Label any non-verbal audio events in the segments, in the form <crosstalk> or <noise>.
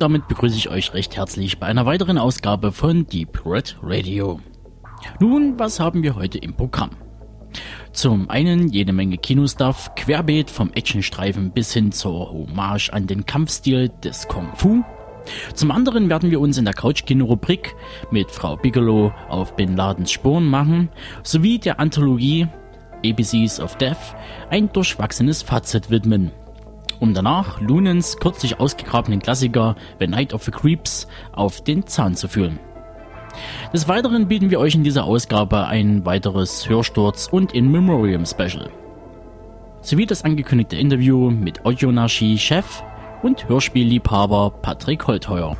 Und damit begrüße ich euch recht herzlich bei einer weiteren Ausgabe von Deep Red Radio. Nun, was haben wir heute im Programm? Zum einen jede Menge Kinostuff, querbeet vom Actionstreifen bis hin zur Hommage an den Kampfstil des Kung Fu. Zum anderen werden wir uns in der Couch-Kino-Rubrik mit Frau Bigelow auf Bin Ladens Spuren machen, sowie der Anthologie ABCs of Death ein durchwachsenes Fazit widmen. Um danach Lunens kürzlich ausgegrabenen Klassiker The Night of the Creeps auf den Zahn zu fühlen. Des Weiteren bieten wir euch in dieser Ausgabe ein weiteres Hörsturz und In Memoriam Special. Sowie das angekündigte Interview mit Audionarchie-Chef und Hörspielliebhaber Patrick Holtheuer.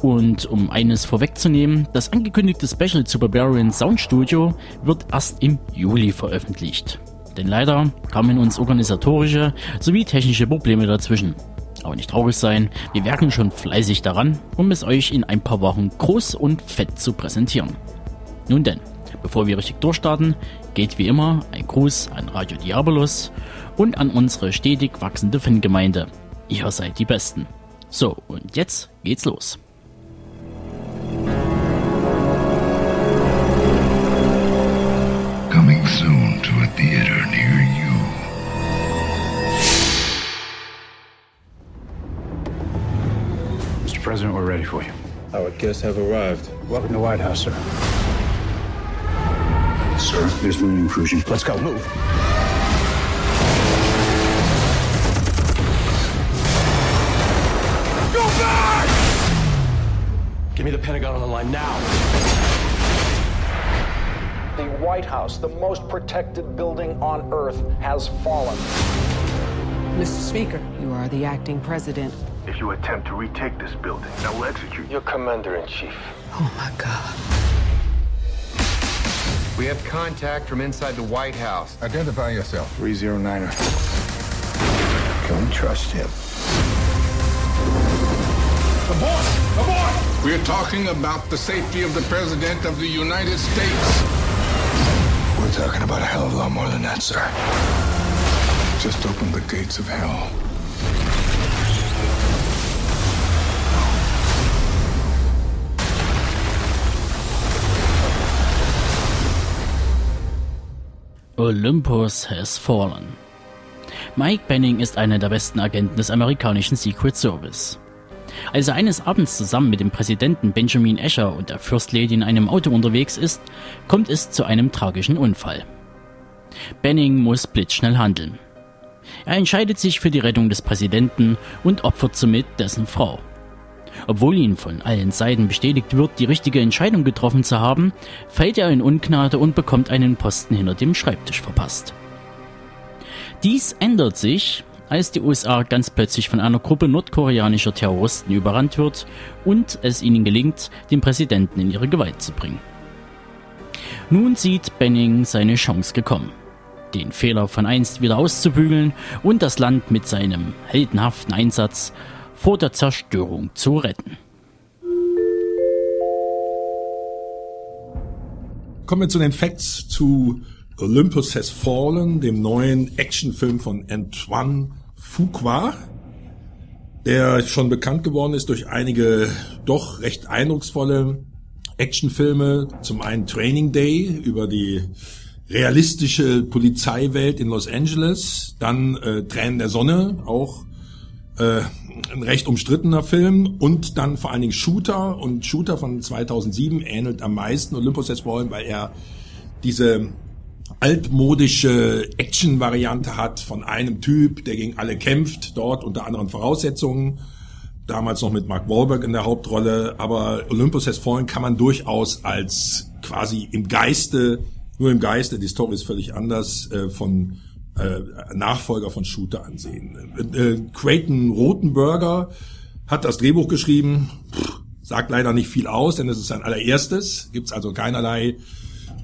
Und um eines vorwegzunehmen, das angekündigte Special zu Barbarian Sound Studio wird erst im Juli veröffentlicht. Denn leider kamen uns organisatorische sowie technische Probleme dazwischen. Aber nicht traurig sein, wir werken schon fleißig daran, um es euch in ein paar Wochen groß und fett zu präsentieren. Nun denn, bevor wir richtig durchstarten, geht wie immer ein Gruß an Radio Diabolos und an unsere stetig wachsende Fangemeinde. Ihr seid die Besten. So, und jetzt geht's los. Theater near you. Mr. President, we're ready for you. Our guests have arrived. Welcome to White House, sir. Sir, There's moon intrusion. Let's go. Move. Go back! Give me the Pentagon on the line now. The White House, the most protected building on earth, has fallen. Mr. Speaker, you are the acting president. if you attempt to retake this building, I will execute you. Your commander in chief. Oh my God. We have contact from inside the White House. Identify yourself. 309er. Can we trust him? The boy! A boy! We're talking about the safety of the President of the United States. We're talking about a hell of a lot more than that, sir. Just open the gates of hell. Olympus has fallen. Mike Benning ist einer der besten Agenten des amerikanischen Secret Service. Als er eines Abends zusammen mit dem Präsidenten Benjamin Escher und der First Lady in einem Auto unterwegs ist, kommt es zu einem tragischen Unfall. Benning muss blitzschnell handeln. Er entscheidet sich für die Rettung des Präsidenten und opfert somit dessen Frau. Obwohl ihm von allen Seiten bestätigt wird, die richtige Entscheidung getroffen zu haben, fällt er in Ungnade und bekommt einen Posten hinter dem Schreibtisch verpasst. Dies ändert sich, als die USA ganz plötzlich von einer Gruppe nordkoreanischer Terroristen überrannt wird und es ihnen gelingt, den Präsidenten in ihre Gewalt zu bringen. Nun sieht Benning seine Chance gekommen, den Fehler von einst wieder auszubügeln und das Land mit seinem heldenhaften Einsatz vor der Zerstörung zu retten. Kommen wir zu den Facts zu Olympus Has Fallen, dem neuen Actionfilm von Antoine Fuqua, der schon bekannt geworden ist durch einige doch recht eindrucksvolle Actionfilme. Zum einen Training Day über die realistische Polizeiwelt in Los Angeles, dann äh, Tränen der Sonne, auch äh, ein recht umstrittener Film. Und dann vor allen Dingen Shooter. Und Shooter von 2007 ähnelt am meisten Olympus Has Fallen, weil er diese altmodische Action-Variante hat von einem Typ, der gegen alle kämpft, dort unter anderen Voraussetzungen. Damals noch mit Mark Wahlberg in der Hauptrolle, aber Olympus Has Fallen kann man durchaus als quasi im Geiste, nur im Geiste, die Story ist völlig anders, äh, von äh, Nachfolger von Shooter ansehen. Äh, Creighton Rotenberger hat das Drehbuch geschrieben, Pff, sagt leider nicht viel aus, denn es ist sein allererstes, gibt's also keinerlei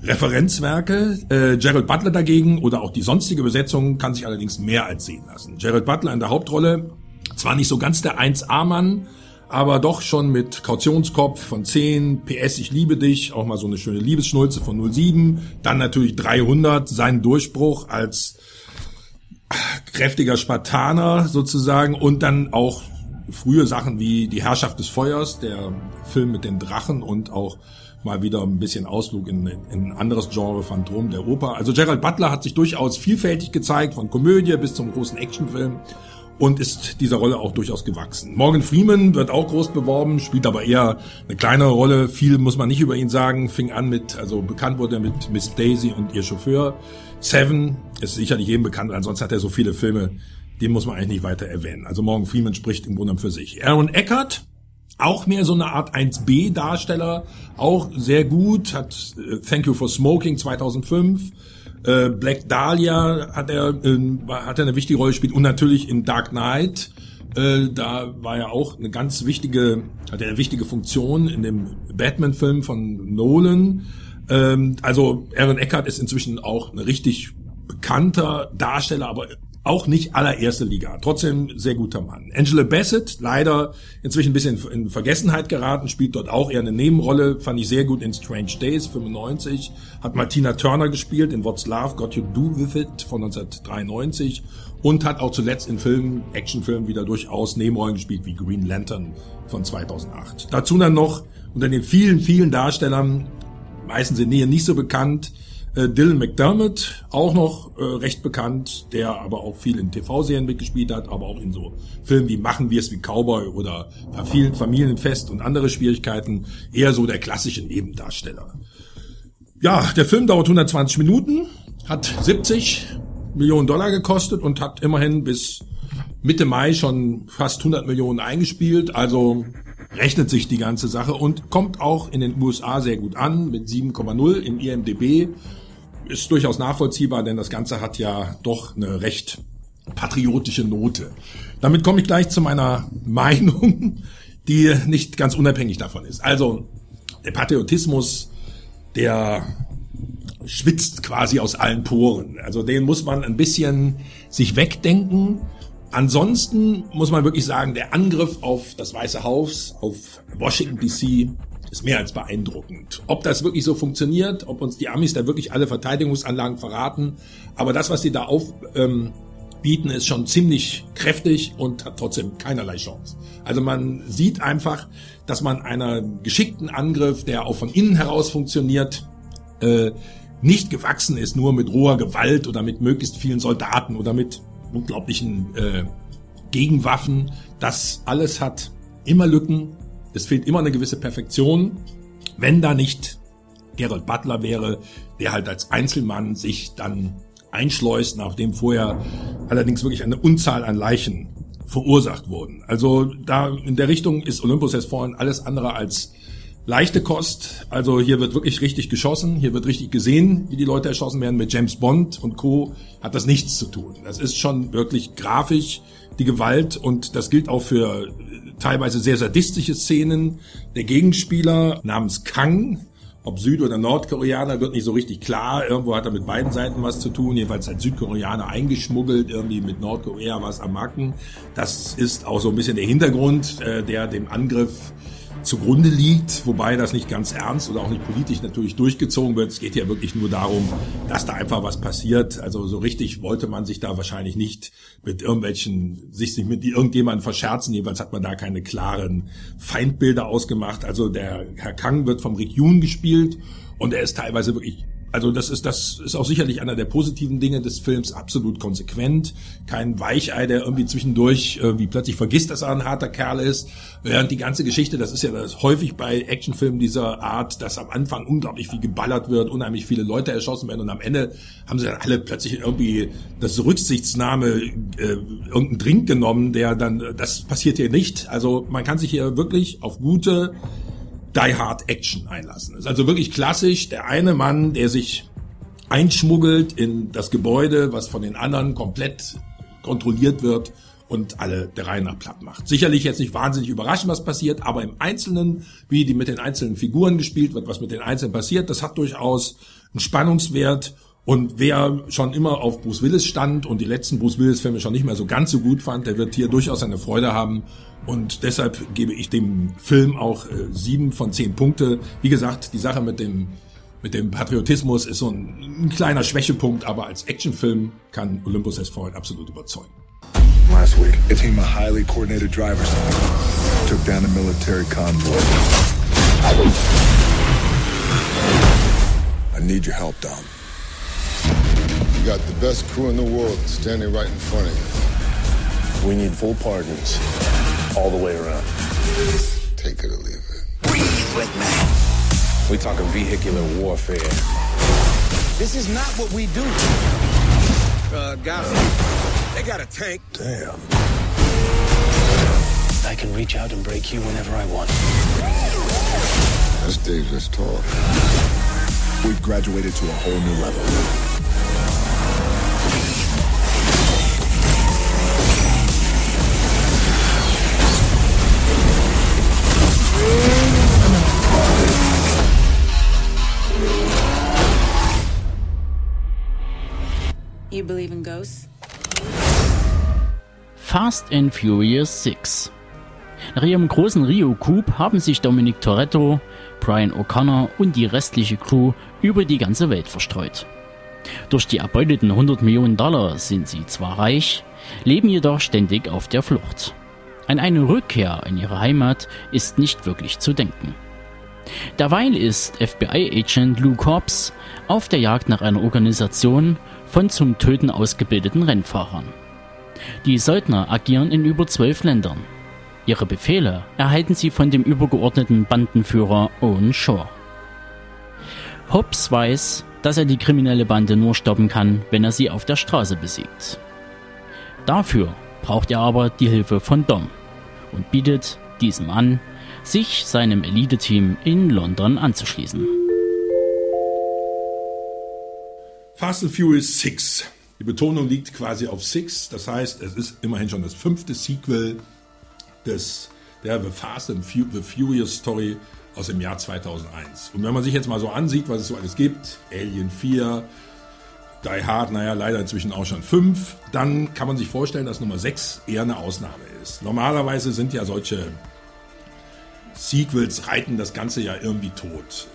Referenzwerke. Äh, Gerald Butler dagegen oder auch die sonstige Besetzung kann sich allerdings mehr als sehen lassen. Gerald Butler in der Hauptrolle, zwar nicht so ganz der 1A-Mann, aber doch schon mit Kautionskopf von 10, PS ich liebe dich, auch mal so eine schöne Liebesschnulze von 07, dann natürlich 300, sein Durchbruch als kräftiger Spartaner sozusagen und dann auch frühe Sachen wie Die Herrschaft des Feuers, der Film mit den Drachen und auch mal wieder ein bisschen Ausflug in, in ein anderes Genre, Phantom der Oper. Also Gerald Butler hat sich durchaus vielfältig gezeigt, von Komödie bis zum großen Actionfilm und ist dieser Rolle auch durchaus gewachsen. Morgan Freeman wird auch groß beworben, spielt aber eher eine kleinere Rolle. Viel muss man nicht über ihn sagen. Fing an mit, also bekannt wurde er mit Miss Daisy und ihr Chauffeur. Seven ist sicherlich jedem bekannt, ansonsten hat er so viele Filme, den muss man eigentlich nicht weiter erwähnen. Also Morgan Freeman spricht im Grunde für sich. Aaron Eckhart, auch mehr so eine Art 1B-Darsteller, auch sehr gut, hat äh, Thank You for Smoking 2005, äh, Black Dahlia hat er, äh, hat er eine wichtige Rolle gespielt und natürlich in Dark Knight, äh, da war er auch eine ganz wichtige, hat er eine wichtige Funktion in dem Batman-Film von Nolan. Ähm, also Aaron Eckhart ist inzwischen auch ein richtig bekannter Darsteller, aber auch nicht allererste Liga. Trotzdem sehr guter Mann. Angela Bassett, leider inzwischen ein bisschen in Vergessenheit geraten, spielt dort auch eher eine Nebenrolle, fand ich sehr gut in Strange Days, 95. Hat Martina Turner gespielt in What's Love Got You Do With It von 1993 und hat auch zuletzt in Filmen, Actionfilmen wieder durchaus Nebenrollen gespielt wie Green Lantern von 2008. Dazu dann noch unter den vielen, vielen Darstellern meistens in Nähe nicht so bekannt. Äh, Dylan McDermott, auch noch äh, recht bekannt, der aber auch viel in TV-Serien mitgespielt hat, aber auch in so Filmen wie Machen wir es wie Cowboy oder vielen Familienfest und andere Schwierigkeiten, eher so der klassische Nebendarsteller. Ja, der Film dauert 120 Minuten, hat 70 Millionen Dollar gekostet und hat immerhin bis Mitte Mai schon fast 100 Millionen eingespielt, also rechnet sich die ganze Sache und kommt auch in den USA sehr gut an mit 7,0 im IMDB. Ist durchaus nachvollziehbar, denn das Ganze hat ja doch eine recht patriotische Note. Damit komme ich gleich zu meiner <laughs> Meinung, die nicht ganz unabhängig davon ist. Also der Patriotismus, der schwitzt quasi aus allen Poren. Also den muss man ein bisschen sich wegdenken Ansonsten muss man wirklich sagen, der Angriff auf das Weiße Haus, auf Washington DC, ist mehr als beeindruckend. Ob das wirklich so funktioniert, ob uns die Amis da wirklich alle Verteidigungsanlagen verraten, aber das, was sie da aufbieten, ähm, ist schon ziemlich kräftig und hat trotzdem keinerlei Chance. Also man sieht einfach, dass man einer geschickten Angriff, der auch von innen heraus funktioniert, äh, nicht gewachsen ist, nur mit roher Gewalt oder mit möglichst vielen Soldaten oder mit unglaublichen äh, Gegenwaffen. Das alles hat immer Lücken. Es fehlt immer eine gewisse Perfektion. Wenn da nicht Gerald Butler wäre, der halt als Einzelmann sich dann einschleust, nachdem vorher allerdings wirklich eine Unzahl an Leichen verursacht wurden. Also da in der Richtung ist Olympus jetzt vorhin alles andere als leichte Kost. Also hier wird wirklich richtig geschossen, hier wird richtig gesehen, wie die Leute erschossen werden. Mit James Bond und Co. hat das nichts zu tun. Das ist schon wirklich grafisch die Gewalt und das gilt auch für teilweise sehr sadistische Szenen. Der Gegenspieler namens Kang, ob Süd- oder Nordkoreaner, wird nicht so richtig klar. Irgendwo hat er mit beiden Seiten was zu tun. Jedenfalls hat Südkoreaner eingeschmuggelt, irgendwie mit Nordkorea was am Macken. Das ist auch so ein bisschen der Hintergrund, äh, der dem Angriff zugrunde liegt, wobei das nicht ganz ernst oder auch nicht politisch natürlich durchgezogen wird. Es geht ja wirklich nur darum, dass da einfach was passiert. Also so richtig wollte man sich da wahrscheinlich nicht mit irgendwelchen, sich nicht mit irgendjemandem verscherzen. Jedenfalls hat man da keine klaren Feindbilder ausgemacht. Also der Herr Kang wird vom Rick Yoon gespielt und er ist teilweise wirklich also das ist, das ist auch sicherlich einer der positiven Dinge des Films, absolut konsequent. Kein Weichei, der irgendwie zwischendurch irgendwie plötzlich vergisst, dass er ein harter Kerl ist. Während die ganze Geschichte, das ist ja das häufig bei Actionfilmen dieser Art, dass am Anfang unglaublich viel geballert wird, unheimlich viele Leute erschossen werden und am Ende haben sie dann alle plötzlich irgendwie das Rücksichtsnahme, äh, irgendeinen Drink genommen, der dann, das passiert hier nicht. Also man kann sich hier wirklich auf gute die Hard Action einlassen. Das ist also wirklich klassisch. Der eine Mann, der sich einschmuggelt in das Gebäude, was von den anderen komplett kontrolliert wird und alle der Reihe nach platt macht. Sicherlich jetzt nicht wahnsinnig überraschend, was passiert, aber im Einzelnen, wie die mit den einzelnen Figuren gespielt wird, was mit den Einzelnen passiert, das hat durchaus einen Spannungswert Und wer schon immer auf Bruce Willis stand und die letzten Bruce Willis Filme schon nicht mehr so ganz so gut fand, der wird hier durchaus seine Freude haben. Und deshalb gebe ich dem Film auch äh, sieben von zehn Punkte. Wie gesagt, die Sache mit dem mit dem Patriotismus ist so ein, ein kleiner Schwächepunkt, aber als Actionfilm kann Olympus Has Fallen absolut überzeugen. Last week, a team of highly coordinated drivers took down a military convoy. I need your help, Dom. You got the best crew in the world standing right in front of you. We need full pardons all the way around. Take it or leave it. Breathe with me. We talking vehicular warfare. This is not what we do. Uh, guys, they got a tank. Damn. I can reach out and break you whenever I want. That's dangerous talk. We've graduated to a whole new level. You believe in ghosts? Fast and Furious 6. Nach ihrem großen Rio Coup haben sich Dominic Toretto, Brian O'Connor und die restliche Crew über die ganze Welt verstreut. Durch die erbeuteten 100 Millionen Dollar sind sie zwar reich, leben jedoch ständig auf der Flucht. An eine Rückkehr in ihre Heimat ist nicht wirklich zu denken. Derweil ist FBI-Agent Lou Cobbs auf der Jagd nach einer Organisation von zum Töten ausgebildeten Rennfahrern. Die Söldner agieren in über zwölf Ländern. Ihre Befehle erhalten sie von dem übergeordneten Bandenführer Owen Shaw. Hobbs weiß, dass er die kriminelle Bande nur stoppen kann, wenn er sie auf der Straße besiegt. Dafür braucht er aber die Hilfe von Dom und bietet diesem an, sich seinem Elite-Team in London anzuschließen. Fast and Furious 6. Die Betonung liegt quasi auf 6, das heißt, es ist immerhin schon das fünfte Sequel des, der The Fast and Fu The Furious Story aus dem Jahr 2001. Und wenn man sich jetzt mal so ansieht, was es so alles gibt, Alien 4, Die Hard, naja, leider inzwischen auch schon 5, dann kann man sich vorstellen, dass Nummer 6 eher eine Ausnahme ist. Normalerweise sind ja solche Sequels, reiten das Ganze ja irgendwie tot.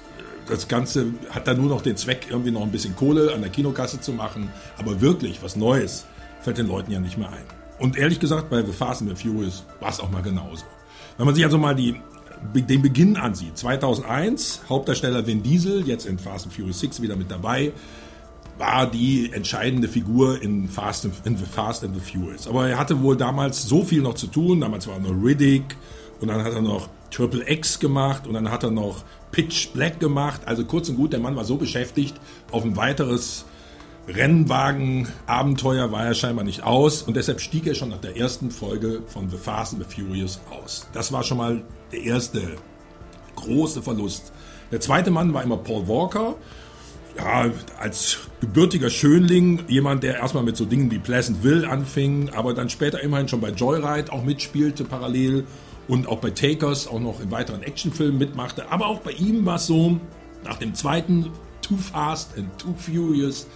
Das Ganze hat dann nur noch den Zweck, irgendwie noch ein bisschen Kohle an der Kinokasse zu machen, aber wirklich was Neues fällt den Leuten ja nicht mehr ein. Und ehrlich gesagt, bei The Fast and the Furious war es auch mal genauso. Wenn man sich also mal die, den Beginn ansieht, 2001, Hauptdarsteller Vin Diesel, jetzt in Fast and Furious 6 wieder mit dabei, war die entscheidende Figur in Fast and, in the Fast and the Furious. Aber er hatte wohl damals so viel noch zu tun. Damals war noch Riddick und dann hat er noch Triple X gemacht und dann hat er noch Pitch Black gemacht. Also kurz und gut, der Mann war so beschäftigt, auf ein weiteres Rennwagen-Abenteuer war er scheinbar nicht aus und deshalb stieg er schon nach der ersten Folge von The Fast and the Furious aus. Das war schon mal der erste große Verlust. Der zweite Mann war immer Paul Walker. Ja, als gebürtiger Schönling, jemand, der erstmal mit so Dingen wie Pleasantville anfing, aber dann später immerhin schon bei Joyride auch mitspielte parallel und auch bei Takers auch noch in weiteren Actionfilmen mitmachte. Aber auch bei ihm war es so, nach dem zweiten Too Fast and Too Furious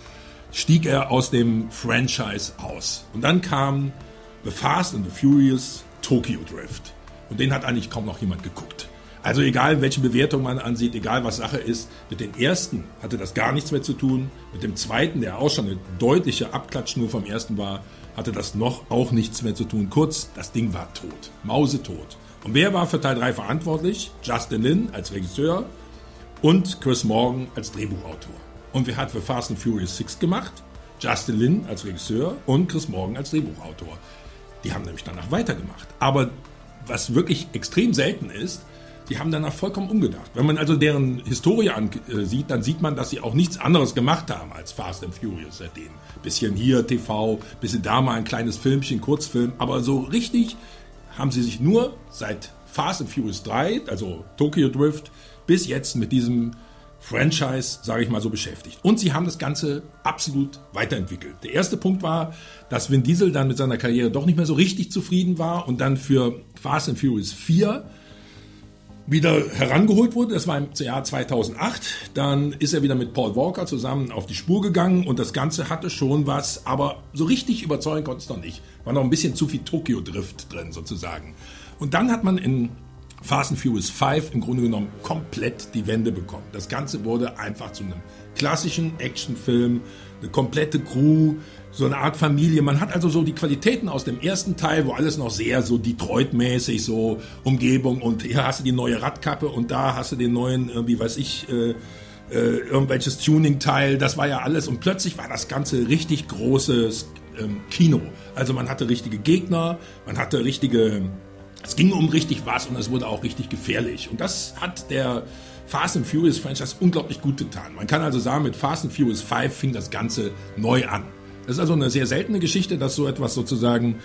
stieg er aus dem Franchise aus. Und dann kam The Fast and the Furious Tokyo Drift. Und den hat eigentlich kaum noch jemand geguckt. Also egal, welche Bewertung man ansieht, egal was Sache ist, mit dem ersten hatte das gar nichts mehr zu tun. Mit dem zweiten, der auch schon eine deutliche Abklatsch nur vom ersten war, hatte das noch auch nichts mehr zu tun. Kurz, das Ding war tot. Mausetot. Und wer war für Teil 3 verantwortlich? Justin Lin als Regisseur und Chris Morgan als Drehbuchautor. Und wer hat für Fast and Furious 6 gemacht? Justin Lin als Regisseur und Chris Morgan als Drehbuchautor. Die haben nämlich danach weitergemacht. Aber was wirklich extrem selten ist, die haben danach vollkommen umgedacht. Wenn man also deren Historie ansieht, dann sieht man, dass sie auch nichts anderes gemacht haben als Fast and Furious seitdem. Bisschen hier TV, bisschen da mal ein kleines Filmchen, Kurzfilm, aber so richtig haben sie sich nur seit Fast and Furious 3, also Tokyo Drift, bis jetzt mit diesem Franchise, sage ich mal so, beschäftigt. Und sie haben das Ganze absolut weiterentwickelt. Der erste Punkt war, dass Vin Diesel dann mit seiner Karriere doch nicht mehr so richtig zufrieden war und dann für Fast and Furious 4 wieder herangeholt wurde. Das war im Jahr 2008. Dann ist er wieder mit Paul Walker zusammen auf die Spur gegangen und das Ganze hatte schon was, aber so richtig überzeugen konnte es noch nicht. War noch ein bisschen zu viel Tokyo Drift drin sozusagen. Und dann hat man in Fast and Furious 5 im Grunde genommen komplett die Wende bekommen. Das Ganze wurde einfach zu einem klassischen Actionfilm, eine komplette Crew, so eine Art Familie. Man hat also so die Qualitäten aus dem ersten Teil, wo alles noch sehr so Detroit-mäßig, so Umgebung und hier hast du die neue Radkappe und da hast du den neuen, irgendwie weiß ich, äh, äh, irgendwelches Tuning-Teil, das war ja alles und plötzlich war das Ganze richtig großes ähm, Kino. Also man hatte richtige Gegner, man hatte richtige, es ging um richtig was und es wurde auch richtig gefährlich. Und das hat der Fast and Furious Franchise unglaublich gut getan. Man kann also sagen, mit Fast and Furious 5 fing das Ganze neu an. Das ist also eine sehr seltene Geschichte, dass so etwas sozusagen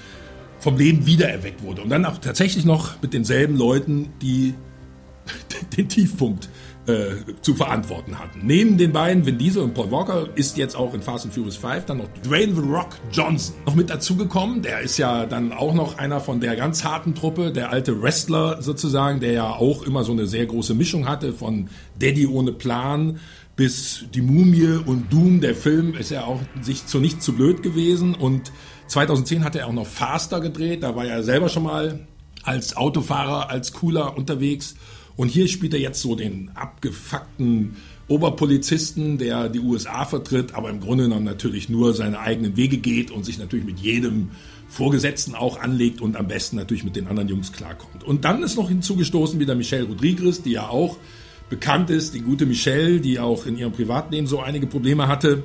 vom Leben wiedererweckt wurde. Und dann auch tatsächlich noch mit denselben Leuten, die <laughs> den Tiefpunkt äh, zu verantworten hatten. Neben den beiden, Vin Diesel und Paul Walker, ist jetzt auch in Fast and Furious 5 dann noch Dwayne The Rock Johnson noch mit dazugekommen. Der ist ja dann auch noch einer von der ganz harten Truppe, der alte Wrestler sozusagen, der ja auch immer so eine sehr große Mischung hatte von Daddy ohne Plan bis die Mumie und Doom, der Film, ist ja auch sich zu nicht zu blöd gewesen. Und 2010 hat er auch noch Faster gedreht. Da war er selber schon mal als Autofahrer, als Cooler unterwegs. Und hier spielt er jetzt so den abgefuckten Oberpolizisten, der die USA vertritt, aber im Grunde genommen natürlich nur seine eigenen Wege geht und sich natürlich mit jedem Vorgesetzten auch anlegt und am besten natürlich mit den anderen Jungs klarkommt. Und dann ist noch hinzugestoßen wieder Michelle Rodriguez, die ja auch bekannt ist, die gute Michelle, die auch in ihrem Privatleben so einige Probleme hatte.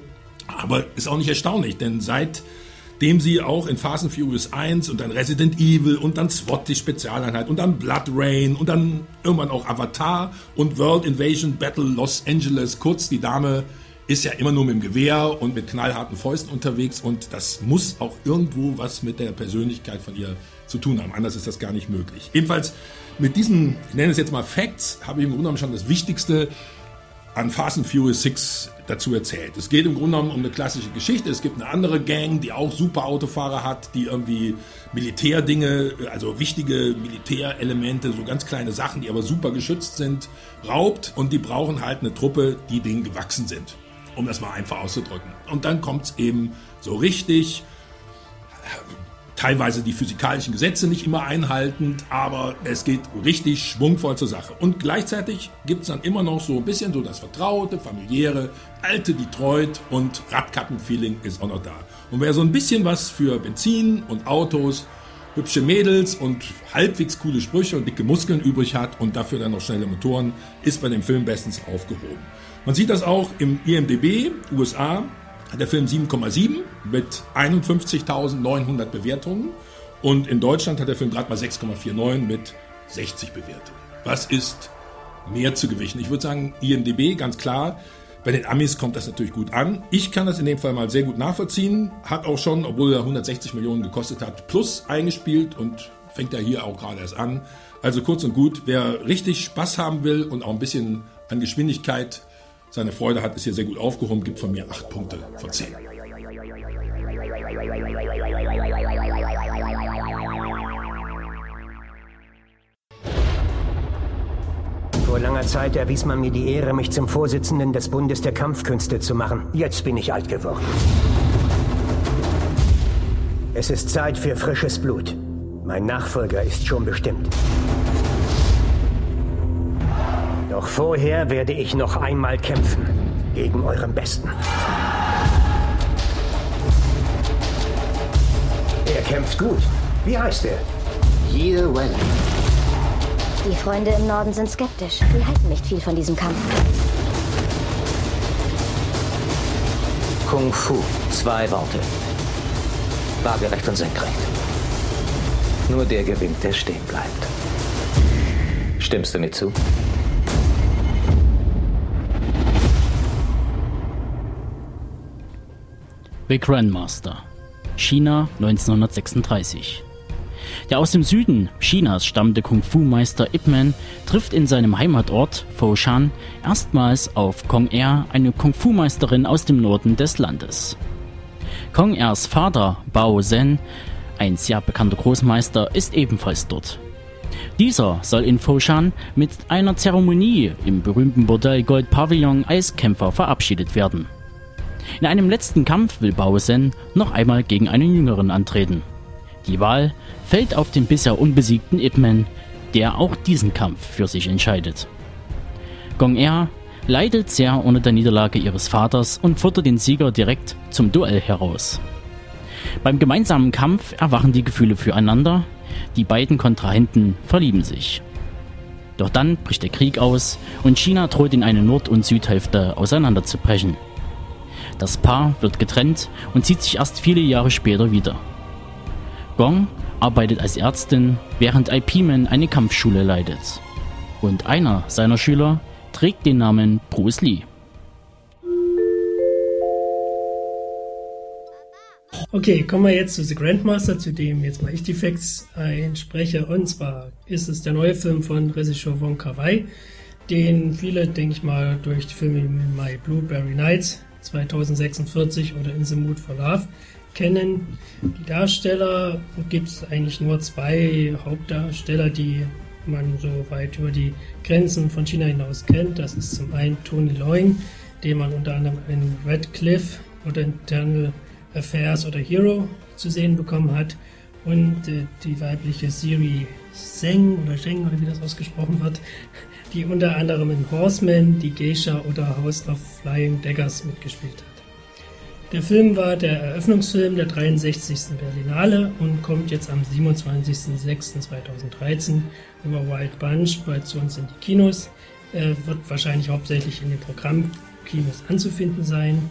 Aber ist auch nicht erstaunlich, denn seitdem sie auch in and Furious 1 und dann Resident Evil und dann SWAT, die Spezialeinheit und dann Blood Rain und dann irgendwann auch Avatar und World Invasion Battle Los Angeles, kurz die Dame ist ja immer nur mit dem Gewehr und mit knallharten Fäusten unterwegs und das muss auch irgendwo was mit der Persönlichkeit von ihr zu tun haben. Anders ist das gar nicht möglich. Jedenfalls mit diesen, ich nenne es jetzt mal Facts, habe ich im Grunde genommen schon das Wichtigste an Fast and Furious 6 dazu erzählt. Es geht im Grunde genommen um eine klassische Geschichte. Es gibt eine andere Gang, die auch super Autofahrer hat, die irgendwie Militärdinge, also wichtige Militärelemente, so ganz kleine Sachen, die aber super geschützt sind, raubt und die brauchen halt eine Truppe, die denen gewachsen sind, um das mal einfach auszudrücken. Und dann kommt es eben so richtig teilweise die physikalischen Gesetze nicht immer einhaltend, aber es geht richtig schwungvoll zur Sache. Und gleichzeitig gibt es dann immer noch so ein bisschen so das vertraute, familiäre, alte Detroit und Radkappenfeeling ist auch noch da. Und wer so ein bisschen was für Benzin und Autos, hübsche Mädels und halbwegs coole Sprüche und dicke Muskeln übrig hat und dafür dann noch schnelle Motoren, ist bei dem Film bestens aufgehoben. Man sieht das auch im IMDB USA der Film 7,7 mit 51.900 Bewertungen. Und in Deutschland hat der Film gerade mal 6,49 mit 60 Bewertungen. Was ist mehr zu gewichten? Ich würde sagen, IMDB, ganz klar. Bei den Amis kommt das natürlich gut an. Ich kann das in dem Fall mal sehr gut nachvollziehen. Hat auch schon, obwohl er 160 Millionen gekostet hat, plus eingespielt und fängt ja hier auch gerade erst an. Also kurz und gut, wer richtig Spaß haben will und auch ein bisschen an Geschwindigkeit seine Freude hat, ist hier sehr gut aufgehoben, gibt von mir 8 Punkte von 10. Vor langer Zeit erwies man mir die Ehre, mich zum Vorsitzenden des Bundes der Kampfkünste zu machen. Jetzt bin ich alt geworden. Es ist Zeit für frisches Blut. Mein Nachfolger ist schon bestimmt. Doch vorher werde ich noch einmal kämpfen. Gegen euren Besten. Er kämpft gut. Wie heißt er? Year Wen. Die Freunde im Norden sind skeptisch. Sie halten nicht viel von diesem Kampf. Kung Fu. Zwei Worte. Waagerecht und senkrecht. Nur der gewinnt, der stehen bleibt. Stimmst du mir zu? The Grandmaster. China 1936. Der aus dem Süden Chinas stammende Kung-Fu-Meister Ip Man trifft in seinem Heimatort Foshan erstmals auf Kong Er, eine Kung-Fu-Meisterin aus dem Norden des Landes. Kong Ers Vater Bao Zhen, ein sehr bekannter Großmeister, ist ebenfalls dort. Dieser soll in Foshan mit einer Zeremonie im berühmten Bordell Gold Pavillon Eiskämpfer verabschiedet werden. In einem letzten Kampf will Baosen noch einmal gegen einen Jüngeren antreten. Die Wahl fällt auf den bisher unbesiegten Ip Man, der auch diesen Kampf für sich entscheidet. Gong Er leidet sehr unter der Niederlage ihres Vaters und fordert den Sieger direkt zum Duell heraus. Beim gemeinsamen Kampf erwachen die Gefühle füreinander, die beiden Kontrahenten verlieben sich. Doch dann bricht der Krieg aus und China droht in eine Nord- und Südhälfte auseinanderzubrechen. Das Paar wird getrennt und sieht sich erst viele Jahre später wieder. Gong arbeitet als Ärztin, während IP-Man eine Kampfschule leitet. Und einer seiner Schüler trägt den Namen Bruce Lee. Okay, kommen wir jetzt zu The Grandmaster, zu dem jetzt mal ich die Facts einspreche. Und zwar ist es der neue Film von Regisseur Wong Kar Wai, den viele, denke ich mal, durch die Filme My Blueberry Nights 2046 oder In the Mood for Love kennen. Die Darsteller gibt es eigentlich nur zwei Hauptdarsteller, die man so weit über die Grenzen von China hinaus kennt. Das ist zum einen Tony Leung, den man unter anderem in Red Cliff oder Internal Affairs oder Hero zu sehen bekommen hat. Und äh, die weibliche Siri Zheng oder Zheng oder wie das ausgesprochen wird, die unter anderem in Horseman, die Geisha oder House of Flying Daggers mitgespielt hat. Der Film war der Eröffnungsfilm der 63. Berlinale und kommt jetzt am 27.06.2013 über Wild Bunch bei zu uns in die Kinos. Er wird wahrscheinlich hauptsächlich in den Programmkinos anzufinden sein.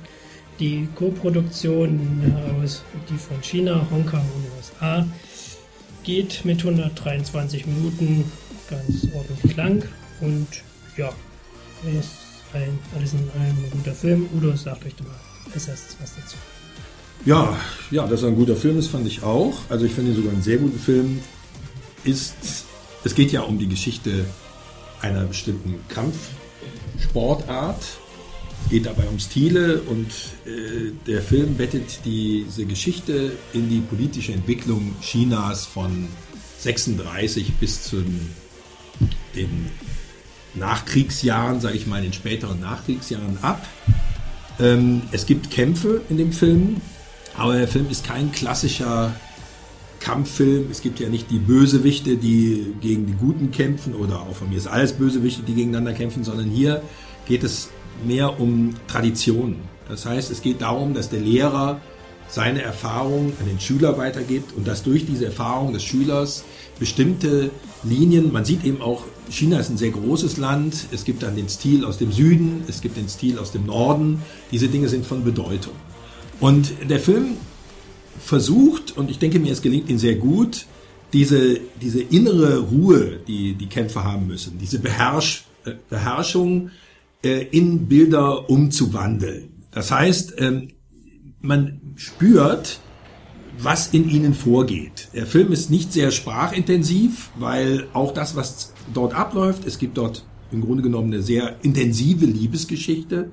Die Co-Produktion aus die von China, Hongkong und USA geht mit 123 Minuten ganz ordentlich lang und ja, ist ein, alles in allem ein guter Film. Udo, sagt euch mal als erstes was dazu. Ja, ja, dass er ein guter Film ist, fand ich auch. Also ich finde ihn sogar einen sehr guten Film. Ist, es geht ja um die Geschichte einer bestimmten Kampfsportart. Geht dabei um Stile und äh, der Film bettet diese Geschichte in die politische Entwicklung Chinas von 36 bis zu den Nachkriegsjahren, sage ich mal, in den späteren Nachkriegsjahren ab. Ähm, es gibt Kämpfe in dem Film, aber der Film ist kein klassischer Kampffilm. Es gibt ja nicht die Bösewichte, die gegen die Guten kämpfen oder auch von mir ist alles Bösewichte, die gegeneinander kämpfen, sondern hier geht es mehr um Traditionen. Das heißt, es geht darum, dass der Lehrer seine Erfahrung an den Schüler weitergibt und dass durch diese Erfahrung des Schülers bestimmte Linien, man sieht eben auch, China ist ein sehr großes Land, es gibt dann den Stil aus dem Süden, es gibt den Stil aus dem Norden, diese Dinge sind von Bedeutung. Und der Film versucht, und ich denke mir, es gelingt ihm sehr gut, diese, diese innere Ruhe, die die Kämpfer haben müssen, diese Beherrsch, Beherrschung in Bilder umzuwandeln. Das heißt, ähm, man spürt, was in ihnen vorgeht. Der Film ist nicht sehr sprachintensiv, weil auch das, was dort abläuft, es gibt dort im Grunde genommen eine sehr intensive Liebesgeschichte,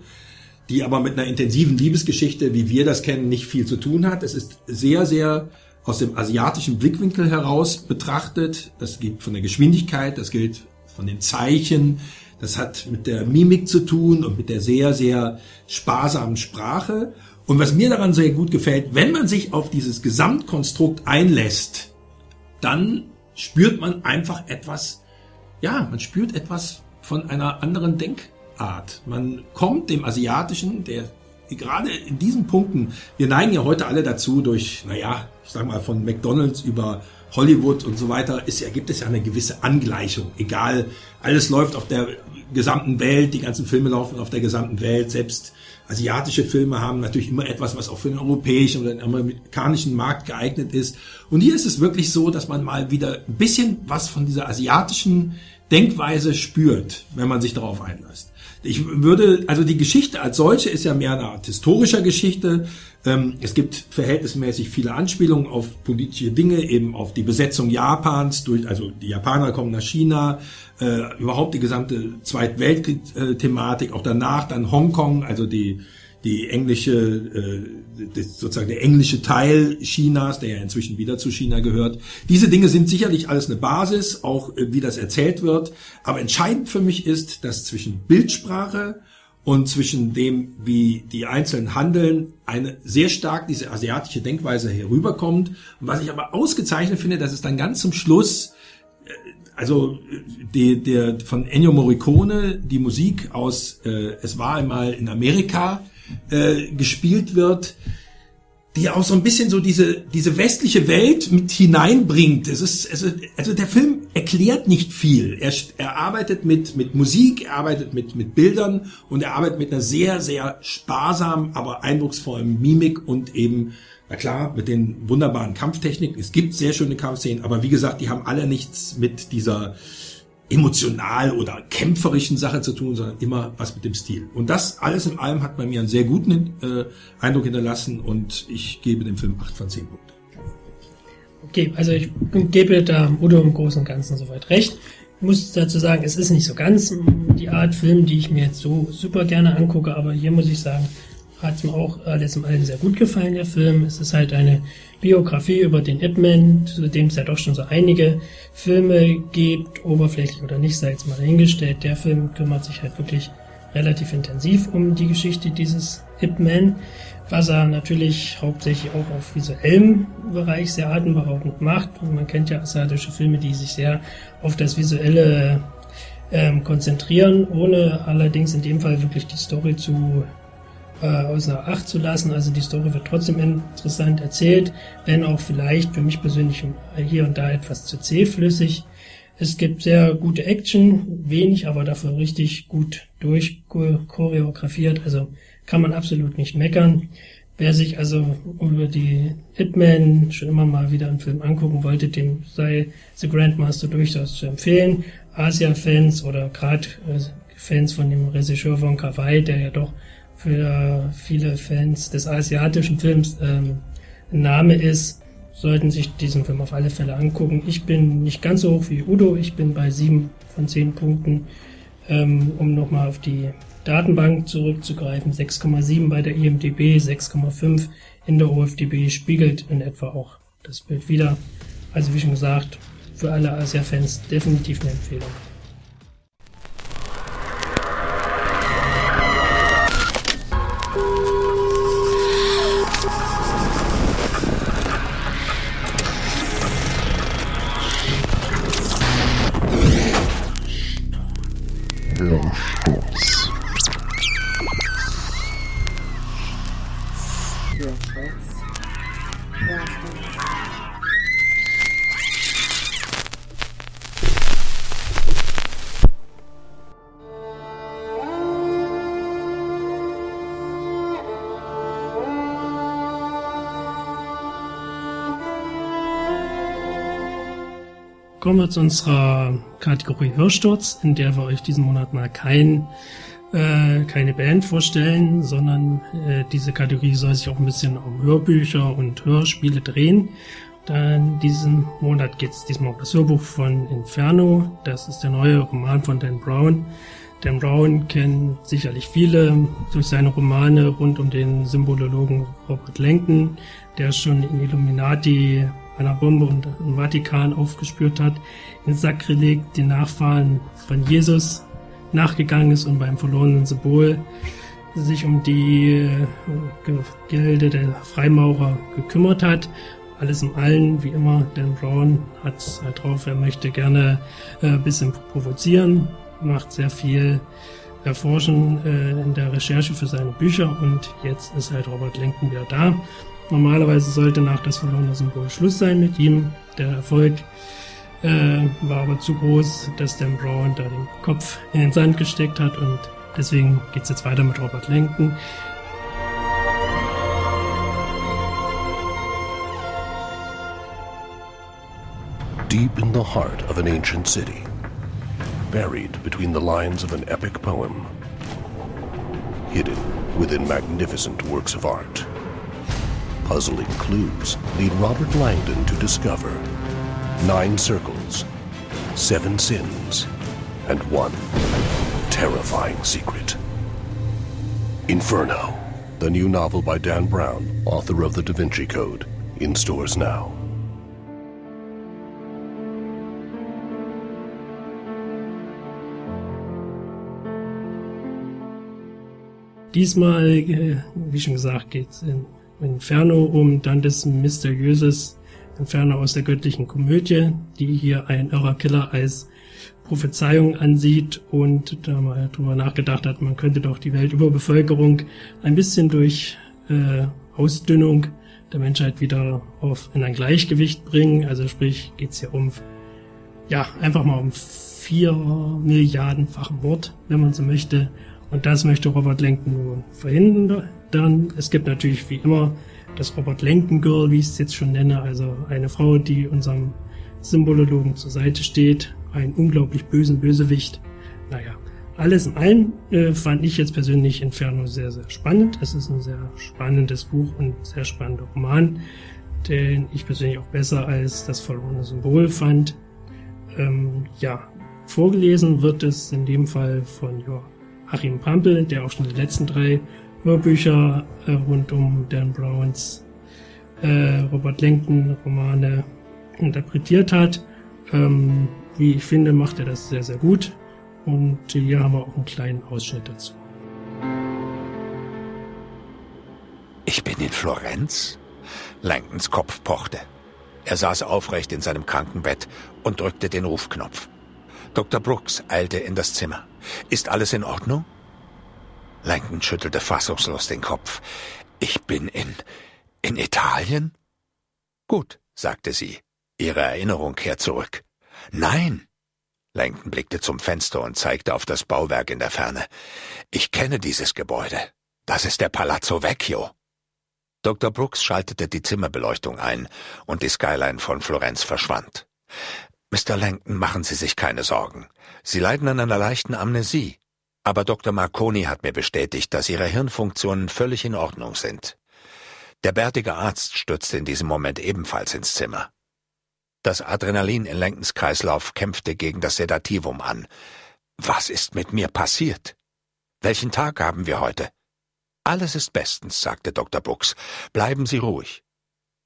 die aber mit einer intensiven Liebesgeschichte, wie wir das kennen, nicht viel zu tun hat. Es ist sehr, sehr aus dem asiatischen Blickwinkel heraus betrachtet. Das geht von der Geschwindigkeit, das gilt von den Zeichen, das hat mit der Mimik zu tun und mit der sehr, sehr sparsamen Sprache. Und was mir daran sehr gut gefällt, wenn man sich auf dieses Gesamtkonstrukt einlässt, dann spürt man einfach etwas, ja, man spürt etwas von einer anderen Denkart. Man kommt dem Asiatischen, der gerade in diesen Punkten, wir neigen ja heute alle dazu durch, naja, ich sag mal von McDonalds über Hollywood und so weiter, ist ja, gibt es ja eine gewisse Angleichung. Egal, alles läuft auf der gesamten Welt, die ganzen Filme laufen auf der gesamten Welt, selbst asiatische Filme haben natürlich immer etwas, was auch für den europäischen oder den amerikanischen Markt geeignet ist. Und hier ist es wirklich so, dass man mal wieder ein bisschen was von dieser asiatischen Denkweise spürt, wenn man sich darauf einlässt. Ich würde, also die Geschichte als solche ist ja mehr eine Art historischer Geschichte. Ähm, es gibt verhältnismäßig viele Anspielungen auf politische Dinge, eben auf die Besetzung Japans durch, also die Japaner kommen nach China, äh, überhaupt die gesamte Zweitweltkrieg-Thematik, auch danach dann Hongkong, also die die englische, äh, sozusagen der englische Teil Chinas, der ja inzwischen wieder zu China gehört. Diese Dinge sind sicherlich alles eine Basis, auch äh, wie das erzählt wird. Aber entscheidend für mich ist, dass zwischen Bildsprache und zwischen dem, wie die Einzelnen handeln, eine sehr stark diese asiatische Denkweise herüberkommt. Und was ich aber ausgezeichnet finde, dass es dann ganz zum Schluss äh, also die, der von Ennio Morricone die Musik aus äh, Es war einmal in Amerika äh, gespielt wird, die auch so ein bisschen so diese, diese westliche Welt mit hineinbringt. Es ist, also, also der Film erklärt nicht viel. Er, er arbeitet mit, mit Musik, er arbeitet mit, mit Bildern und er arbeitet mit einer sehr, sehr sparsamen, aber eindrucksvollen Mimik und eben, na klar, mit den wunderbaren Kampftechniken. Es gibt sehr schöne Kampfszenen, aber wie gesagt, die haben alle nichts mit dieser, emotional oder kämpferischen Sache zu tun, sondern immer was mit dem Stil. Und das alles in allem hat bei mir einen sehr guten äh, Eindruck hinterlassen und ich gebe dem Film 8 von 10 Punkten. Okay, also ich gebe da Udo im Großen und Ganzen soweit recht. Ich muss dazu sagen, es ist nicht so ganz die Art Film, die ich mir jetzt so super gerne angucke, aber hier muss ich sagen, hat es mir auch alles im Allen sehr gut gefallen, der Film. Es ist halt eine Biografie über den Ip Man, zu dem es ja doch schon so einige Filme gibt, oberflächlich oder nicht, sei jetzt mal dahingestellt. Der Film kümmert sich halt wirklich relativ intensiv um die Geschichte dieses Ip Man, was er natürlich hauptsächlich auch auf visuellem Bereich sehr atemberaubend macht. Und man kennt ja asiatische Filme, die sich sehr auf das Visuelle ähm, konzentrieren, ohne allerdings in dem Fall wirklich die Story zu äh, außer Acht zu lassen. Also die Story wird trotzdem interessant erzählt, wenn auch vielleicht für mich persönlich hier und da etwas zu zähflüssig. Es gibt sehr gute Action, wenig, aber dafür richtig gut durchchoreografiert. Also kann man absolut nicht meckern. Wer sich also über die Hitman schon immer mal wieder einen Film angucken wollte, dem sei The Grandmaster durchaus zu empfehlen. Asia-Fans oder gerade äh, Fans von dem Regisseur von Kawaii, der ja doch für viele Fans des asiatischen Films ähm, Name ist, sollten sich diesen Film auf alle Fälle angucken. Ich bin nicht ganz so hoch wie Udo, ich bin bei 7 von 10 Punkten, ähm, um nochmal auf die Datenbank zurückzugreifen. 6,7 bei der IMDB, 6,5 in der OFDB spiegelt in etwa auch das Bild wieder. Also wie schon gesagt, für alle Asia-Fans definitiv eine Empfehlung. Zu unserer Kategorie Hörsturz, in der wir euch diesen Monat mal kein, äh, keine Band vorstellen, sondern äh, diese Kategorie soll sich auch ein bisschen um Hörbücher und Hörspiele drehen. Dann diesen Monat geht es diesmal um das Hörbuch von Inferno. Das ist der neue Roman von Dan Brown. Dan Brown kennt sicherlich viele durch seine Romane rund um den Symbolologen Robert Lenken, der schon in Illuminati einer Bombe und im Vatikan aufgespürt hat, in Sakrileg den Nachfahren von Jesus nachgegangen ist und beim verlorenen Symbol sich um die äh, Gilde der Freimaurer gekümmert hat. Alles im Allen, wie immer, Dan Brown hat halt drauf, er möchte gerne äh, ein bisschen provozieren, macht sehr viel Erforschen äh, in der Recherche für seine Bücher und jetzt ist halt Robert Lenken wieder da Normalerweise sollte nach das verlorene Symbol Schluss sein mit ihm. Der Erfolg äh, war aber zu groß, dass Dan Brown da den Kopf in den Sand gesteckt hat und deswegen geht es jetzt weiter mit Robert Lenken. Deep in the heart of an ancient city, buried between the lines of an epic poem, hidden within magnificent works of art. Puzzling clues lead Robert Langdon to discover nine circles, seven sins, and one terrifying secret. Inferno, the new novel by Dan Brown, author of The Da Vinci Code, in stores now. Diesmal, äh, wie schon gesagt, geht es in ähm, Inferno um Dantes mysteriöses Inferno aus der göttlichen Komödie, die hier ein irrer Killer als Prophezeiung ansieht und da mal drüber nachgedacht hat, man könnte doch die Weltüberbevölkerung ein bisschen durch äh, Ausdünnung der Menschheit wieder auf in ein Gleichgewicht bringen. Also sprich, geht's hier um ja einfach mal um vier Milliardenfachen Mord, wenn man so möchte. Und das möchte Robert Lenken nun verhindern. Es gibt natürlich wie immer das Robert Lenken Girl, wie ich es jetzt schon nenne, also eine Frau, die unserem Symbolologen zur Seite steht, einen unglaublich bösen Bösewicht. Naja, alles in allem äh, fand ich jetzt persönlich Inferno sehr, sehr spannend. Es ist ein sehr spannendes Buch und sehr spannender Roman, den ich persönlich auch besser als das verlorene Symbol fand. Ähm, ja, vorgelesen wird es in dem Fall von ja, Achim Pampel, der auch schon die letzten drei Hörbücher äh, rund um Dan Browns äh, Robert Langton Romane interpretiert hat. Ähm, wie ich finde, macht er das sehr, sehr gut. Und hier haben wir auch einen kleinen Ausschnitt dazu. Ich bin in Florenz? Langtons Kopf pochte. Er saß aufrecht in seinem Krankenbett und drückte den Rufknopf. Dr. Brooks eilte in das Zimmer. Ist alles in Ordnung? Langton schüttelte fassungslos den Kopf. Ich bin in. in Italien? Gut, sagte sie. Ihre Erinnerung kehrt zurück. Nein. Langton blickte zum Fenster und zeigte auf das Bauwerk in der Ferne. Ich kenne dieses Gebäude. Das ist der Palazzo Vecchio. Dr. Brooks schaltete die Zimmerbeleuchtung ein und die Skyline von Florenz verschwand. Mr. Langton, machen Sie sich keine Sorgen. Sie leiden an einer leichten Amnesie. Aber Dr. Marconi hat mir bestätigt, dass Ihre Hirnfunktionen völlig in Ordnung sind. Der bärtige Arzt stürzte in diesem Moment ebenfalls ins Zimmer. Das Adrenalin in Langtons Kreislauf kämpfte gegen das Sedativum an. Was ist mit mir passiert? Welchen Tag haben wir heute? Alles ist bestens, sagte Dr. Brooks. Bleiben Sie ruhig.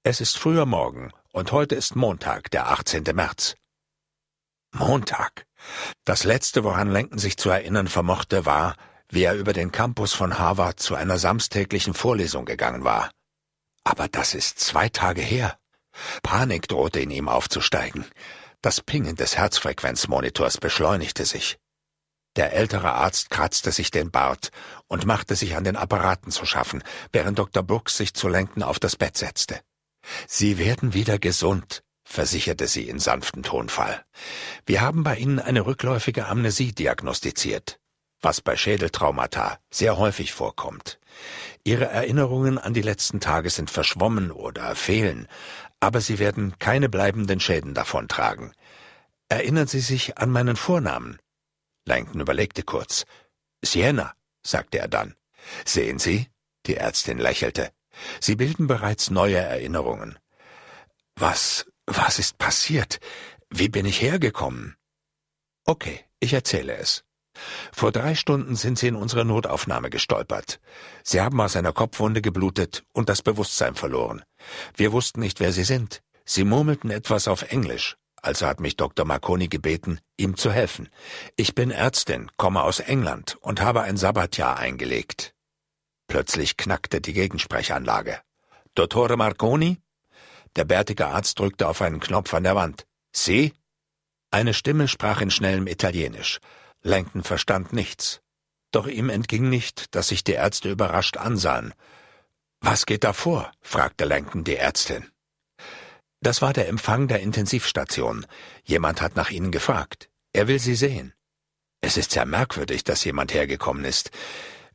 Es ist früher Morgen und heute ist Montag, der 18. März. Montag. Das letzte, woran Lenken sich zu erinnern vermochte, war, wie er über den Campus von Harvard zu einer samstäglichen Vorlesung gegangen war. Aber das ist zwei Tage her. Panik drohte in ihm aufzusteigen. Das Pingen des Herzfrequenzmonitors beschleunigte sich. Der ältere Arzt kratzte sich den Bart und machte sich an den Apparaten zu schaffen, während Dr. Brooks sich zu lenken auf das Bett setzte. Sie werden wieder gesund, versicherte sie in sanftem Tonfall. Wir haben bei Ihnen eine rückläufige Amnesie diagnostiziert, was bei Schädeltraumata sehr häufig vorkommt. Ihre Erinnerungen an die letzten Tage sind verschwommen oder fehlen, aber Sie werden keine bleibenden Schäden davontragen. Erinnern Sie sich an meinen Vornamen? Langton überlegte kurz. Sienna, sagte er dann. Sehen Sie? Die Ärztin lächelte. Sie bilden bereits neue Erinnerungen. Was, was ist passiert? Wie bin ich hergekommen? Okay, ich erzähle es. Vor drei Stunden sind Sie in unsere Notaufnahme gestolpert. Sie haben aus einer Kopfwunde geblutet und das Bewusstsein verloren. Wir wussten nicht, wer Sie sind. Sie murmelten etwas auf Englisch, also hat mich Dr. Marconi gebeten, ihm zu helfen. Ich bin Ärztin, komme aus England und habe ein Sabbatjahr eingelegt. Plötzlich knackte die Gegensprechanlage. Dottore Marconi? Der bärtige Arzt drückte auf einen Knopf an der Wand. Sie? Eine Stimme sprach in schnellem Italienisch. Langton verstand nichts. Doch ihm entging nicht, dass sich die Ärzte überrascht ansahen. Was geht da vor? fragte Langton die Ärztin. Das war der Empfang der Intensivstation. Jemand hat nach Ihnen gefragt. Er will Sie sehen. Es ist sehr merkwürdig, dass jemand hergekommen ist.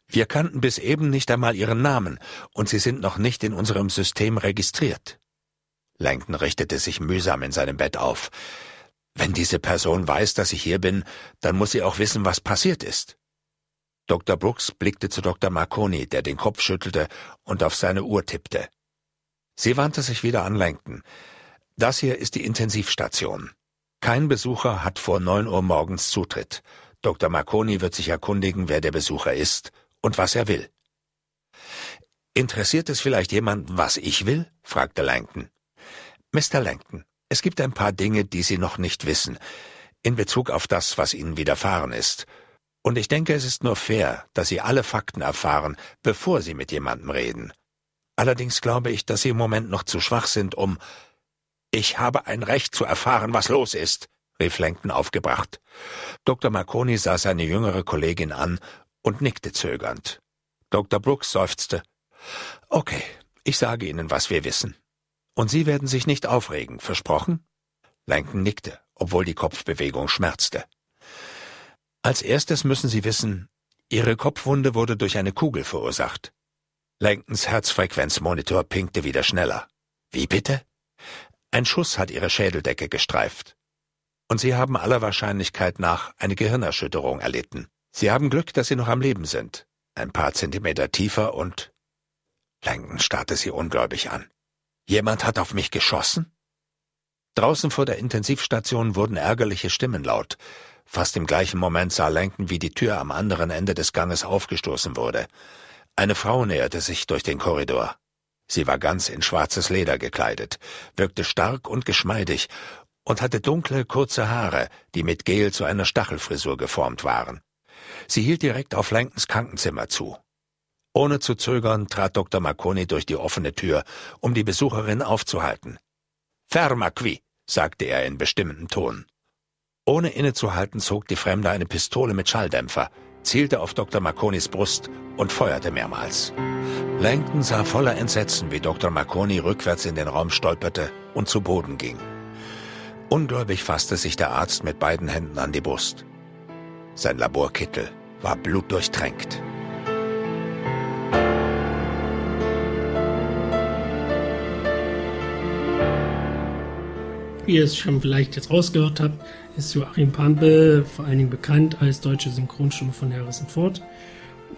Wir kannten bis eben nicht einmal Ihren Namen, und Sie sind noch nicht in unserem System registriert. Langton richtete sich mühsam in seinem Bett auf. Wenn diese Person weiß, dass ich hier bin, dann muss sie auch wissen, was passiert ist. Dr. Brooks blickte zu Dr. Marconi, der den Kopf schüttelte und auf seine Uhr tippte. Sie wandte sich wieder an Langton. Das hier ist die Intensivstation. Kein Besucher hat vor neun Uhr morgens Zutritt. Dr. Marconi wird sich erkundigen, wer der Besucher ist und was er will. Interessiert es vielleicht jemanden, was ich will? fragte Langton. Mr. Langton, es gibt ein paar Dinge, die Sie noch nicht wissen, in Bezug auf das, was Ihnen widerfahren ist. Und ich denke, es ist nur fair, dass Sie alle Fakten erfahren, bevor Sie mit jemandem reden. Allerdings glaube ich, dass Sie im Moment noch zu schwach sind, um Ich habe ein Recht zu erfahren, was los ist, rief Langton aufgebracht. Dr. Marconi sah seine jüngere Kollegin an und nickte zögernd. Dr. Brooks seufzte. Okay, ich sage Ihnen, was wir wissen. Und Sie werden sich nicht aufregen, versprochen? Langton nickte, obwohl die Kopfbewegung schmerzte. Als erstes müssen Sie wissen, Ihre Kopfwunde wurde durch eine Kugel verursacht. Langtons Herzfrequenzmonitor pinkte wieder schneller. Wie bitte? Ein Schuss hat Ihre Schädeldecke gestreift. Und Sie haben aller Wahrscheinlichkeit nach eine Gehirnerschütterung erlitten. Sie haben Glück, dass Sie noch am Leben sind. Ein paar Zentimeter tiefer und... Langton starrte sie ungläubig an. Jemand hat auf mich geschossen? Draußen vor der Intensivstation wurden ärgerliche Stimmen laut. Fast im gleichen Moment sah Langton, wie die Tür am anderen Ende des Ganges aufgestoßen wurde. Eine Frau näherte sich durch den Korridor. Sie war ganz in schwarzes Leder gekleidet, wirkte stark und geschmeidig und hatte dunkle, kurze Haare, die mit Gel zu einer Stachelfrisur geformt waren. Sie hielt direkt auf Langtons Krankenzimmer zu. Ohne zu zögern trat Dr. Marconi durch die offene Tür, um die Besucherin aufzuhalten. Ferma qui, sagte er in bestimmendem Ton. Ohne innezuhalten zog die Fremde eine Pistole mit Schalldämpfer, zielte auf Dr. Marconis Brust und feuerte mehrmals. Langton sah voller Entsetzen, wie Dr. Marconi rückwärts in den Raum stolperte und zu Boden ging. Ungläubig fasste sich der Arzt mit beiden Händen an die Brust. Sein Laborkittel war blutdurchtränkt. Wie ihr es schon vielleicht jetzt rausgehört habt, ist Joachim Pampe vor allen Dingen bekannt als deutsche Synchronstimme von Harrison Ford.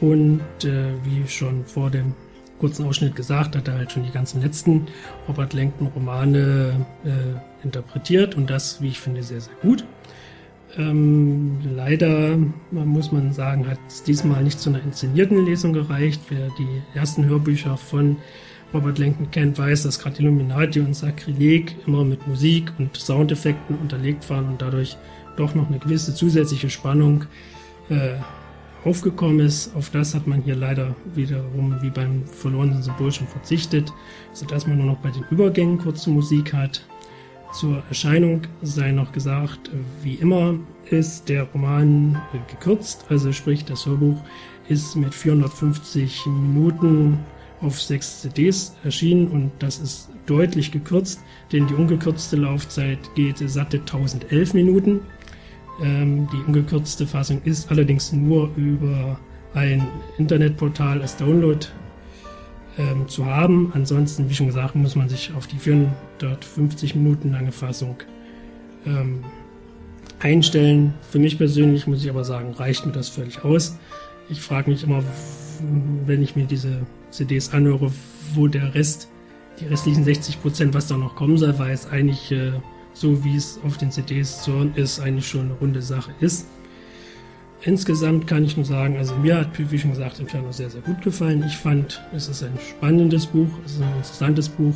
Und äh, wie schon vor dem kurzen Ausschnitt gesagt, hat er halt schon die ganzen letzten Robert Langton Romane äh, interpretiert und das, wie ich finde, sehr, sehr gut. Ähm, leider muss man sagen, hat es diesmal nicht zu einer inszenierten Lesung gereicht. Wer die ersten Hörbücher von Robert Langton kennt, weiß, dass gerade Illuminati und Sakrileg immer mit Musik und Soundeffekten unterlegt waren und dadurch doch noch eine gewisse zusätzliche Spannung äh, aufgekommen ist. Auf das hat man hier leider wiederum wie beim verlorenen Symbol schon verzichtet, sodass man nur noch bei den Übergängen kurze Musik hat. Zur Erscheinung sei noch gesagt, wie immer ist der Roman gekürzt, also sprich das Hörbuch ist mit 450 Minuten auf sechs CDs erschienen und das ist deutlich gekürzt, denn die ungekürzte Laufzeit geht satte 1011 Minuten. Ähm, die ungekürzte Fassung ist allerdings nur über ein Internetportal als Download ähm, zu haben. Ansonsten, wie schon gesagt, muss man sich auf die 450 Minuten lange Fassung ähm, einstellen. Für mich persönlich muss ich aber sagen, reicht mir das völlig aus. Ich frage mich immer, wenn ich mir diese CDs anhöre, wo der Rest, die restlichen 60 Prozent, was da noch kommen soll, weil es eigentlich äh, so wie es auf den CDs zu hören ist, eigentlich schon eine runde Sache ist. Insgesamt kann ich nur sagen, also mir hat, wie schon gesagt, Inferno sehr, sehr gut gefallen. Ich fand, es ist ein spannendes Buch, es ist ein interessantes Buch.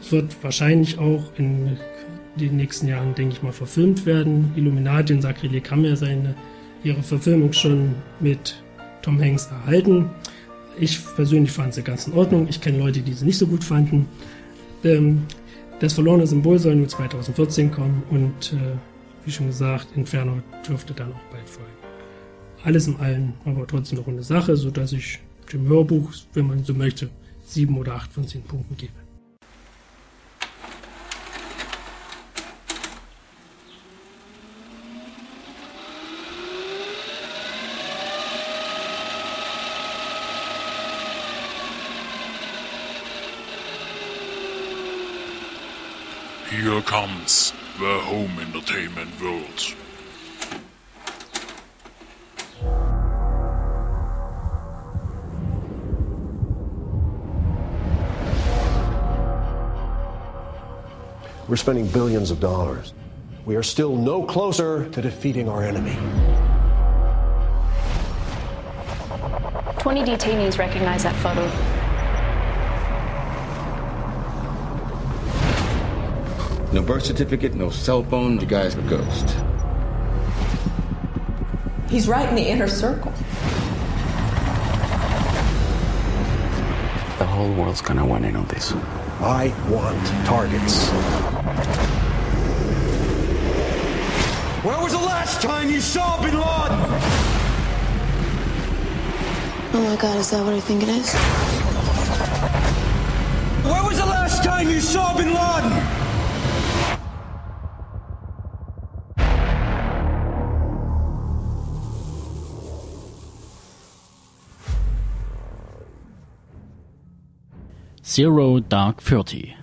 Es wird wahrscheinlich auch in den nächsten Jahren, denke ich mal, verfilmt werden. Illuminati und Sakrileg haben ja seine, ihre Verfilmung schon mit Tom Hanks erhalten. Ich persönlich fand sie ganz in Ordnung. Ich kenne Leute, die sie nicht so gut fanden. Ähm, das verlorene Symbol soll nur 2014 kommen und äh, wie schon gesagt, Inferno dürfte dann auch bald folgen. Alles in allem aber trotzdem eine runde Sache, sodass ich dem Hörbuch, wenn man so möchte, sieben oder acht von zehn Punkten gebe. Here comes the home entertainment world. We're spending billions of dollars. We are still no closer to defeating our enemy. 20 detainees recognize that photo. No birth certificate, no cell phone. The guy's a ghost. He's right in the inner circle. The whole world's gonna want in on this. I want targets. Where was the last time you saw Bin Laden? Oh my god, is that what I think it is? Where was the last time you saw Bin Laden? Zero Dark Thirty.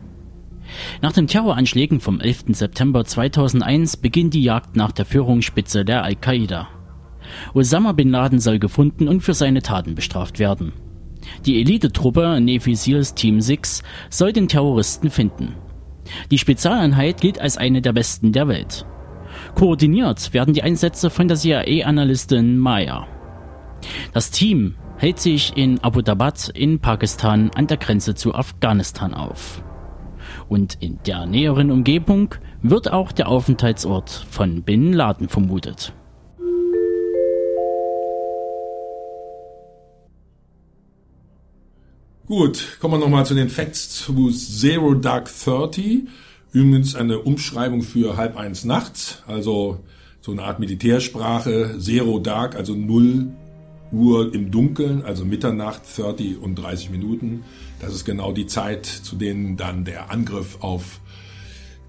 Nach den Terroranschlägen vom 11. September 2001 beginnt die Jagd nach der Führungsspitze der Al-Qaida. Osama bin Laden soll gefunden und für seine Taten bestraft werden. Die Elitetruppe Navy SEALs Team 6 soll den Terroristen finden. Die Spezialeinheit gilt als eine der besten der Welt. Koordiniert werden die Einsätze von der CIA-Analystin Maya. Das Team hält sich in Abu Dhabat in Pakistan an der Grenze zu Afghanistan auf. Und in der näheren Umgebung wird auch der Aufenthaltsort von Bin Laden vermutet. Gut, kommen wir nochmal zu den Facts zu Zero Dark Thirty. Übrigens eine Umschreibung für halb eins nachts, also so eine Art Militärsprache. Zero Dark, also null Uhr im Dunkeln, also Mitternacht, 30 und 30 Minuten. Das ist genau die Zeit, zu denen dann der Angriff auf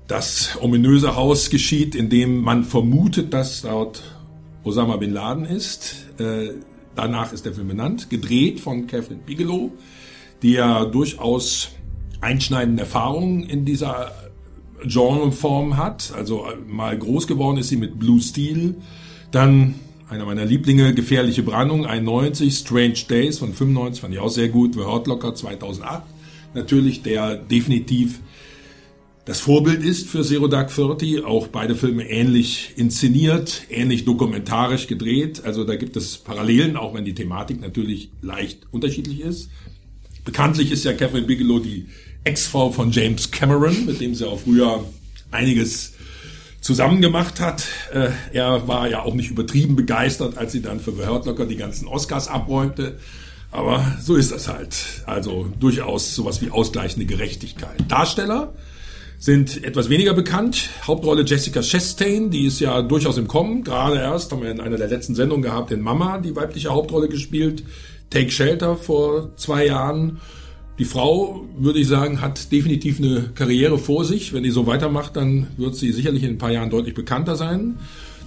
das ominöse Haus geschieht, in dem man vermutet, dass dort Osama bin Laden ist. Äh, danach ist der Film benannt, gedreht von Catherine Bigelow, die ja durchaus einschneidende Erfahrungen in dieser Genreform hat. Also äh, mal groß geworden ist sie mit Blue Steel, dann einer meiner Lieblinge, Gefährliche Brandung, 91, Strange Days von 95, fand ich auch sehr gut, The Hurt Locker 2008, natürlich, der definitiv das Vorbild ist für Zero Dark Thirty, auch beide Filme ähnlich inszeniert, ähnlich dokumentarisch gedreht, also da gibt es Parallelen, auch wenn die Thematik natürlich leicht unterschiedlich ist. Bekanntlich ist ja Catherine Bigelow die Ex-Frau von James Cameron, mit dem sie auch früher einiges zusammen gemacht hat. Äh, er war ja auch nicht übertrieben begeistert, als sie dann für The Hurt Locker die ganzen Oscars abräumte. Aber so ist das halt. Also durchaus sowas wie ausgleichende Gerechtigkeit. Darsteller sind etwas weniger bekannt. Hauptrolle Jessica Chastain, die ist ja durchaus im Kommen. Gerade erst haben wir in einer der letzten Sendungen gehabt, in Mama die weibliche Hauptrolle gespielt. Take Shelter vor zwei Jahren. Die Frau, würde ich sagen, hat definitiv eine Karriere vor sich. Wenn die so weitermacht, dann wird sie sicherlich in ein paar Jahren deutlich bekannter sein.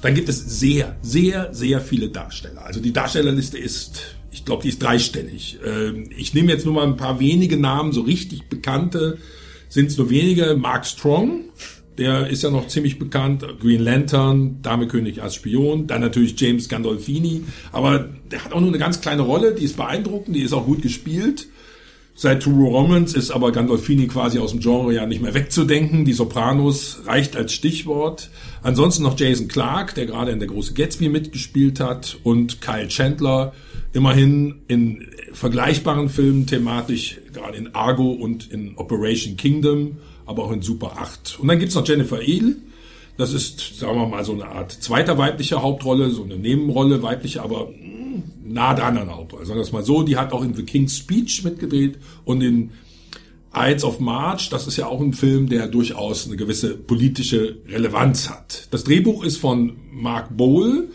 Dann gibt es sehr, sehr, sehr viele Darsteller. Also die Darstellerliste ist, ich glaube, die ist dreistellig. Ähm, ich nehme jetzt nur mal ein paar wenige Namen, so richtig bekannte sind es nur wenige. Mark Strong, der ist ja noch ziemlich bekannt. Green Lantern, Dame König als Spion. Dann natürlich James Gandolfini. Aber der hat auch nur eine ganz kleine Rolle, die ist beeindruckend, die ist auch gut gespielt. Seit True Romance ist aber Gandolfini quasi aus dem Genre ja nicht mehr wegzudenken. Die Sopranos reicht als Stichwort. Ansonsten noch Jason Clark, der gerade in der große Gatsby mitgespielt hat und Kyle Chandler, immerhin in vergleichbaren Filmen thematisch, gerade in Argo und in Operation Kingdom, aber auch in Super 8. Und dann gibt's noch Jennifer Eel. Das ist, sagen wir mal, so eine Art zweiter weiblicher Hauptrolle, so eine Nebenrolle, weibliche, aber nah dran an der Hauptrolle. Sagen wir es mal so, die hat auch in The King's Speech mitgedreht und in Ides of March, das ist ja auch ein Film, der durchaus eine gewisse politische Relevanz hat. Das Drehbuch ist von Mark Bowl,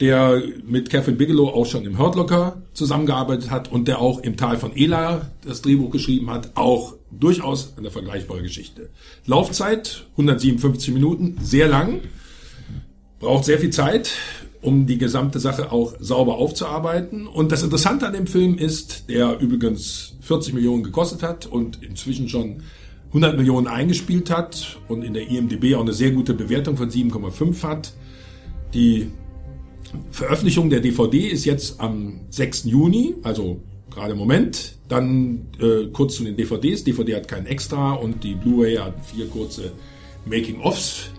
der mit Catherine Bigelow auch schon im Hurt Locker zusammengearbeitet hat und der auch im Tal von Ela das Drehbuch geschrieben hat, auch durchaus eine vergleichbare Geschichte. Laufzeit 157 Minuten, sehr lang, braucht sehr viel Zeit, um die gesamte Sache auch sauber aufzuarbeiten. Und das Interessante an dem Film ist, der übrigens 40 Millionen gekostet hat und inzwischen schon 100 Millionen eingespielt hat und in der IMDB auch eine sehr gute Bewertung von 7,5 hat. Die Veröffentlichung der DVD ist jetzt am 6. Juni, also gerade im Moment. Dann äh, kurz zu den DVDs. DVD hat kein Extra und die Blu-ray hat vier kurze Making-ofs.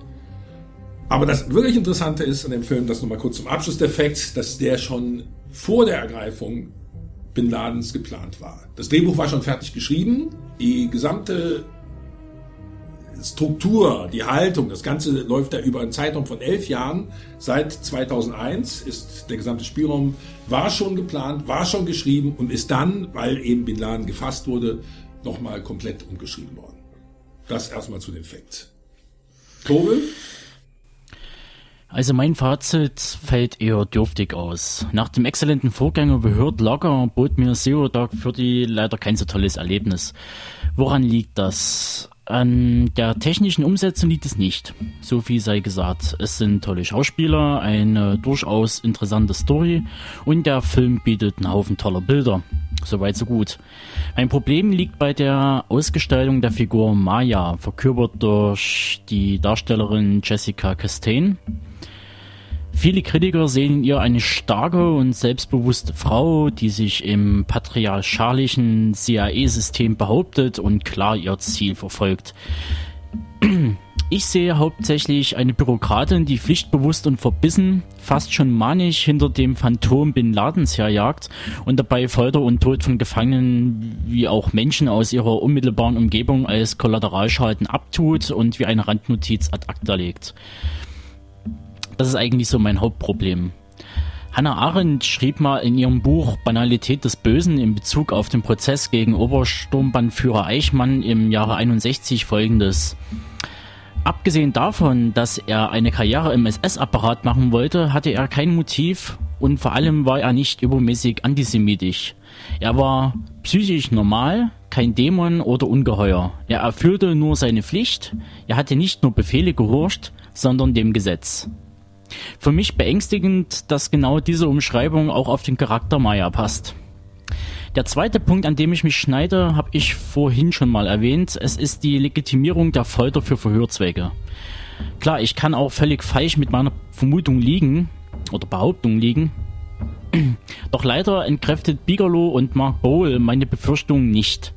Aber das wirklich Interessante ist an dem Film, das nochmal kurz zum Abschluss der Facts, dass der schon vor der Ergreifung Bin Ladens geplant war. Das Drehbuch war schon fertig geschrieben. Die gesamte Struktur, die Haltung, das Ganze läuft da über einen Zeitraum von elf Jahren. Seit 2001 ist der gesamte Spielraum, war schon geplant, war schon geschrieben und ist dann, weil eben Bin Laden gefasst wurde, nochmal komplett umgeschrieben worden. Das erstmal zu den Facts. Tobel? Also mein Fazit fällt eher dürftig aus. Nach dem exzellenten Vorgänger Hurt Locker bot mir Zero Dark für die leider kein so tolles Erlebnis. Woran liegt das? An der technischen Umsetzung liegt es nicht. So viel sei gesagt. Es sind tolle Schauspieler, eine durchaus interessante Story und der Film bietet einen Haufen toller Bilder. Soweit so gut. Mein Problem liegt bei der Ausgestaltung der Figur Maya, verkörpert durch die Darstellerin Jessica Chastain. Viele Kritiker sehen in ihr eine starke und selbstbewusste Frau, die sich im patriarchalischen CIA-System behauptet und klar ihr Ziel verfolgt. <clears throat> Ich sehe hauptsächlich eine Bürokratin, die pflichtbewusst und verbissen, fast schon manisch hinter dem Phantom Bin Ladens herjagt und dabei Folter und Tod von Gefangenen wie auch Menschen aus ihrer unmittelbaren Umgebung als Kollateralschaden abtut und wie eine Randnotiz ad acta legt. Das ist eigentlich so mein Hauptproblem. Hannah Arendt schrieb mal in ihrem Buch Banalität des Bösen in Bezug auf den Prozess gegen Obersturmbannführer Eichmann im Jahre 61 folgendes. Abgesehen davon, dass er eine Karriere im SS-Apparat machen wollte, hatte er kein Motiv und vor allem war er nicht übermäßig antisemitisch. Er war psychisch normal, kein Dämon oder Ungeheuer. Er erfüllte nur seine Pflicht, er hatte nicht nur Befehle gehorcht, sondern dem Gesetz. Für mich beängstigend, dass genau diese Umschreibung auch auf den Charakter Maya passt. Der zweite Punkt, an dem ich mich schneide, habe ich vorhin schon mal erwähnt. Es ist die Legitimierung der Folter für Verhörzwecke. Klar, ich kann auch völlig falsch mit meiner Vermutung liegen oder Behauptung liegen. <clears throat> Doch leider entkräftet Bigelow und Mark Bowl meine Befürchtungen nicht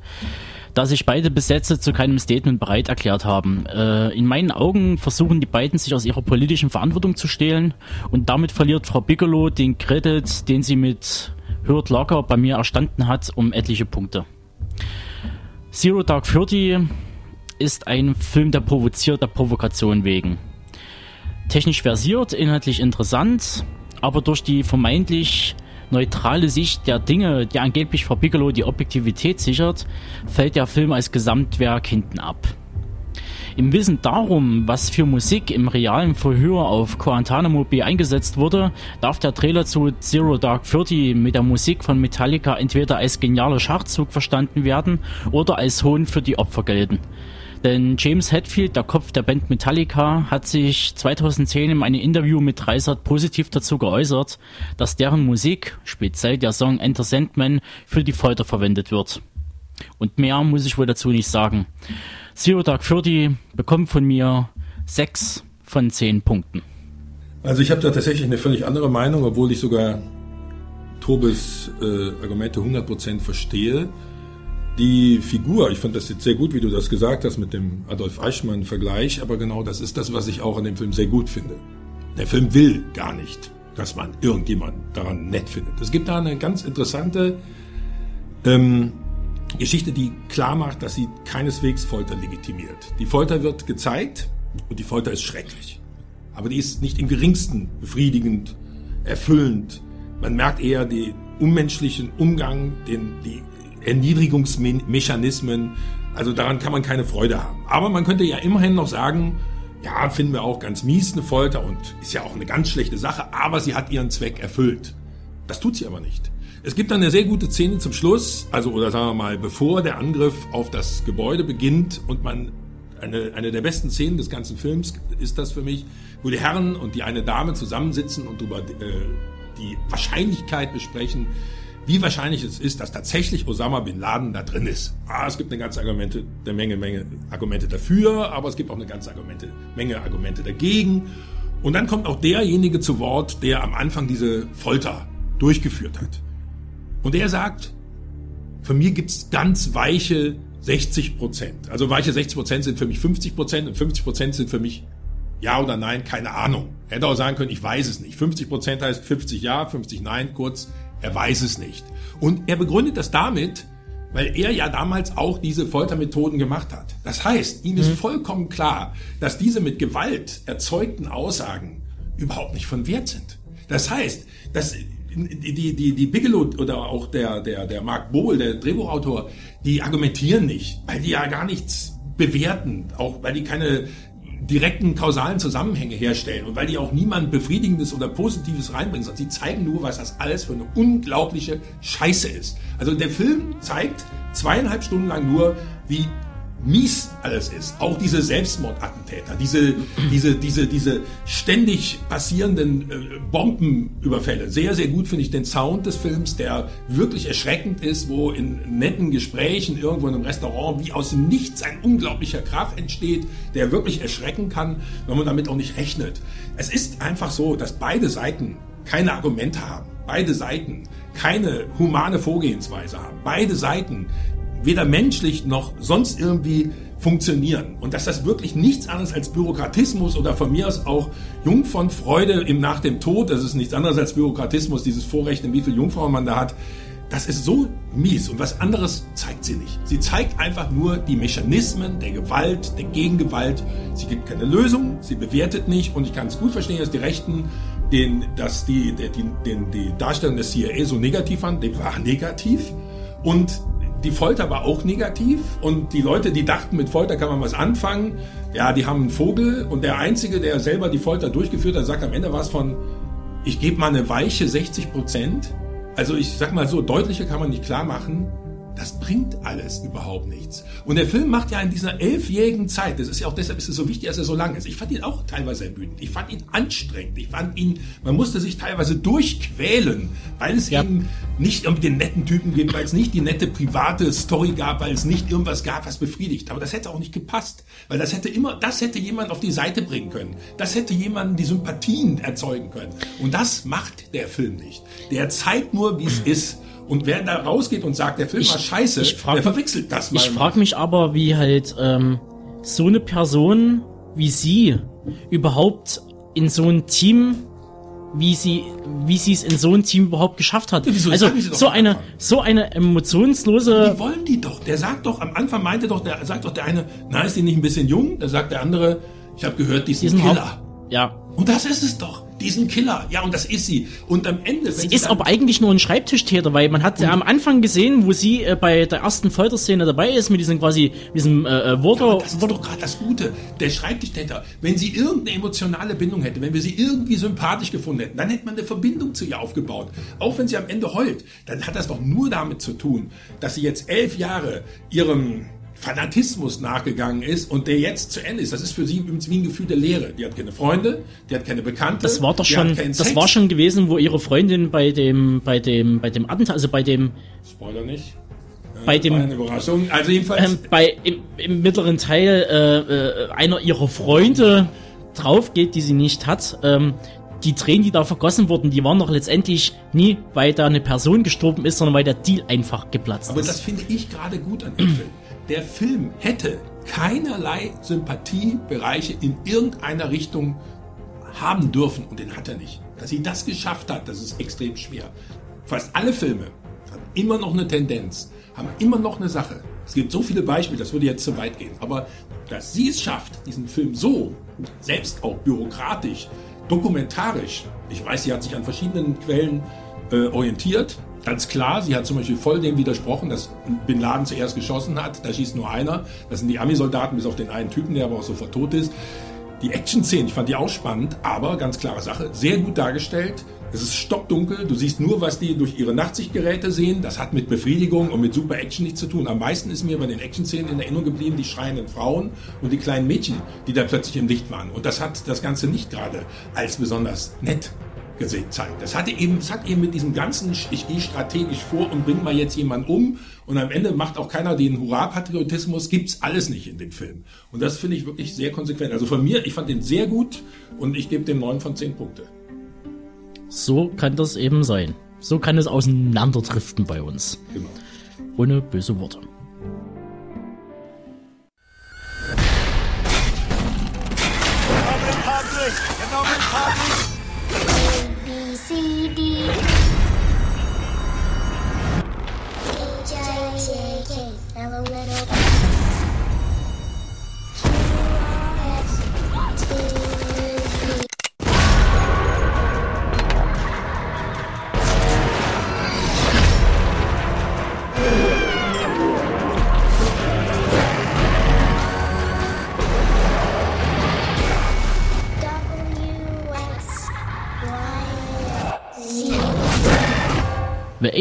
da sich beide Besetzer zu keinem Statement bereit erklärt haben. Äh, in meinen Augen versuchen die beiden sich aus ihrer politischen Verantwortung zu stehlen und damit verliert Frau Bigelow den Credit, den sie mit Hurt Locker bei mir erstanden hat, um etliche Punkte. Zero Dark Thirty ist ein Film, der provoziert der Provokation wegen. Technisch versiert, inhaltlich interessant, aber durch die vermeintlich neutrale Sicht der Dinge, die angeblich Frau Bigelow die Objektivität sichert, fällt der Film als Gesamtwerk hinten ab. Im Wissen darum, was für Musik im realen Verhör auf Guantanamo Bay eingesetzt wurde, darf der Trailer zu Zero Dark Thirty mit der Musik von Metallica entweder als genialer Schachzug verstanden werden oder als Hohn für die Opfer gelten. Denn James Hetfield, der Kopf der Band Metallica, hat sich 2010 in einem Interview mit Dreisat positiv dazu geäußert, dass deren Musik, speziell der Song Enter Sandman, für die Folter verwendet wird. Und mehr muss ich wohl dazu nicht sagen. Zero Dark Thirty bekommt von mir 6 von 10 Punkten. Also ich habe da tatsächlich eine völlig andere Meinung, obwohl ich sogar Tobes äh, Argumente 100% verstehe. Die Figur, ich fand das jetzt sehr gut, wie du das gesagt hast mit dem Adolf Eichmann-Vergleich, aber genau das ist das, was ich auch an dem Film sehr gut finde. Der Film will gar nicht, dass man irgendjemanden daran nett findet. Es gibt da eine ganz interessante ähm, Geschichte, die klar macht, dass sie keineswegs Folter legitimiert. Die Folter wird gezeigt und die Folter ist schrecklich. Aber die ist nicht im geringsten befriedigend, erfüllend. Man merkt eher den unmenschlichen Umgang, den, die Erniedrigungsmechanismen. Also daran kann man keine Freude haben. Aber man könnte ja immerhin noch sagen, ja, finden wir auch ganz mies eine Folter und ist ja auch eine ganz schlechte Sache, aber sie hat ihren Zweck erfüllt. Das tut sie aber nicht. Es gibt dann eine sehr gute Szene zum Schluss, also oder sagen wir mal, bevor der Angriff auf das Gebäude beginnt und man eine, eine der besten Szenen des ganzen Films ist das für mich, wo die Herren und die eine Dame zusammensitzen und über äh, die Wahrscheinlichkeit besprechen, wie wahrscheinlich es ist, dass tatsächlich Osama bin Laden da drin ist. Ah, es gibt eine ganze Argumente, eine Menge, Menge Argumente dafür, aber es gibt auch eine ganze Argumente, Menge Argumente dagegen. Und dann kommt auch derjenige zu Wort, der am Anfang diese Folter durchgeführt hat. Und er sagt, für mir gibt's ganz weiche 60 Prozent. Also weiche 60 Prozent sind für mich 50 Prozent und 50 Prozent sind für mich ja oder nein, keine Ahnung. Er hätte auch sagen können, ich weiß es nicht. 50 Prozent heißt 50 ja, 50 nein, kurz, er weiß es nicht. Und er begründet das damit, weil er ja damals auch diese Foltermethoden gemacht hat. Das heißt, ihm ist mhm. vollkommen klar, dass diese mit Gewalt erzeugten Aussagen überhaupt nicht von Wert sind. Das heißt, dass die, die, die Bigelow oder auch der, der, der Mark Bohl, der Drehbuchautor, die argumentieren nicht, weil die ja gar nichts bewerten, auch weil die keine direkten kausalen Zusammenhänge herstellen und weil die auch niemand Befriedigendes oder Positives reinbringen, sondern sie zeigen nur, was das alles für eine unglaubliche Scheiße ist. Also der Film zeigt zweieinhalb Stunden lang nur, wie mies alles ist. Auch diese Selbstmordattentäter, diese, diese, diese, diese ständig passierenden äh, Bombenüberfälle. Sehr, sehr gut finde ich den Sound des Films, der wirklich erschreckend ist, wo in netten Gesprächen irgendwo in einem Restaurant wie aus dem Nichts ein unglaublicher Krach entsteht, der wirklich erschrecken kann, wenn man damit auch nicht rechnet. Es ist einfach so, dass beide Seiten keine Argumente haben. Beide Seiten keine humane Vorgehensweise haben. Beide Seiten weder menschlich noch sonst irgendwie funktionieren. Und dass das wirklich nichts anderes als Bürokratismus oder von mir aus auch Jung im Nach dem Tod, das ist nichts anderes als Bürokratismus, dieses Vorrechnen, wie viel Jungfrauen man da hat, das ist so mies und was anderes zeigt sie nicht. Sie zeigt einfach nur die Mechanismen der Gewalt, der Gegengewalt. Sie gibt keine Lösung, sie bewertet nicht und ich kann es gut verstehen, dass die Rechten den, dass die, die, den, die Darstellung des CIA so negativ fanden. Die war negativ und die Folter war auch negativ und die Leute, die dachten, mit Folter kann man was anfangen, ja, die haben einen Vogel und der Einzige, der selber die Folter durchgeführt hat, sagt am Ende was von, ich gebe mal eine weiche 60 Prozent. Also ich sag mal so, deutlicher kann man nicht klar machen, das bringt alles überhaupt nichts. Und der Film macht ja in dieser elfjährigen Zeit, das ist ja auch deshalb ist es so wichtig, dass er so lang ist. Ich fand ihn auch teilweise ermüdend. Ich fand ihn anstrengend. Ich fand ihn, man musste sich teilweise durchquälen, weil es ja. eben nicht irgendwie den netten Typen gibt, weil es nicht die nette private Story gab, weil es nicht irgendwas gab, was befriedigt. Aber das hätte auch nicht gepasst, weil das hätte immer, das hätte jemand auf die Seite bringen können. Das hätte jemanden die Sympathien erzeugen können. Und das macht der Film nicht. Der zeigt nur, wie es <clears throat> ist. Und wer da rausgeht und sagt, der Film ich, war scheiße, der verwechselt das mal. Ich frage mich aber, wie halt ähm, so eine Person wie sie überhaupt in so ein Team wie sie wie sie es in so ein Team überhaupt geschafft hat. Ja, also so eine so eine emotionslose. Wie wollen die doch? Der sagt doch am Anfang meinte doch der sagt doch der eine, na ist die nicht ein bisschen jung? Da sagt der andere, ich habe gehört, die ist ein Killer. Haupt, ja. Und das ist es doch diesen Killer. Ja, und das ist sie. Und am Ende. Sie ist aber eigentlich nur ein Schreibtischtäter, weil man hat ja am Anfang gesehen, wo sie äh, bei der ersten Folterszene dabei ist, mit diesem quasi, diesem äh, äh Water. Ja, das ist doch gerade das Gute. Der Schreibtischtäter. Wenn sie irgendeine emotionale Bindung hätte, wenn wir sie irgendwie sympathisch gefunden hätten, dann hätte man eine Verbindung zu ihr aufgebaut. Auch wenn sie am Ende heult, dann hat das doch nur damit zu tun, dass sie jetzt elf Jahre ihrem Fanatismus nachgegangen ist und der jetzt zu Ende ist. Das ist für sie wie ein Gefühl der Leere. Die hat keine Freunde, die hat keine Bekannte. Das war doch schon, das war schon gewesen, wo ihre Freundin bei dem, bei dem, bei dem Attentat, also bei dem. Spoiler nicht. Bei dem, eine Überraschung. Also jedenfalls. Ähm, bei, im, im, mittleren Teil äh, äh, einer ihrer Freunde drauf geht, die sie nicht hat. Ähm, die Tränen, die da vergossen wurden, die waren doch letztendlich nie, weil da eine Person gestorben ist, sondern weil der Deal einfach geplatzt Aber ist. Aber das finde ich gerade gut an dem Film der Film hätte keinerlei Sympathiebereiche in irgendeiner Richtung haben dürfen und den hat er nicht. Dass sie das geschafft hat, das ist extrem schwer. Fast alle Filme haben immer noch eine Tendenz, haben immer noch eine Sache. Es gibt so viele Beispiele, das würde jetzt zu weit gehen. Aber dass sie es schafft, diesen Film so, selbst auch bürokratisch, dokumentarisch, ich weiß, sie hat sich an verschiedenen Quellen äh, orientiert, Ganz klar, sie hat zum Beispiel voll dem widersprochen, dass Bin Laden zuerst geschossen hat. Da schießt nur einer. Das sind die Ami-Soldaten, bis auf den einen Typen, der aber auch sofort tot ist. Die Action-Szenen, ich fand die auch spannend, aber ganz klare Sache, sehr gut dargestellt. Es ist stockdunkel, du siehst nur, was die durch ihre Nachtsichtgeräte sehen. Das hat mit Befriedigung und mit super Action nichts zu tun. Am meisten ist mir bei den Action-Szenen in Erinnerung geblieben, die schreienden Frauen und die kleinen Mädchen, die da plötzlich im Licht waren. Und das hat das Ganze nicht gerade als besonders nett gezeigt. Das hatte eben, das hat eben mit diesem ganzen, ich gehe strategisch vor und bringe mal jetzt jemanden um und am Ende macht auch keiner den Hurra-Patriotismus, gibt's alles nicht in dem Film. Und das finde ich wirklich sehr konsequent. Also von mir, ich fand den sehr gut und ich gebe dem 9 von 10 Punkte. So kann das eben sein. So kann es auseinanderdriften bei uns. Genau. Ohne böse Worte.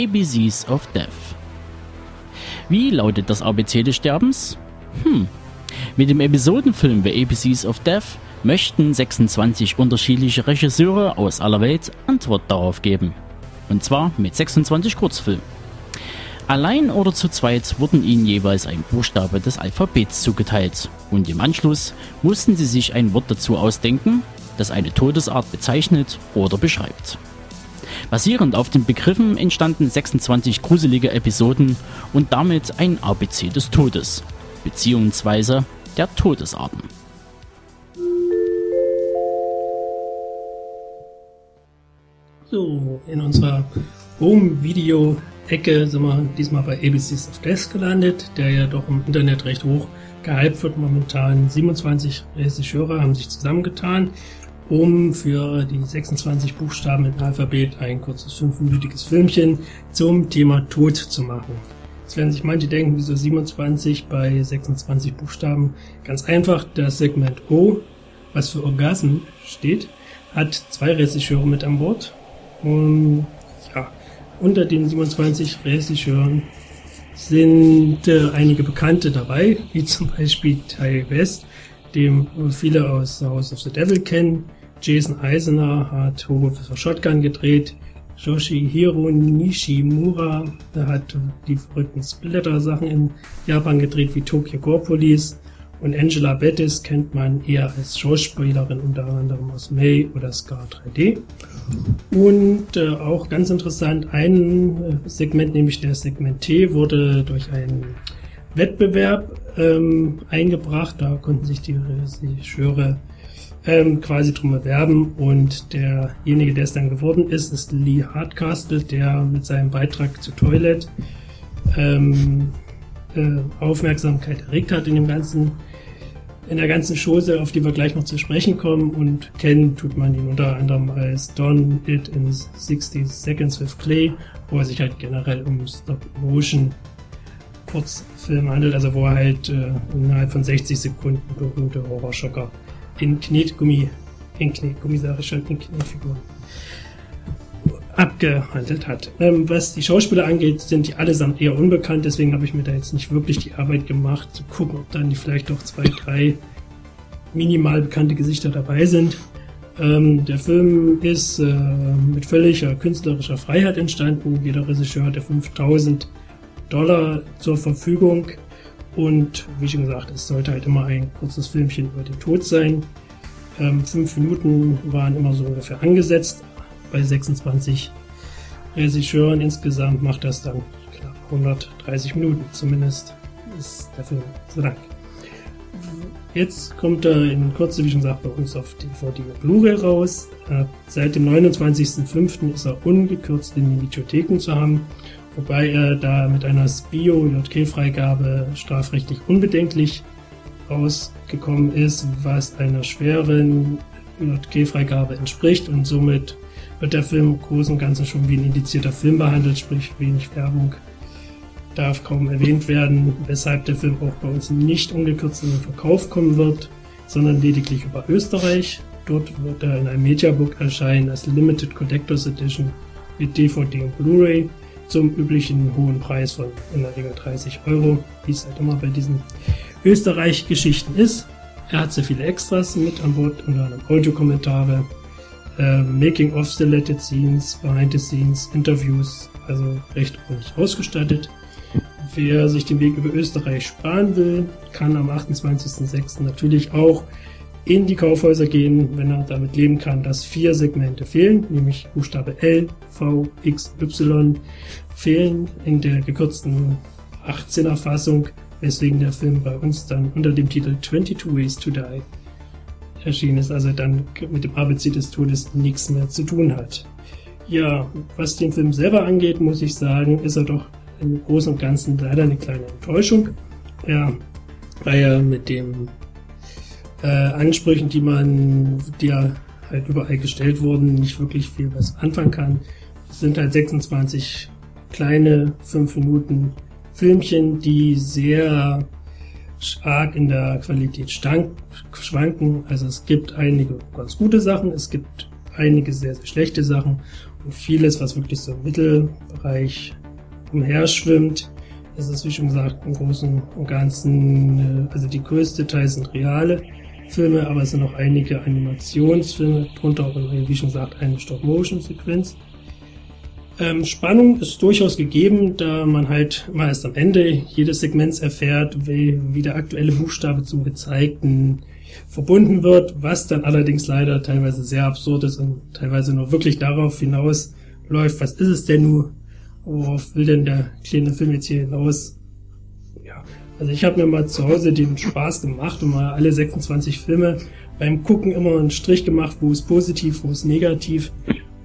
ABCs of Death. Wie lautet das ABC des Sterbens? Hm. Mit dem Episodenfilm The ABCs of Death möchten 26 unterschiedliche Regisseure aus aller Welt Antwort darauf geben. Und zwar mit 26 Kurzfilmen. Allein oder zu zweit wurden ihnen jeweils ein Buchstabe des Alphabets zugeteilt und im Anschluss mussten sie sich ein Wort dazu ausdenken, das eine Todesart bezeichnet oder beschreibt. Basierend auf den Begriffen entstanden 26 gruselige Episoden und damit ein ABC des Todes, beziehungsweise der Todesarten. So, in unserer Home-Video-Ecke sind wir diesmal bei ABCs of Death gelandet, der ja doch im Internet recht hoch gehypt wird momentan. 27 Regisseure haben sich zusammengetan, um für die 26 Buchstaben im Alphabet ein kurzes fünfminütiges Filmchen zum Thema Tod zu machen. Jetzt werden sich manche denken, wieso 27 bei 26 Buchstaben? Ganz einfach, das Segment O, was für Orgasm steht, hat zwei Regisseure mit an Bord. Und ja, unter den 27 Regisseuren sind äh, einige Bekannte dabei, wie zum Beispiel Ty West, dem viele aus House of the Devil kennen. Jason Eisner hat Hobo for Shotgun gedreht. Yoshihiro Nishimura hat die verrückten Splitter-Sachen in Japan gedreht, wie Tokyo Gore Police. Und Angela Bettis kennt man eher als Schauspielerin unter anderem aus May oder Scar 3D. Und äh, auch ganz interessant, ein äh, Segment, nämlich der Segment T, wurde durch einen Wettbewerb ähm, eingebracht. Da konnten sich die Regisseure ähm, quasi drum bewerben und derjenige, der es dann geworden ist, ist Lee Hardcastle, der mit seinem Beitrag zu Toilet ähm, äh, Aufmerksamkeit erregt hat in dem ganzen in der ganzen Chose, auf die wir gleich noch zu sprechen kommen. Und kennen tut man ihn unter anderem als Don It in 60 Seconds with Clay, wo er sich halt generell um Stop-Motion Kurzfilm handelt, also wo er halt äh, innerhalb von 60 Sekunden berühmte Horrorschocker in Knetgummi, in Knetgummi sage ich schon, in Knetfiguren abgehandelt hat. Ähm, was die Schauspieler angeht, sind die allesamt eher unbekannt, deswegen habe ich mir da jetzt nicht wirklich die Arbeit gemacht, zu gucken, ob dann die vielleicht doch zwei, drei minimal bekannte Gesichter dabei sind. Ähm, der Film ist äh, mit völliger künstlerischer Freiheit entstanden. Jeder Regisseur hatte 5000 Dollar zur Verfügung. Und wie schon gesagt, es sollte halt immer ein kurzes Filmchen über den Tod sein. Ähm, fünf Minuten waren immer so ungefähr angesetzt. Bei 26 Regisseuren insgesamt macht das dann knapp 130 Minuten. Zumindest ist der Film so lang. Jetzt kommt er in Kürze, wie schon gesagt, bei uns auf DVD und Blu-ray raus. Seit dem 29.05. ist er ungekürzt in den Videotheken zu haben, wobei er da mit einer Spio-JK-Freigabe strafrechtlich unbedenklich rausgekommen ist, was einer schweren JK-Freigabe entspricht und somit wird der Film im Großen und Ganzen schon wie ein indizierter Film behandelt, sprich wenig Werbung darf kaum erwähnt werden, weshalb der Film auch bei uns nicht ungekürzt in den Verkauf kommen wird, sondern lediglich über Österreich. Dort wird er in einem Mediabook erscheinen als Limited Collectors Edition mit DVD und Blu-ray zum üblichen hohen Preis von in der Regel 30 Euro, wie es halt immer bei diesen Österreich-Geschichten ist. Er hat sehr viele Extras mit an Bord, unter anderem Audiokommentare, äh, Making of Selected Scenes, Behind the Scenes, Interviews, also recht ordentlich ausgestattet. Wer sich den Weg über Österreich sparen will, kann am 28.06. natürlich auch in die Kaufhäuser gehen, wenn er damit leben kann, dass vier Segmente fehlen, nämlich Buchstabe L, V, X, Y fehlen in der gekürzten 18er Fassung, weswegen der Film bei uns dann unter dem Titel 22 Ways to Die erschienen ist, also dann mit dem ABC des Todes nichts mehr zu tun hat. Ja, was den Film selber angeht, muss ich sagen, ist er doch im Großen und Ganzen leider eine kleine Enttäuschung. Ja, weil er mit den äh, Ansprüchen, die man, die ja halt überall gestellt wurden, nicht wirklich viel was anfangen kann. Es sind halt 26 kleine 5 Minuten Filmchen, die sehr stark in der Qualität schwanken. Also es gibt einige ganz gute Sachen, es gibt einige sehr, sehr schlechte Sachen und vieles, was wirklich so im Mittelbereich umherschwimmt. Es ist, wie schon gesagt, im Großen und Ganzen, äh, also die größte Teil sind reale Filme, aber es sind auch einige Animationsfilme, drunter auch, wie schon gesagt, eine Stop-Motion-Sequenz. Ähm, Spannung ist durchaus gegeben, da man halt mal erst am Ende jedes Segments erfährt, wie, wie der aktuelle Buchstabe zum gezeigten verbunden wird, was dann allerdings leider teilweise sehr absurd ist und teilweise nur wirklich darauf hinausläuft, was ist es denn nur, worauf will denn der kleine Film jetzt hier hinaus? Also ich habe mir mal zu Hause den Spaß gemacht und mal alle 26 Filme beim Gucken immer einen Strich gemacht, wo es positiv, wo es negativ,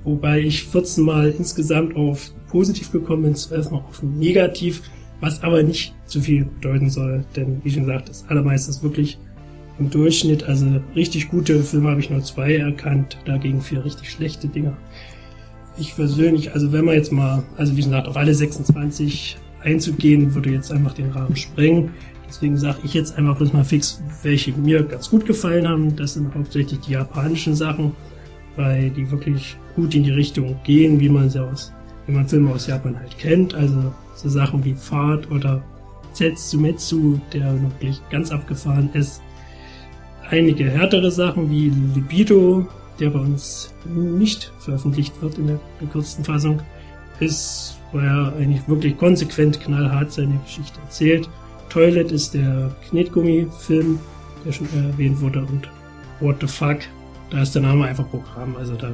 wobei ich 14 Mal insgesamt auf positiv gekommen bin, zuerst mal auf negativ, was aber nicht zu viel bedeuten soll, denn wie schon gesagt, das allermeiste ist wirklich im Durchschnitt, also richtig gute Filme habe ich nur zwei erkannt, dagegen vier richtig schlechte Dinger. Ich persönlich, also wenn man jetzt mal, also wie gesagt, auf alle 26 einzugehen, würde jetzt einfach den Rahmen sprengen. Deswegen sage ich jetzt einfach bloß mal fix, welche mir ganz gut gefallen haben. Das sind hauptsächlich die japanischen Sachen, weil die wirklich gut in die Richtung gehen, wie man sie aus, wie man Filme aus Japan halt kennt. Also so Sachen wie Fahrt oder Zetsumetsu, der wirklich ganz abgefahren ist einige härtere Sachen wie Libido, der bei uns nicht veröffentlicht wird in der gekürzten Fassung, ist, wo er eigentlich wirklich konsequent knallhart seine Geschichte erzählt. Toilet ist der Knetgummi-Film, der schon erwähnt wurde, und What the Fuck, da ist der Name einfach Programm, also da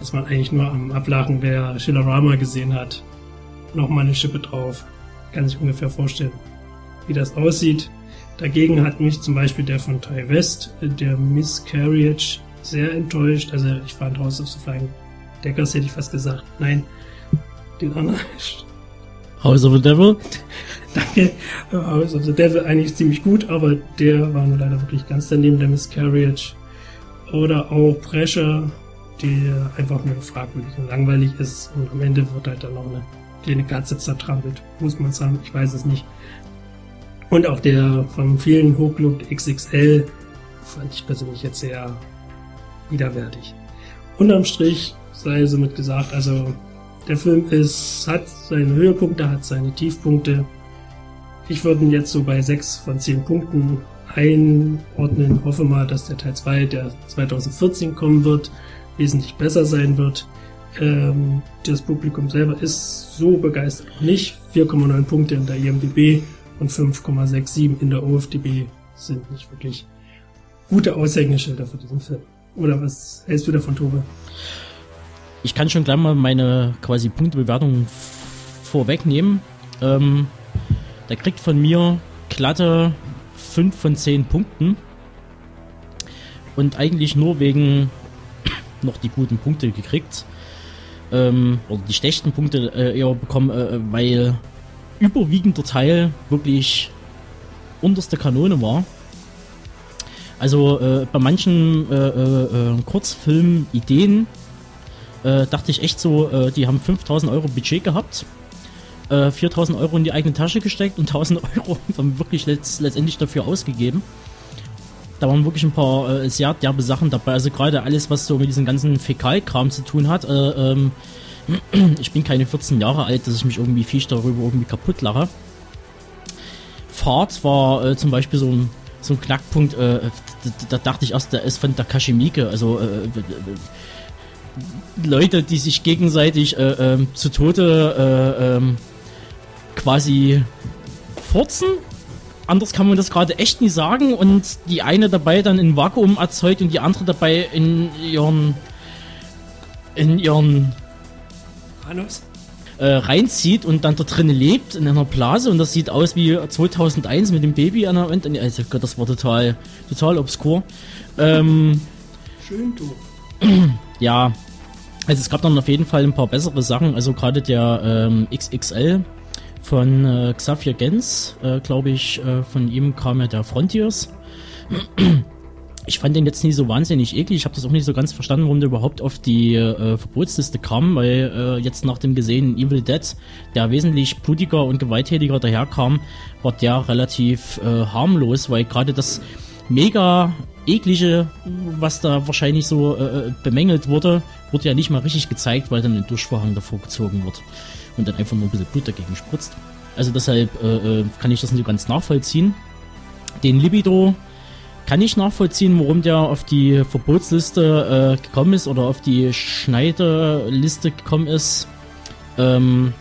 ist man eigentlich nur am Ablachen, wer Shillerama gesehen hat, nochmal eine Schippe drauf. Kann sich ungefähr vorstellen, wie das aussieht. Dagegen hat mich zum Beispiel der von Ty West, der Miscarriage, sehr enttäuscht. Also ich fand House of the Flying Deckers, hätte ich fast gesagt. Nein, den anderen. House of the Devil? <laughs> Danke. House of the Devil eigentlich ziemlich gut, aber der war nur leider wirklich ganz daneben, der Miscarriage. Oder auch Pressure, der einfach nur fragwürdig und langweilig ist und am Ende wird halt dann noch eine kleine Katze zertrampelt. Muss man sagen, ich weiß es nicht. Und auch der von vielen hochgelobte XXL fand ich persönlich jetzt sehr widerwärtig. Unterm Strich sei somit gesagt, also der Film ist, hat seine Höhepunkte, hat seine Tiefpunkte. Ich würde ihn jetzt so bei 6 von 10 Punkten einordnen. Hoffe mal, dass der Teil 2, der 2014 kommen wird, wesentlich besser sein wird. Ähm, das Publikum selber ist so begeistert nicht. 4,9 Punkte in der IMDb und 5,67 in der OFDB sind nicht wirklich gute Aushängeschilder für diesen Film. Oder was hältst du davon, Tobe? Ich kann schon gleich mal meine quasi Punktebewertung vorwegnehmen. Ähm, der kriegt von mir glatte 5 von 10 Punkten. Und eigentlich nur wegen <clears throat> noch die guten Punkte gekriegt. Ähm, oder die schlechten Punkte äh, eher bekommen, äh, weil überwiegender Teil wirklich unterste Kanone war. Also äh, bei manchen äh, äh, äh äh, dachte ich echt so, äh, die haben 5000 Euro Budget gehabt, 4000 Euro in die eigene Tasche gesteckt und <laughs> 1000 Euro dann wirklich letzt, letztendlich dafür ausgegeben. Da waren wirklich ein paar sehr derbe Sachen dabei. Also gerade alles, was so mit diesem ganzen Fäkalkram zu tun hat. Ähm, <clears throat> ich bin keine 14 Jahre alt, dass ich mich irgendwie fisch darüber irgendwie kaputt lache. Fahrt war äh, zum Beispiel so ein, so ein Knackpunkt, äh, da, da, dachte ich erst, der ist von Takashimike, also äh, Leute, die sich gegenseitig äh, ähm, zu Tode äh, ähm, quasi furzen. Anders kann man das gerade echt nie sagen und die eine dabei dann in Vakuum erzeugt und die andere dabei in ihren in ihren Anus? äh, reinzieht und dann da drin lebt in einer Blase und das sieht aus wie 2001 mit dem Baby an der Wand. Also Gott, das war total, total obskur. Ähm, Schön doof. <clears throat> ja, also es gab dann auf jeden Fall ein paar bessere Sachen. Also gerade der ähm, XXL von äh, Xavier Gens, äh, glaube ich, äh, von ihm kam ja der Frontiers. Ich fand den jetzt nie so wahnsinnig eklig. Ich habe das auch nicht so ganz verstanden, warum der überhaupt auf die äh, Verbotsliste kam, weil äh, jetzt nach dem gesehenen Evil Dead, der wesentlich blutiger und gewalttätiger daherkam, war der relativ äh, harmlos, weil gerade das mega eklige, was da wahrscheinlich so äh, bemängelt wurde, wurde ja nicht mal richtig gezeigt, weil dann ein Duschvorhang davor gezogen wird und dann einfach nur ein bisschen Blut dagegen spritzt. Also deshalb äh, äh kann ich das nicht ganz nachvollziehen. Den Libido kann ich nachvollziehen, warum der auf die Verbotsliste äh, gekommen ist oder auf die Schneideliste gekommen ist. Ähm,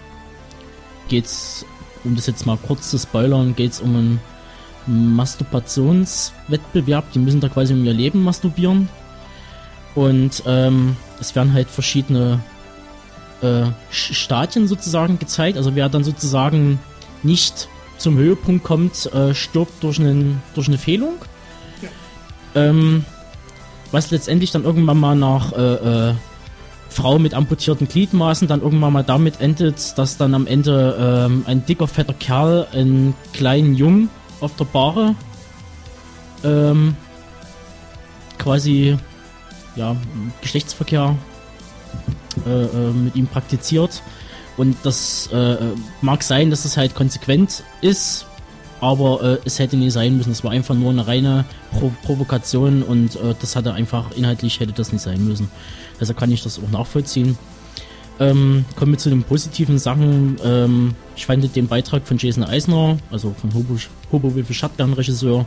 geht's, um das jetzt mal kurz zu spoilern, geht's um einen Masturbationswettbewerb. Die müssen da quasi um ihr Leben masturbieren. Und ähm, es werden halt verschiedene äh, Stadien sozusagen gezeigt. Also wer dann sozusagen nicht zum Höhepunkt kommt, äh, stirbt durch, einen, durch eine Fehlung. Ähm, was letztendlich dann irgendwann mal nach äh, äh, Frau mit amputierten Gliedmaßen dann irgendwann mal damit endet, dass dann am Ende ähm, ein dicker, fetter Kerl einen kleinen Jungen auf der Bahre ähm, quasi ja, Geschlechtsverkehr äh, äh, mit ihm praktiziert. Und das äh, äh mag sein, dass es halt konsequent ist, aber äh, es hätte nie sein müssen. Es war einfach nur eine reine Pro Provokation und äh, das hatte einfach inhaltlich hätte das nicht sein müssen. Also kann ich das auch nachvollziehen. Ähm, kommen wir zu den positiven Sachen. Ähm, ich fand den Beitrag von Jason Eisner, also von Hobo, Hobo with Shotgun Regisseur,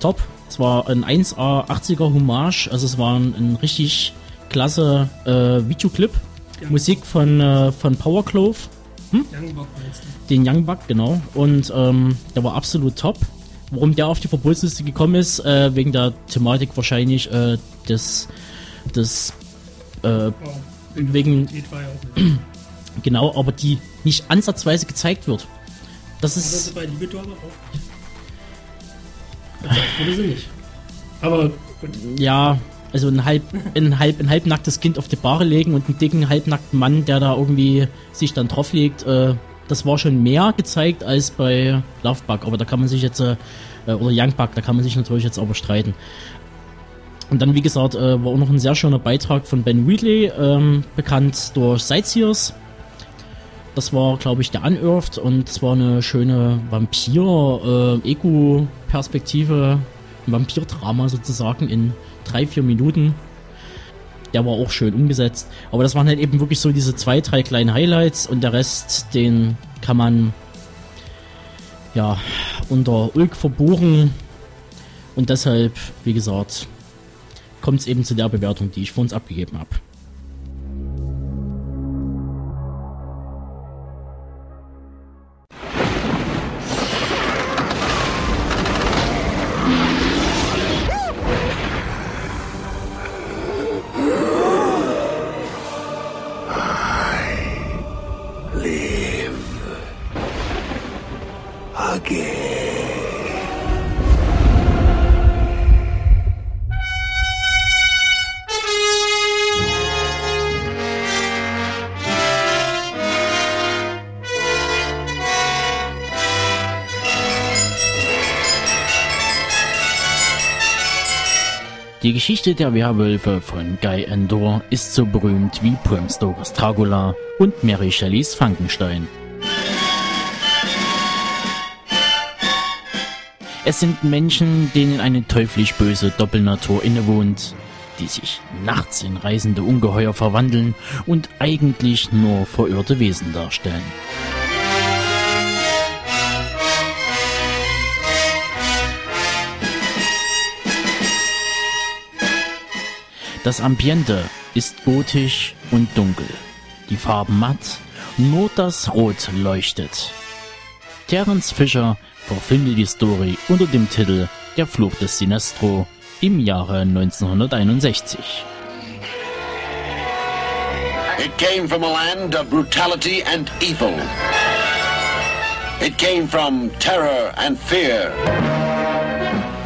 top. Es war ein 1A 80er Hommage, also es war ein, ein richtig klasse äh, Videoclip. Ja. Musik von, äh, von Power Clove. Hm? Young Buck meinst du? Den Young Buck, genau. Und ähm, der war absolut top. Warum der auf die Verbotsliste gekommen ist, äh, wegen der Thematik wahrscheinlich äh, des, des äh, oh, wegen <clears throat> genau, aber die nicht ansatzweise gezeigt wird. Das ist. Aber bei Libido aber auch nicht. Gezeigt wurde sie nicht. Aber gut. Ja, also ein halb, ein halb, ein halbnacktes Kind auf die Bahre legen und einen dicken, halbnackten Mann, der da irgendwie sich dann drauflegt, äh, das war schon mehr gezeigt als bei Lovebug, aber da kann man sich jetzt, äh, oder Youngbug, da kann man sich natürlich jetzt aber streiten. Und dann, wie gesagt, äh, war auch noch ein sehr schöner Beitrag von Ben Wheatley, ähm, bekannt durch Sightseers. Das war, glaube ich, der Unearthed und es war eine schöne Vampir-Ego-Perspektive, ein Vampir-Drama sozusagen in drei, vier Minuten. Der war auch schön umgesetzt. Aber das waren halt eben wirklich so diese zwei, drei kleinen Highlights und der Rest, den kann man ja unter Ulk verbuchen. Und deshalb, wie gesagt, kommt es eben zu der Bewertung, die ich vor uns abgegeben habe. Geschichte der Werwölfe von Guy Endor ist so berühmt wie Bram Stokers Dracula und Mary Shelleys Frankenstein. Es sind Menschen, denen eine teuflisch böse Doppelnatur innewohnt, die sich nachts in reisende Ungeheuer verwandeln und eigentlich nur verirrte Wesen darstellen. Das Ambiente ist gotisch und dunkel, die Farben matt, nur das Rot leuchtet. Terence Fischer verfilmte die Story unter dem Titel Der Fluch des Sinestro im Jahre 1961. It came from a land of brutality and evil. It came from terror and fear.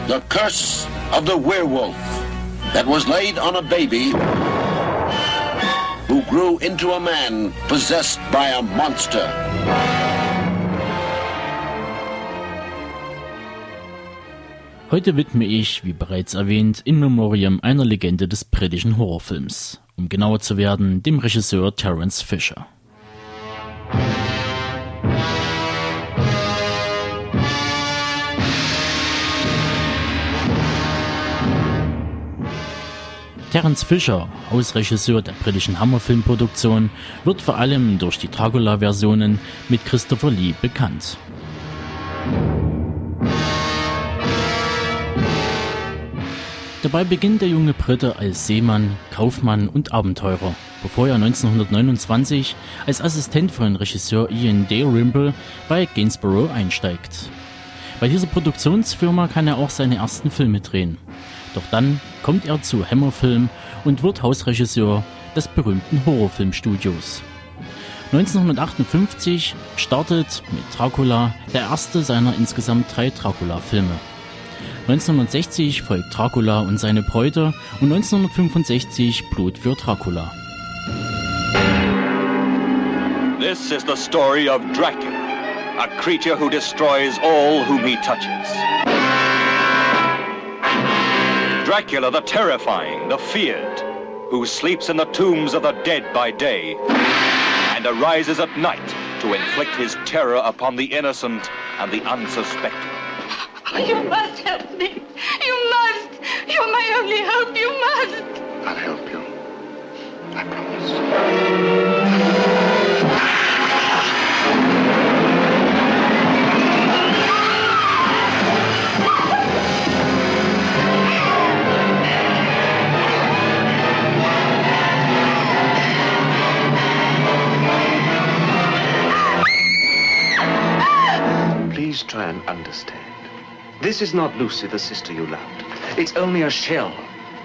The curse of the werewolf that was laid on a baby who grew into a man possessed by a monster. Heute widme ich, wie bereits erwähnt, in Memoriam einer Legende des britischen Horrorfilms, um genauer zu werden, dem Regisseur Terence Fisher. Terence Fisher, Hausregisseur der britischen Hammerfilmproduktion, wird vor allem durch die Dracula-Versionen mit Christopher Lee bekannt. Dabei beginnt der junge Brite als Seemann, Kaufmann und Abenteurer, bevor er 1929 als Assistent von Regisseur Ian Dalrymple bei Gainsborough einsteigt. Bei dieser Produktionsfirma kann er auch seine ersten Filme drehen. Doch dann kommt er zu Hammerfilm und wird Hausregisseur des berühmten Horrorfilmstudios. 1958 startet mit Dracula der erste seiner insgesamt drei Dracula-Filme. 1960 folgt Dracula und seine Bräute und 1965 Blut für Dracula. This is the story of Dracula, a creature who destroys all whom he touches. Dracula the terrifying, the feared, who sleeps in the tombs of the dead by day and arises at night to inflict his terror upon the innocent and the unsuspecting. You must help me. You must. You're my only hope. You must. I'll help you. I promise. Please try and understand. This is not Lucy, the sister you loved. It's only a shell,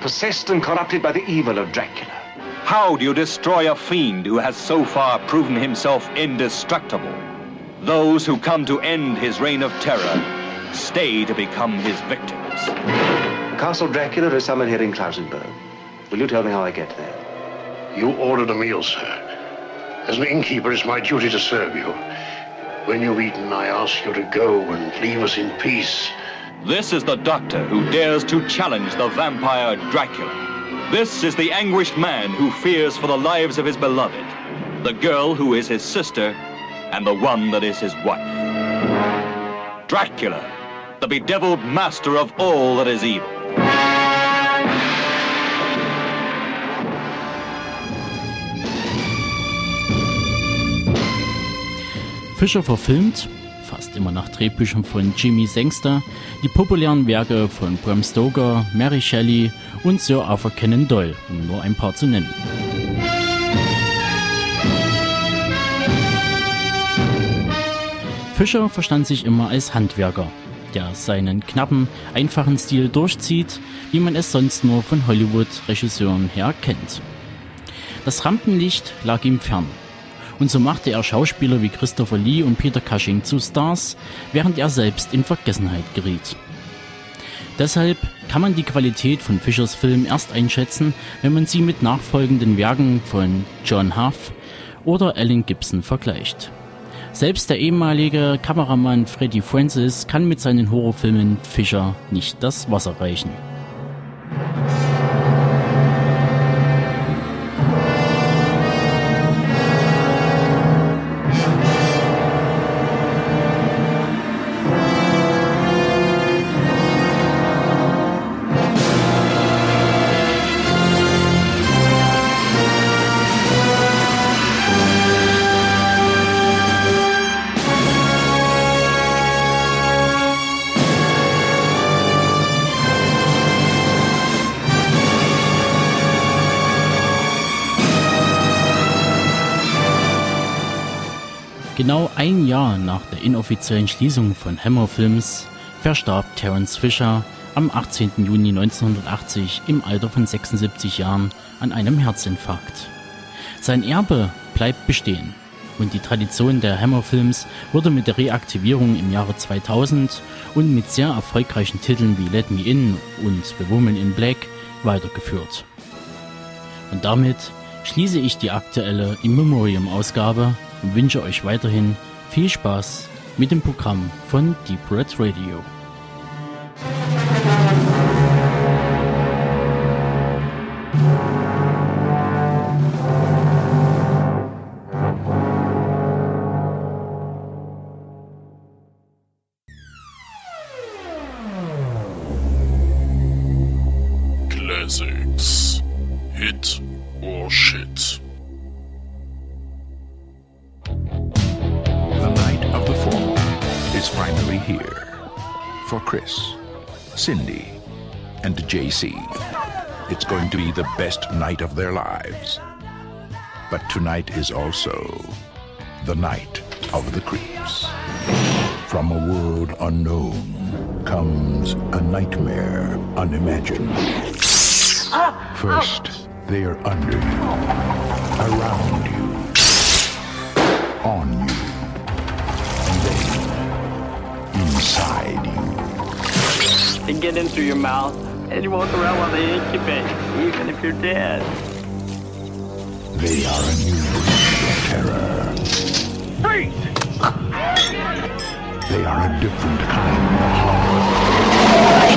possessed and corrupted by the evil of Dracula. How do you destroy a fiend who has so far proven himself indestructible? Those who come to end his reign of terror stay to become his victims. Castle Dracula is somewhere here in Klausenberg. Will you tell me how I get there? You ordered a meal, sir. As an innkeeper, it's my duty to serve you. When you've eaten, I ask you to go and leave us in peace. This is the doctor who dares to challenge the vampire Dracula. This is the anguished man who fears for the lives of his beloved, the girl who is his sister, and the one that is his wife. Dracula, the bedeviled master of all that is evil. Fischer verfilmt, fast immer nach Drehbüchern von Jimmy Sangster, die populären Werke von Bram Stoker, Mary Shelley und Sir Arthur Conan Doyle, um nur ein paar zu nennen. Fischer verstand sich immer als Handwerker, der seinen knappen, einfachen Stil durchzieht, wie man es sonst nur von Hollywood-Regisseuren her kennt. Das Rampenlicht lag ihm fern, und so machte er Schauspieler wie Christopher Lee und Peter Cushing zu Stars, während er selbst in Vergessenheit geriet. Deshalb kann man die Qualität von Fischers Film erst einschätzen, wenn man sie mit nachfolgenden Werken von John Huff oder Alan Gibson vergleicht. Selbst der ehemalige Kameramann Freddie Francis kann mit seinen Horrorfilmen Fischer nicht das Wasser reichen. Inoffiziellen Schließung von Hammer Films verstarb Terence Fisher am 18. Juni 1980 im Alter von 76 Jahren an einem Herzinfarkt. Sein Erbe bleibt bestehen und die Tradition der Hammer-Films wurde mit der Reaktivierung im Jahre 2000 und mit sehr erfolgreichen Titeln wie Let Me In und The Woman in Black weitergeführt. Und damit schließe ich die aktuelle In Memoriam-Ausgabe und wünsche euch weiterhin viel Spaß mit dem Programm von Deep Red Radio. Night of their lives. But tonight is also the night of the creeps. From a world unknown comes a nightmare unimagined. First, they are under you, around you, on you, and then inside you. They get in through your mouth, and you walk around while they incubate, even if you're dead. They are a new breed of terror. Freeze! They are a different kind of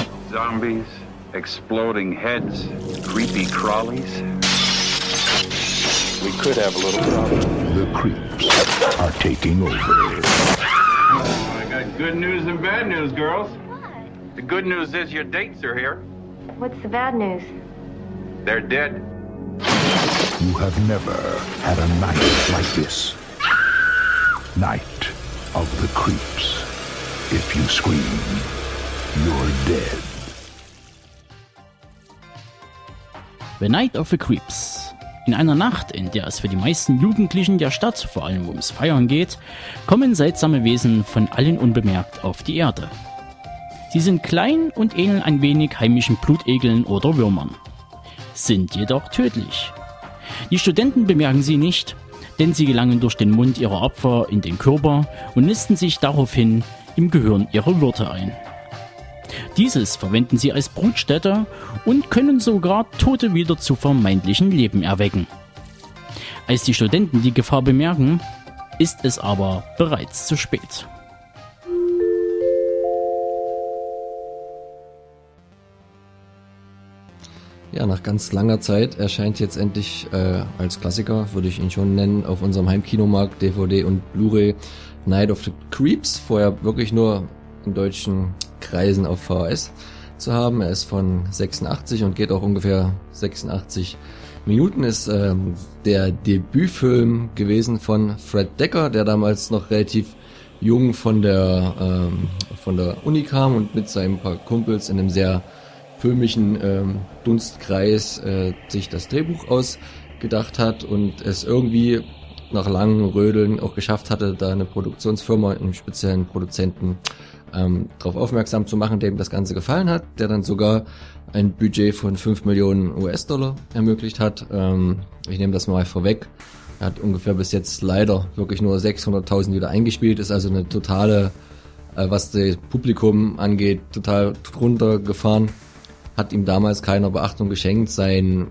horror. Zombies, exploding heads, creepy crawlies. We could have a little problem. The creeps are taking over. I got good news and bad news, girls. The good news is your dates are here. What's the bad news? They're dead. You have never had a night like this. Night of the creeps. If you scream, you're dead. The Night of the Creeps. In einer Nacht, in der es für die meisten Jugendlichen der Stadt vor allem ums Feiern geht, kommen seltsame Wesen von allen unbemerkt auf die Erde. Sie sind klein und ähneln ein wenig heimischen Blutegeln oder Würmern, sind jedoch tödlich. Die Studenten bemerken sie nicht, denn sie gelangen durch den Mund ihrer Opfer in den Körper und nisten sich daraufhin im Gehirn ihrer Wirte ein. Dieses verwenden sie als Brutstätte und können sogar Tote wieder zu vermeintlichen Leben erwecken. Als die Studenten die Gefahr bemerken, ist es aber bereits zu spät. Ja, nach ganz langer Zeit erscheint jetzt endlich äh, als Klassiker, würde ich ihn schon nennen, auf unserem Heimkinomarkt DVD und Blu-ray Night of the Creeps. Vorher wirklich nur in deutschen Kreisen auf VHS zu haben. Er ist von 86 und geht auch ungefähr 86 Minuten. Ist ähm, der Debütfilm gewesen von Fred Decker, der damals noch relativ jung von der ähm, von der Uni kam und mit seinen paar Kumpels in einem sehr filmischen ähm, Dunstkreis äh, sich das Drehbuch ausgedacht hat und es irgendwie nach langem Rödeln auch geschafft hatte, da eine Produktionsfirma, einen speziellen Produzenten ähm, darauf aufmerksam zu machen, dem das Ganze gefallen hat, der dann sogar ein Budget von 5 Millionen US-Dollar ermöglicht hat. Ähm, ich nehme das mal vorweg. Er hat ungefähr bis jetzt leider wirklich nur 600.000 wieder eingespielt, ist also eine totale, äh, was das Publikum angeht, total drunter gefahren. Hat ihm damals keiner Beachtung geschenkt. Sein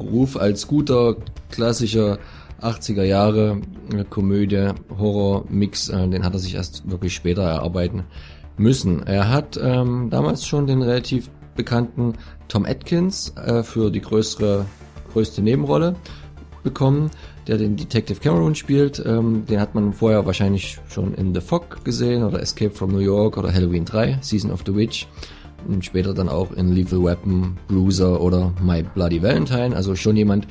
Ruf als guter, klassischer 80er Jahre äh, Komödie, Horror, Mix, äh, den hat er sich erst wirklich später erarbeiten müssen. Er hat ähm, damals schon den relativ bekannten Tom Atkins äh, für die größere, größte Nebenrolle bekommen, der den Detective Cameron spielt. Ähm, den hat man vorher wahrscheinlich schon in The Fog gesehen oder Escape from New York oder Halloween 3, Season of the Witch. Und später dann auch in Lethal Weapon, Bruiser oder My Bloody Valentine. Also schon jemand,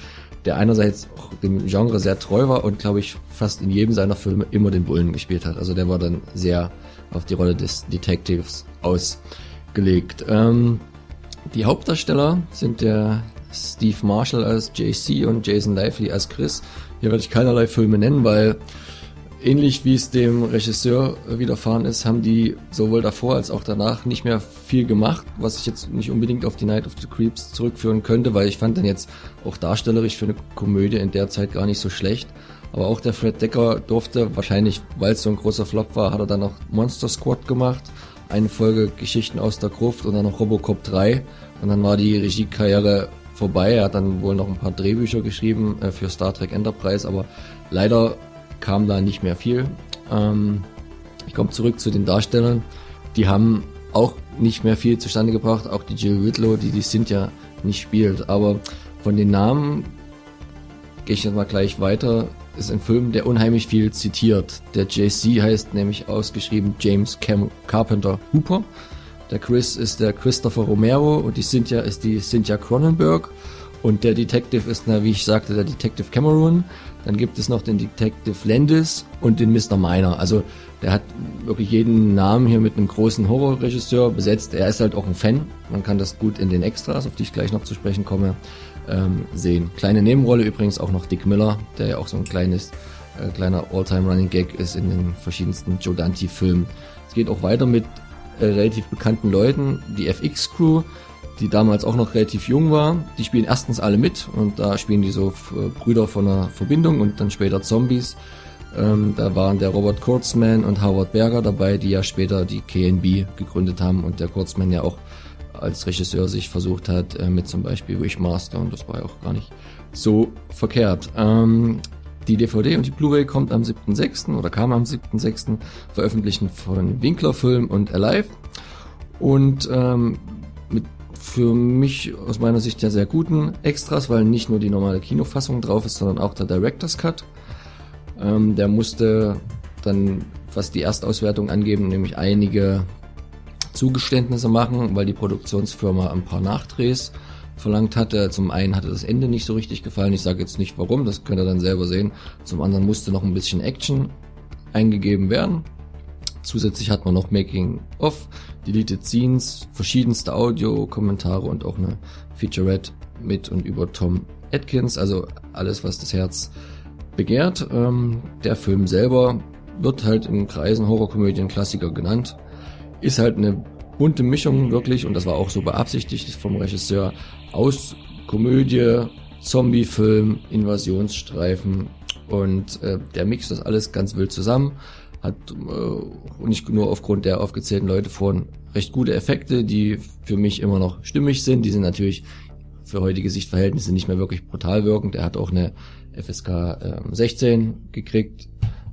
der einerseits auch dem Genre sehr treu war und glaube ich fast in jedem seiner Filme immer den Bullen gespielt hat. Also der war dann sehr auf die Rolle des Detectives ausgelegt. Ähm, die Hauptdarsteller sind der Steve Marshall als JC und Jason Lively als Chris. Hier werde ich keinerlei Filme nennen, weil ähnlich wie es dem Regisseur widerfahren ist, haben die sowohl davor als auch danach nicht mehr viel gemacht, was ich jetzt nicht unbedingt auf die Night of the Creeps zurückführen könnte, weil ich fand den jetzt auch darstellerisch für eine Komödie in der Zeit gar nicht so schlecht. Aber auch der Fred Decker durfte, wahrscheinlich weil es so ein großer Flop war, hat er dann noch Monster Squad gemacht, eine Folge Geschichten aus der Gruft und dann noch Robocop 3 und dann war die Regiekarriere vorbei. Er hat dann wohl noch ein paar Drehbücher geschrieben äh, für Star Trek Enterprise, aber leider kam da nicht mehr viel. Ähm, ich komme zurück zu den Darstellern. Die haben auch nicht mehr viel zustande gebracht, auch die Jill Whitlow, die die Cynthia nicht spielt. Aber von den Namen gehe ich jetzt mal gleich weiter. Ist ein Film, der unheimlich viel zitiert. Der JC heißt nämlich ausgeschrieben James Cam Carpenter Hooper. Der Chris ist der Christopher Romero und die Cynthia ist die Cynthia Cronenberg. Und der Detective ist, na, wie ich sagte, der Detective Cameron. Dann gibt es noch den Detective Landis und den Mr. Miner. Also der hat wirklich jeden Namen hier mit einem großen Horrorregisseur besetzt. Er ist halt auch ein Fan. Man kann das gut in den Extras, auf die ich gleich noch zu sprechen komme, ähm, sehen. Kleine Nebenrolle übrigens auch noch Dick Miller, der ja auch so ein kleines, äh, kleiner All-Time Running Gag ist in den verschiedensten Joe Dante-Filmen. Es geht auch weiter mit äh, relativ bekannten Leuten. Die FX-Crew, die damals auch noch relativ jung war. Die spielen erstens alle mit und da spielen die so äh, Brüder von einer Verbindung und dann später Zombies. Ähm, da waren der Robert Kurtzman und Howard Berger dabei, die ja später die KNB gegründet haben und der Kurtzman ja auch als Regisseur sich versucht hat äh, mit zum Beispiel Wishmaster und das war ja auch gar nicht so verkehrt. Ähm, die DVD und die Blu-ray kommt am 7.6. oder kam am 7.6. veröffentlichen von Winkler Film und Alive und ähm, für mich aus meiner Sicht ja sehr guten Extras, weil nicht nur die normale Kinofassung drauf ist, sondern auch der Director's Cut. Ähm, der musste dann, was die Erstauswertung angeben, nämlich einige Zugeständnisse machen, weil die Produktionsfirma ein paar Nachdrehs verlangt hatte. Zum einen hatte das Ende nicht so richtig gefallen. Ich sage jetzt nicht warum, das könnt ihr dann selber sehen. Zum anderen musste noch ein bisschen Action eingegeben werden. Zusätzlich hat man noch Making of, Deleted Scenes, verschiedenste Audio-Kommentare und auch eine Featurette mit und über Tom Atkins. Also alles, was das Herz begehrt. Ähm, der Film selber wird halt in Kreisen Horrorkomödien Klassiker genannt. Ist halt eine bunte Mischung wirklich und das war auch so beabsichtigt vom Regisseur aus Komödie, Zombiefilm, Invasionsstreifen und äh, der mixt das alles ganz wild zusammen hat äh, nicht nur aufgrund der aufgezählten Leute vorhin recht gute Effekte, die für mich immer noch stimmig sind. Die sind natürlich für heutige Sichtverhältnisse nicht mehr wirklich brutal wirkend. Er hat auch eine FSK äh, 16 gekriegt,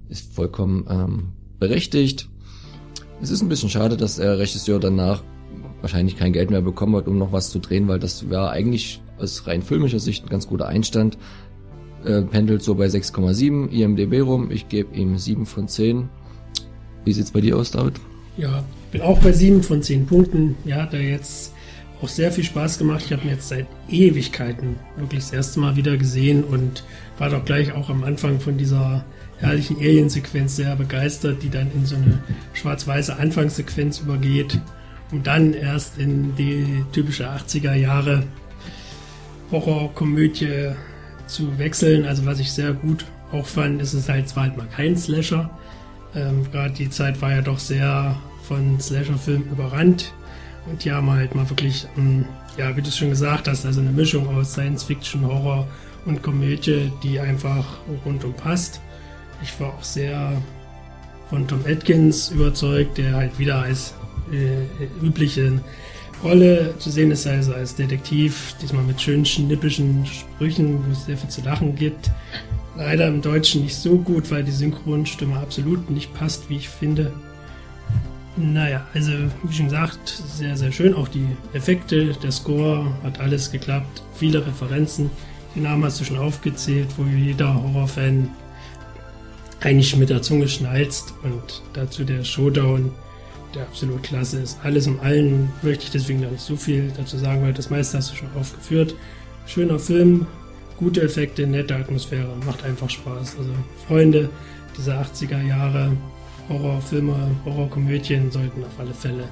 ist vollkommen ähm, berechtigt. Es ist ein bisschen schade, dass der Regisseur danach wahrscheinlich kein Geld mehr bekommen hat, um noch was zu drehen, weil das wäre eigentlich aus rein filmischer Sicht ein ganz guter Einstand. Äh, pendelt so bei 6,7 IMDB rum. Ich gebe ihm 7 von 10. Wie sieht's bei dir aus, David? Ja, bin auch bei 7 von 10 Punkten. Ja, hat er jetzt auch sehr viel Spaß gemacht. Ich habe ihn jetzt seit Ewigkeiten wirklich das erste Mal wieder gesehen und war doch gleich auch am Anfang von dieser herrlichen Alien-Sequenz sehr begeistert, die dann in so eine schwarz-weiße Anfangssequenz übergeht und dann erst in die typische 80er Jahre Horrorkomödie zu wechseln. Also was ich sehr gut auch fand, ist es halt zwar halt mal kein Slasher. Ähm, Gerade die Zeit war ja doch sehr von Slasher-Filmen überrannt. Und die haben halt mal wirklich, ähm, ja, wie du es schon gesagt hast, also eine Mischung aus Science-Fiction, Horror und Komödie, die einfach rundum passt. Ich war auch sehr von Tom Atkins überzeugt, der halt wieder als äh, übliche Rolle zu sehen ist, also als Detektiv, diesmal mit schönen schnippischen Sprüchen, wo es sehr viel zu lachen gibt. Leider im Deutschen nicht so gut, weil die Synchronstimme absolut nicht passt, wie ich finde. Naja, also wie schon gesagt, sehr, sehr schön. Auch die Effekte, der Score hat alles geklappt. Viele Referenzen. Die Namen hast du schon aufgezählt, wo jeder Horrorfan eigentlich mit der Zunge schnalzt. Und dazu der Showdown der absolut klasse ist. Alles in allem möchte ich deswegen noch nicht so viel dazu sagen, weil das meiste hast du schon aufgeführt. Schöner Film, gute Effekte, nette Atmosphäre, macht einfach Spaß. Also Freunde dieser 80er Jahre Horrorfilme, Horrorkomödien sollten auf alle Fälle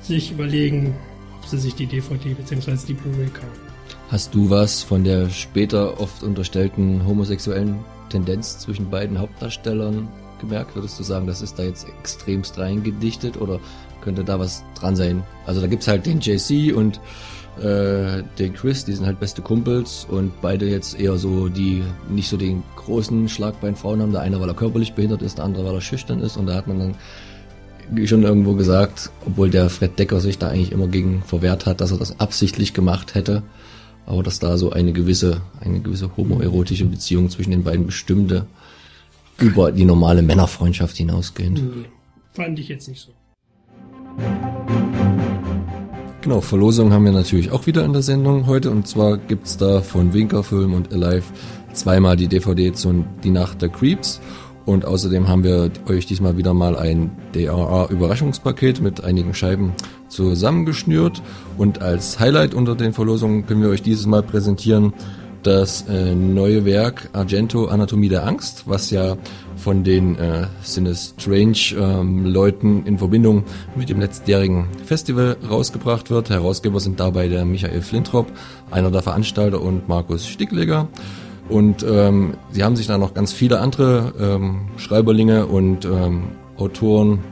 sich überlegen, ob sie sich die DVD bzw. die Blu-ray kaufen. Hast du was von der später oft unterstellten homosexuellen Tendenz zwischen beiden Hauptdarstellern gemerkt? Würdest du sagen, das ist da jetzt extremst reingedichtet oder könnte da was dran sein? Also da gibt's halt den JC und äh, den Chris, die sind halt beste Kumpels und beide jetzt eher so, die nicht so den großen Schlagbeinfrauen haben. Der eine, weil er körperlich behindert ist, der andere, weil er schüchtern ist und da hat man dann schon irgendwo gesagt, obwohl der Fred Decker sich da eigentlich immer gegen verwehrt hat, dass er das absichtlich gemacht hätte, aber dass da so eine gewisse, eine gewisse homoerotische Beziehung zwischen den beiden bestimmte über die normale Männerfreundschaft hinausgehend. Nee, fand ich jetzt nicht so. Genau, Verlosung haben wir natürlich auch wieder in der Sendung heute und zwar gibt's da von Winker Film und Alive zweimal die DVD zu Die Nacht der Creeps und außerdem haben wir euch diesmal wieder mal ein DRR-Überraschungspaket mit einigen Scheiben zusammengeschnürt. Und als Highlight unter den Verlosungen können wir euch dieses Mal präsentieren das äh, neue Werk Argento Anatomie der Angst, was ja von den äh, Sinestrange ähm, in Verbindung mit dem letztjährigen Festival rausgebracht wird. Herausgeber sind dabei der Michael Flintrop, einer der Veranstalter und Markus Stickleger. Und ähm, sie haben sich da noch ganz viele andere ähm, Schreiberlinge und ähm, Autoren,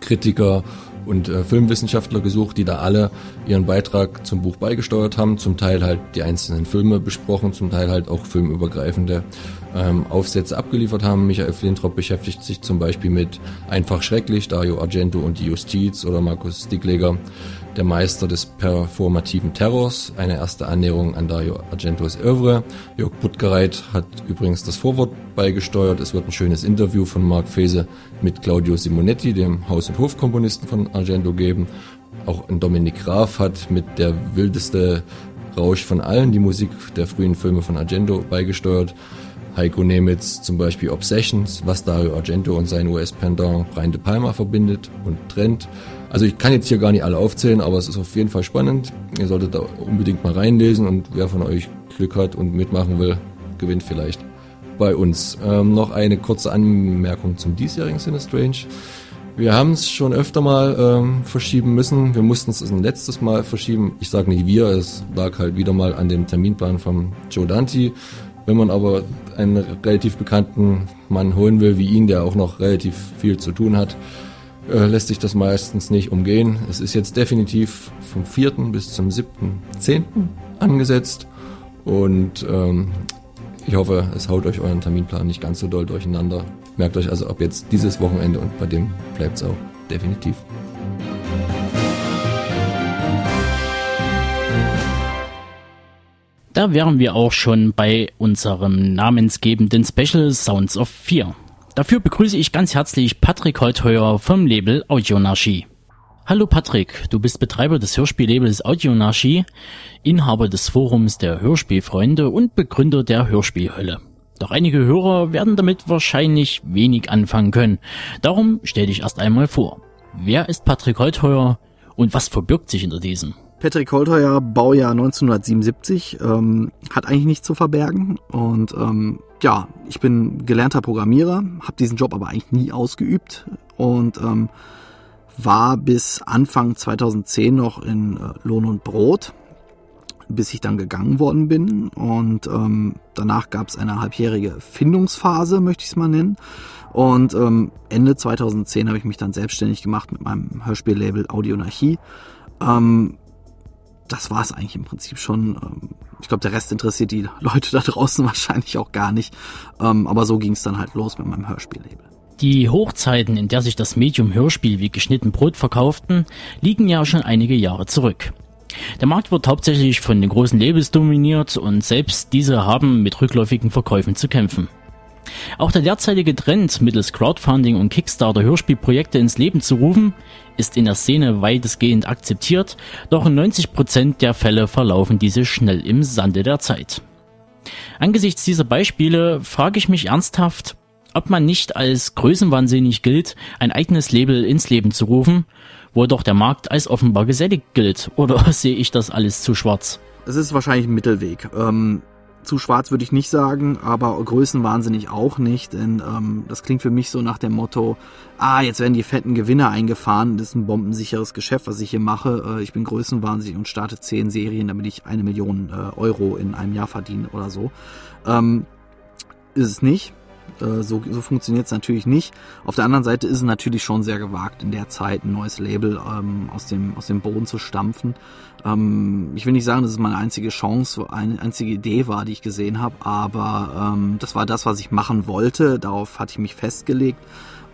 Kritiker und äh, Filmwissenschaftler gesucht, die da alle ihren Beitrag zum Buch beigesteuert haben, zum Teil halt die einzelnen Filme besprochen, zum Teil halt auch filmübergreifende ähm, Aufsätze abgeliefert haben. Michael Flintrop beschäftigt sich zum Beispiel mit Einfach Schrecklich, Dario Argento und die Justiz oder Markus Stickleger der Meister des performativen Terrors, eine erste Annäherung an Dario Argentos Oeuvre. Jörg Puttgereit hat übrigens das Vorwort beigesteuert. Es wird ein schönes Interview von Marc Fese mit Claudio Simonetti, dem Haus- und Hofkomponisten von Argento, geben. Auch Dominik Graf hat mit der wildeste Rausch von allen die Musik der frühen Filme von Argento beigesteuert. Heiko Nemitz zum Beispiel Obsessions, was Dario Argento und sein US-Pendant Brian De Palma verbindet und trennt. Also ich kann jetzt hier gar nicht alle aufzählen, aber es ist auf jeden Fall spannend. Ihr solltet da unbedingt mal reinlesen und wer von euch Glück hat und mitmachen will, gewinnt vielleicht bei uns. Ähm, noch eine kurze Anmerkung zum diesjährigen Sinistrange. Wir haben es schon öfter mal ähm, verschieben müssen. Wir mussten es ein letztes Mal verschieben. Ich sage nicht wir, es lag halt wieder mal an dem Terminplan von Joe Dante. Wenn man aber einen relativ bekannten Mann holen will wie ihn, der auch noch relativ viel zu tun hat, äh, lässt sich das meistens nicht umgehen. Es ist jetzt definitiv vom 4. bis zum 7.10. angesetzt und ähm, ich hoffe, es haut euch euren Terminplan nicht ganz so doll durcheinander. Merkt euch also ab jetzt dieses Wochenende und bei dem bleibt es auch definitiv. Da wären wir auch schon bei unserem namensgebenden Special Sounds of Fear. Dafür begrüße ich ganz herzlich Patrick Holtheuer vom Label Audionarchie. Hallo Patrick, du bist Betreiber des Hörspiellabels Audionarchie, Inhaber des Forums der Hörspielfreunde und Begründer der Hörspielhölle. Doch einige Hörer werden damit wahrscheinlich wenig anfangen können. Darum stell dich erst einmal vor. Wer ist Patrick Holtheuer und was verbirgt sich hinter diesem? Patrick Holtheuer, Baujahr 1977, ähm, hat eigentlich nichts zu verbergen. Und ähm, ja, ich bin gelernter Programmierer, habe diesen Job aber eigentlich nie ausgeübt und ähm, war bis Anfang 2010 noch in äh, Lohn und Brot, bis ich dann gegangen worden bin. Und ähm, danach gab es eine halbjährige Findungsphase, möchte ich es mal nennen. Und ähm, Ende 2010 habe ich mich dann selbstständig gemacht mit meinem Hörspiellabel Audionarchie. Ähm, das war es eigentlich im Prinzip schon. Ähm, ich glaube, der Rest interessiert die <laughs> Leute da draußen <laughs> wahrscheinlich auch gar nicht. Ähm, aber so ging es dann halt los mit meinem Hörspiellabel. Die Hochzeiten, in der sich das Medium Hörspiel wie geschnitten Brot verkauften, liegen ja schon einige Jahre zurück. Der Markt wird hauptsächlich von den großen Labels dominiert und selbst diese haben mit rückläufigen Verkäufen zu kämpfen. Auch der derzeitige Trend, mittels Crowdfunding und Kickstarter Hörspielprojekte ins Leben zu rufen, ist in der Szene weitestgehend akzeptiert, doch in 90% der Fälle verlaufen diese schnell im Sande der Zeit. Angesichts dieser Beispiele frage ich mich ernsthaft, ob man nicht als größenwahnsinnig gilt, ein eigenes Label ins Leben zu rufen, wo doch der Markt als offenbar gesättigt gilt, oder <laughs> sehe ich das alles zu schwarz? Es ist wahrscheinlich ein Mittelweg. Ähm, zu schwarz würde ich nicht sagen, aber größenwahnsinnig auch nicht, denn ähm, das klingt für mich so nach dem Motto, ah, jetzt werden die fetten Gewinne eingefahren, das ist ein bombensicheres Geschäft, was ich hier mache, äh, ich bin größenwahnsinnig und starte zehn Serien, damit ich eine Million äh, Euro in einem Jahr verdiene oder so. Ähm, ist es nicht. Äh, so so funktioniert es natürlich nicht. Auf der anderen Seite ist es natürlich schon sehr gewagt, in der Zeit ein neues Label ähm, aus, dem, aus dem Boden zu stampfen. Ähm, ich will nicht sagen, dass es meine einzige Chance, eine einzige Idee war, die ich gesehen habe, aber ähm, das war das, was ich machen wollte. Darauf hatte ich mich festgelegt.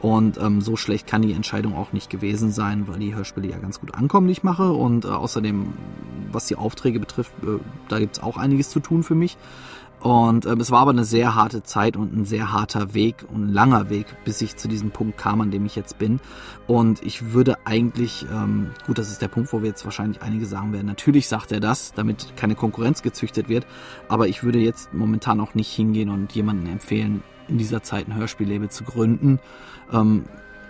Und ähm, so schlecht kann die Entscheidung auch nicht gewesen sein, weil die Hörspiele ja ganz gut ankommen, die ich mache. Und äh, außerdem, was die Aufträge betrifft, äh, da gibt's auch einiges zu tun für mich. Und ähm, es war aber eine sehr harte Zeit und ein sehr harter Weg und ein langer Weg, bis ich zu diesem Punkt kam, an dem ich jetzt bin. Und ich würde eigentlich, ähm, gut, das ist der Punkt, wo wir jetzt wahrscheinlich einige sagen werden, natürlich sagt er das, damit keine Konkurrenz gezüchtet wird, aber ich würde jetzt momentan auch nicht hingehen und jemanden empfehlen, in dieser Zeit ein Hörspiellabel zu gründen. Ähm,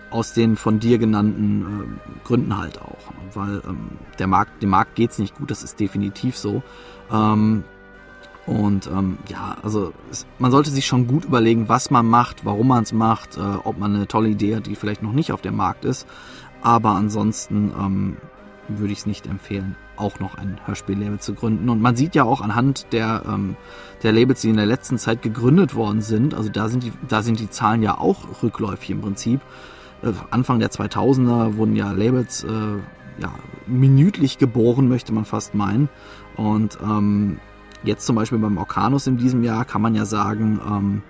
aus den von dir genannten äh, Gründen halt auch. Weil ähm, der Markt, dem Markt geht's nicht gut, das ist definitiv so. Ähm, und ähm, ja, also es, man sollte sich schon gut überlegen, was man macht, warum man es macht, äh, ob man eine tolle Idee hat, die vielleicht noch nicht auf dem Markt ist. Aber ansonsten ähm, würde ich es nicht empfehlen, auch noch ein Hörspiellabel zu gründen. Und man sieht ja auch anhand der, ähm, der Labels, die in der letzten Zeit gegründet worden sind, also da sind die, da sind die Zahlen ja auch rückläufig im Prinzip. Äh, Anfang der 2000er wurden ja Labels äh, ja, minütlich geboren, möchte man fast meinen. Und ähm, Jetzt zum Beispiel beim Orkanus in diesem Jahr kann man ja sagen, ähm,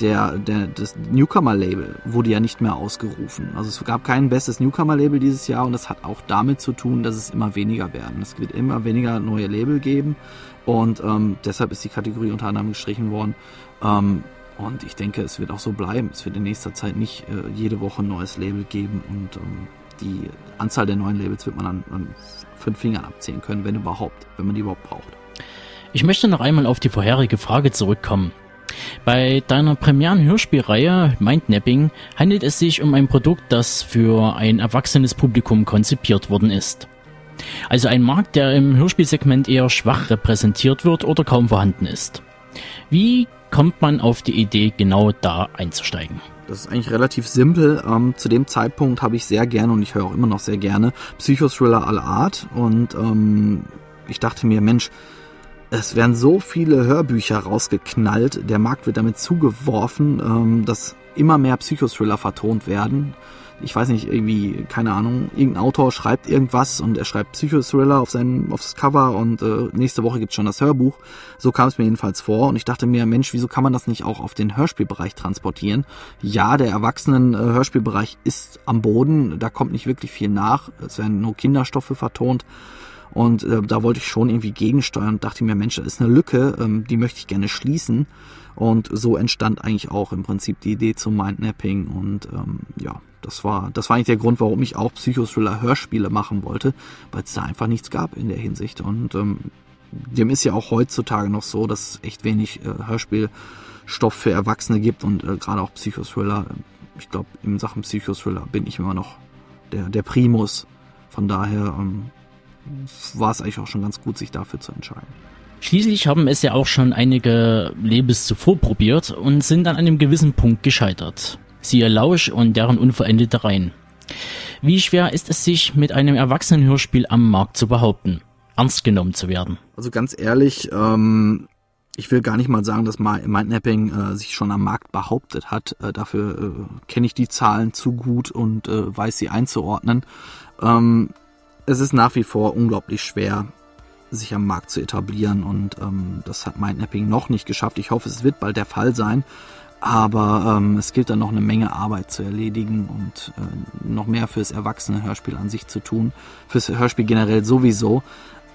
der, der, das Newcomer-Label wurde ja nicht mehr ausgerufen. Also es gab kein bestes Newcomer-Label dieses Jahr und das hat auch damit zu tun, dass es immer weniger werden. Es wird immer weniger neue Label geben und ähm, deshalb ist die Kategorie unter anderem gestrichen worden. Ähm, und ich denke, es wird auch so bleiben. Es wird in nächster Zeit nicht äh, jede Woche ein neues Label geben und ähm, die Anzahl der neuen Labels wird man an, an fünf Fingern abzählen können, wenn überhaupt, wenn man die überhaupt braucht. Ich möchte noch einmal auf die vorherige Frage zurückkommen. Bei deiner Premieren-Hörspielreihe Mindnapping handelt es sich um ein Produkt, das für ein erwachsenes Publikum konzipiert worden ist. Also ein Markt, der im Hörspielsegment eher schwach repräsentiert wird oder kaum vorhanden ist. Wie kommt man auf die Idee, genau da einzusteigen? Das ist eigentlich relativ simpel. Ähm, zu dem Zeitpunkt habe ich sehr gerne und ich höre auch immer noch sehr gerne Psychothriller aller Art und ähm, ich dachte mir, Mensch, es werden so viele Hörbücher rausgeknallt, der Markt wird damit zugeworfen, ähm, dass immer mehr Psychothriller vertont werden. Ich weiß nicht, irgendwie, keine Ahnung, irgendein Autor schreibt irgendwas und er schreibt Psychothriller auf sein, aufs Cover und äh, nächste Woche gibt's schon das Hörbuch. So kam es mir jedenfalls vor und ich dachte mir, Mensch, wieso kann man das nicht auch auf den Hörspielbereich transportieren? Ja, der erwachsenen äh, ist am Boden, da kommt nicht wirklich viel nach. Es werden nur Kinderstoffe vertont. Und äh, da wollte ich schon irgendwie gegensteuern und dachte mir, Mensch, da ist eine Lücke, ähm, die möchte ich gerne schließen. Und so entstand eigentlich auch im Prinzip die Idee zum Mindnapping. Und ähm, ja, das war, das war eigentlich der Grund, warum ich auch Psychothriller-Hörspiele machen wollte, weil es da einfach nichts gab in der Hinsicht. Und ähm, dem ist ja auch heutzutage noch so, dass es echt wenig äh, Hörspielstoff für Erwachsene gibt und äh, gerade auch Psychothriller. Ich glaube, in Sachen Psychothriller bin ich immer noch der, der Primus. Von daher ähm, war es eigentlich auch schon ganz gut, sich dafür zu entscheiden. Schließlich haben es ja auch schon einige Labels zuvor probiert und sind an einem gewissen Punkt gescheitert. Siehe Lausch und deren unverendete Reihen. Wie schwer ist es sich mit einem Erwachsenenhörspiel am Markt zu behaupten, ernst genommen zu werden? Also ganz ehrlich, ähm, ich will gar nicht mal sagen, dass Mindnapping äh, sich schon am Markt behauptet hat. Äh, dafür äh, kenne ich die Zahlen zu gut und äh, weiß sie einzuordnen. Ähm, es ist nach wie vor unglaublich schwer, sich am Markt zu etablieren und ähm, das hat Mindnapping noch nicht geschafft. Ich hoffe, es wird bald der Fall sein, aber ähm, es gilt dann noch eine Menge Arbeit zu erledigen und äh, noch mehr fürs erwachsene Hörspiel an sich zu tun, fürs Hörspiel generell sowieso.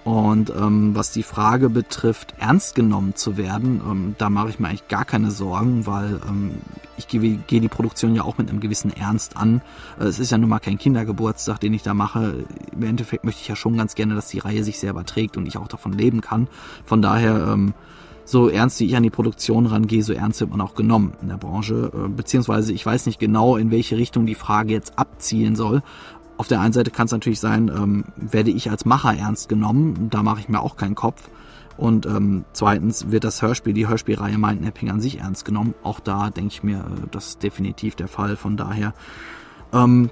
Und ähm, was die Frage betrifft, ernst genommen zu werden, ähm, da mache ich mir eigentlich gar keine Sorgen, weil ähm, ich gehe geh die Produktion ja auch mit einem gewissen Ernst an. Äh, es ist ja nun mal kein Kindergeburtstag, den ich da mache. Im Endeffekt möchte ich ja schon ganz gerne, dass die Reihe sich selber trägt und ich auch davon leben kann. Von daher, ähm, so ernst wie ich an die Produktion rangehe, so ernst wird man auch genommen in der Branche. Äh, beziehungsweise ich weiß nicht genau, in welche Richtung die Frage jetzt abzielen soll auf der einen Seite kann es natürlich sein, ähm, werde ich als Macher ernst genommen, da mache ich mir auch keinen Kopf. Und ähm, zweitens wird das Hörspiel, die Hörspielreihe Mindnapping an sich ernst genommen. Auch da denke ich mir, äh, das ist definitiv der Fall. Von daher, ähm,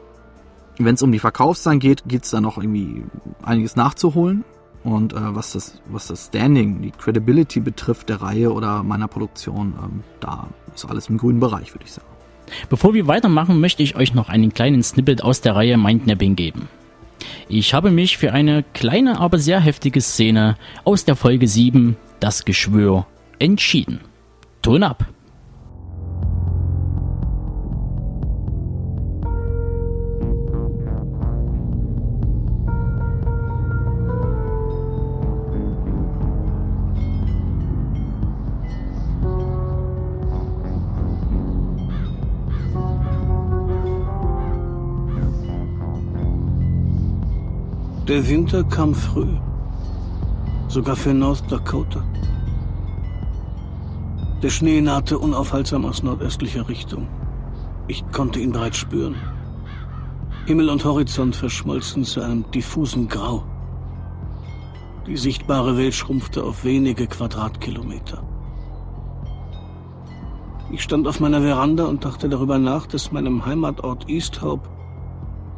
wenn es um die Verkaufszahlen geht, gibt es da noch irgendwie einiges nachzuholen. Und äh, was, das, was das Standing, die Credibility betrifft der Reihe oder meiner Produktion, ähm, da ist alles im grünen Bereich, würde ich sagen. Bevor wir weitermachen, möchte ich euch noch einen kleinen Snippet aus der Reihe Mindnapping geben. Ich habe mich für eine kleine, aber sehr heftige Szene aus der Folge 7, das Geschwür, entschieden. Ton ab! Der Winter kam früh. Sogar für North Dakota. Der Schnee nahte unaufhaltsam aus nordöstlicher Richtung. Ich konnte ihn bereits spüren. Himmel und Horizont verschmolzen zu einem diffusen Grau. Die sichtbare Welt schrumpfte auf wenige Quadratkilometer. Ich stand auf meiner Veranda und dachte darüber nach, dass meinem Heimatort East Hope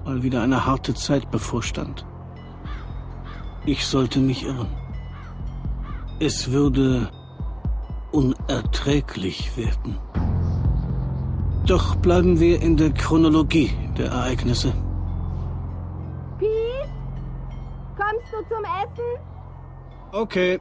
mal wieder eine harte Zeit bevorstand. Ich sollte mich irren. Es würde unerträglich werden. Doch bleiben wir in der Chronologie der Ereignisse. Pete? Kommst du zum Essen? Okay.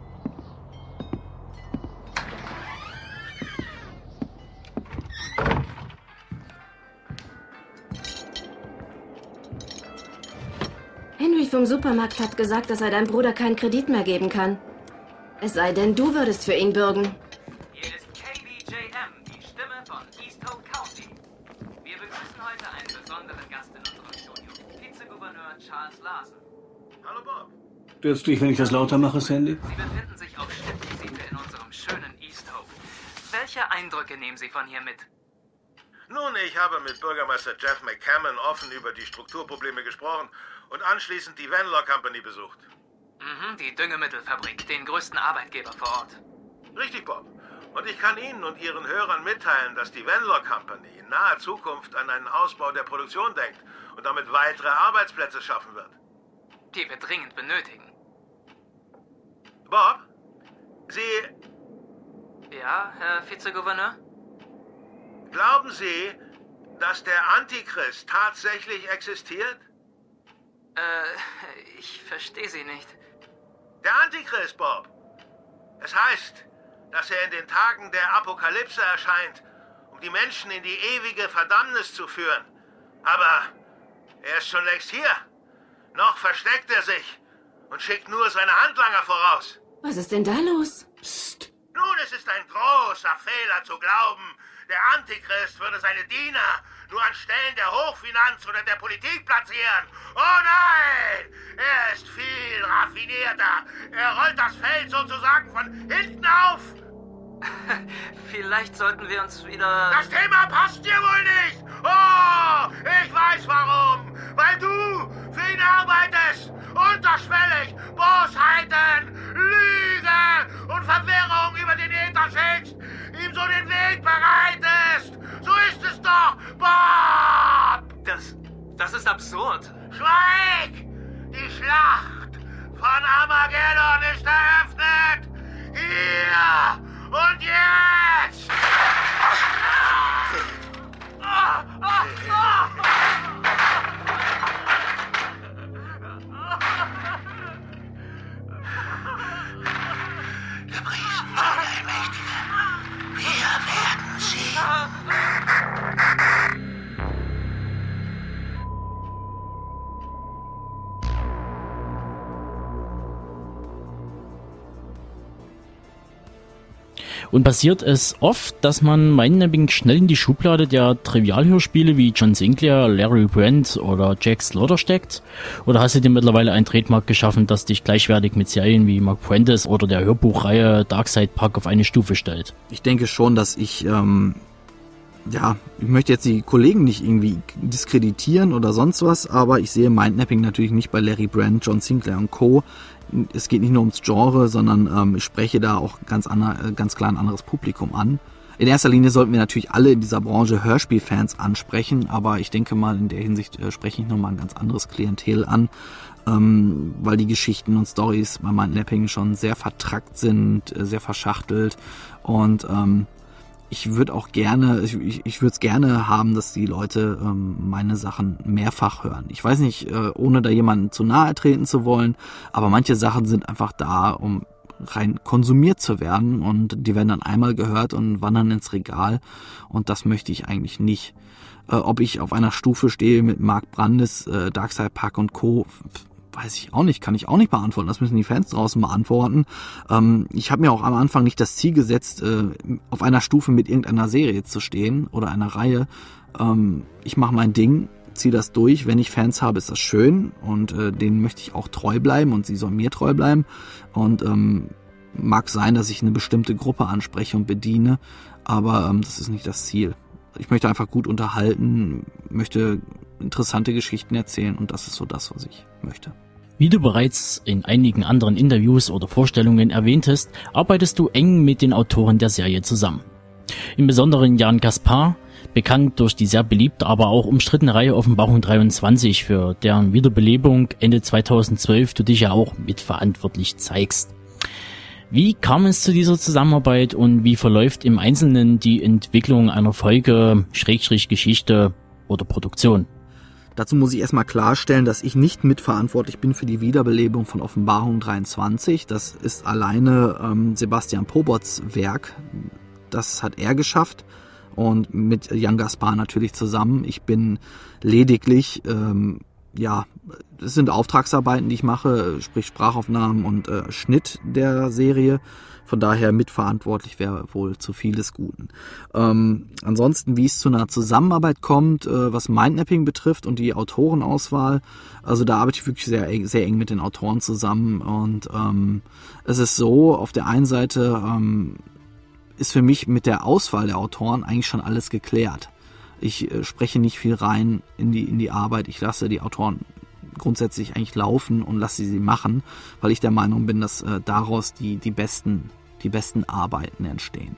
Henry vom Supermarkt hat gesagt, dass er deinem Bruder keinen Kredit mehr geben kann. Es sei denn, du würdest für ihn bürgen. Hier ist KBJM, die Stimme von East Hope County. Wir begrüßen heute einen besonderen Gast in unserem Studio, Vizegouverneur Charles Larson. Hallo Bob. Störst dich, wenn ich das lauter mache, Sandy? Sie befinden sich auf Stippvisite in unserem schönen East Hope. Welche Eindrücke nehmen Sie von hier mit? Nun, ich habe mit Bürgermeister Jeff McCammon offen über die Strukturprobleme gesprochen und anschließend die Vanlor Company besucht. Mhm, die Düngemittelfabrik, den größten Arbeitgeber vor Ort. Richtig, Bob. Und ich kann Ihnen und Ihren Hörern mitteilen, dass die Vanlor Company in naher Zukunft an einen Ausbau der Produktion denkt und damit weitere Arbeitsplätze schaffen wird. Die wir dringend benötigen. Bob? Sie. Ja, Herr Vizegouverneur? Glauben Sie, dass der Antichrist tatsächlich existiert? Äh, ich verstehe Sie nicht. Der Antichrist, Bob. Es heißt, dass er in den Tagen der Apokalypse erscheint, um die Menschen in die ewige Verdammnis zu führen. Aber er ist schon längst hier. Noch versteckt er sich und schickt nur seine Handlanger voraus. Was ist denn da los? Psst. Nun, es ist ein großer Fehler zu glauben, der Antichrist würde seine Diener nur an Stellen der Hochfinanz oder der Politik platzieren. Oh nein! Er ist viel raffinierter. Er rollt das Feld sozusagen von hinten auf. <laughs> Vielleicht sollten wir uns wieder... Das Thema passt dir wohl nicht! Oh, ich weiß warum! Weil du für ihn arbeitest! Unterschwellig Bosheiten, Lüge und Verwirrung über den Äther schickst! So den Weg bereitest! So ist es doch, Bob! Das... das ist absurd. Schweig! Die Schlacht von Armageddon ist eröffnet! Hier und jetzt! Und passiert es oft, dass man Mindnapping schnell in die Schublade der Trivialhörspiele wie John Sinclair, Larry Brent oder Jack Slaughter steckt? Oder hast du dir mittlerweile ein Trademark geschaffen, das dich gleichwertig mit Serien wie Mark Fuentes oder der Hörbuchreihe Darkside Park auf eine Stufe stellt? Ich denke schon, dass ich, ähm, ja, ich möchte jetzt die Kollegen nicht irgendwie diskreditieren oder sonst was, aber ich sehe Mindnapping natürlich nicht bei Larry Brand, John Sinclair und Co es geht nicht nur ums Genre, sondern ähm, ich spreche da auch ganz, ander, ganz klar ein anderes Publikum an. In erster Linie sollten wir natürlich alle in dieser Branche Hörspielfans ansprechen, aber ich denke mal, in der Hinsicht äh, spreche ich nochmal ein ganz anderes Klientel an. ähm, weil die Geschichten und Stories bei Mindmapping schon sehr vertrackt sind, äh, sehr verschachtelt und ähm, ich würde auch gerne, ich, ich würde es gerne haben, dass die Leute ähm, meine Sachen mehrfach hören. Ich weiß nicht, äh, ohne da jemanden zu nahe treten zu wollen, aber manche Sachen sind einfach da, um rein konsumiert zu werden und die werden dann einmal gehört und wandern ins Regal und das möchte ich eigentlich nicht. Äh, ob ich auf einer Stufe stehe mit Mark Brandes, äh, Darkside Park und Co., weiß ich auch nicht, kann ich auch nicht beantworten. Das müssen die Fans draußen beantworten. Ähm, ich habe mir auch am Anfang nicht das Ziel gesetzt, äh, auf einer Stufe mit irgendeiner Serie zu stehen oder einer Reihe. Ähm, ich mache mein Ding, ziehe das durch. Wenn ich Fans habe, ist das schön und äh, denen möchte ich auch treu bleiben und sie sollen mir treu bleiben. Und ähm, mag sein, dass ich eine bestimmte Gruppe anspreche und bediene, aber ähm, das ist nicht das Ziel. Ich möchte einfach gut unterhalten, möchte interessante Geschichten erzählen und das ist so das, was ich möchte. Wie du bereits in einigen anderen Interviews oder Vorstellungen erwähntest, arbeitest du eng mit den Autoren der Serie zusammen. Im Besonderen Jan Gaspar, bekannt durch die sehr beliebte, aber auch umstrittene Reihe Offenbarung 23, für deren Wiederbelebung Ende 2012 du dich ja auch mitverantwortlich zeigst. Wie kam es zu dieser Zusammenarbeit und wie verläuft im Einzelnen die Entwicklung einer Folge, Schrägstrich Geschichte oder Produktion? Dazu muss ich erstmal klarstellen, dass ich nicht mitverantwortlich bin für die Wiederbelebung von Offenbarung 23. Das ist alleine ähm, Sebastian Pobots Werk. Das hat er geschafft und mit Jan Gaspar natürlich zusammen. Ich bin lediglich, ähm, ja, es sind Auftragsarbeiten, die ich mache, sprich Sprachaufnahmen und äh, Schnitt der Serie. Von daher mitverantwortlich wäre wohl zu viel des Guten. Ähm, ansonsten, wie es zu einer Zusammenarbeit kommt, äh, was Mindmapping betrifft und die Autorenauswahl, also da arbeite ich wirklich sehr, sehr eng mit den Autoren zusammen und ähm, es ist so, auf der einen Seite ähm, ist für mich mit der Auswahl der Autoren eigentlich schon alles geklärt. Ich äh, spreche nicht viel rein in die, in die Arbeit. Ich lasse die Autoren grundsätzlich eigentlich laufen und lasse sie machen, weil ich der Meinung bin, dass äh, daraus die, die, besten, die besten Arbeiten entstehen.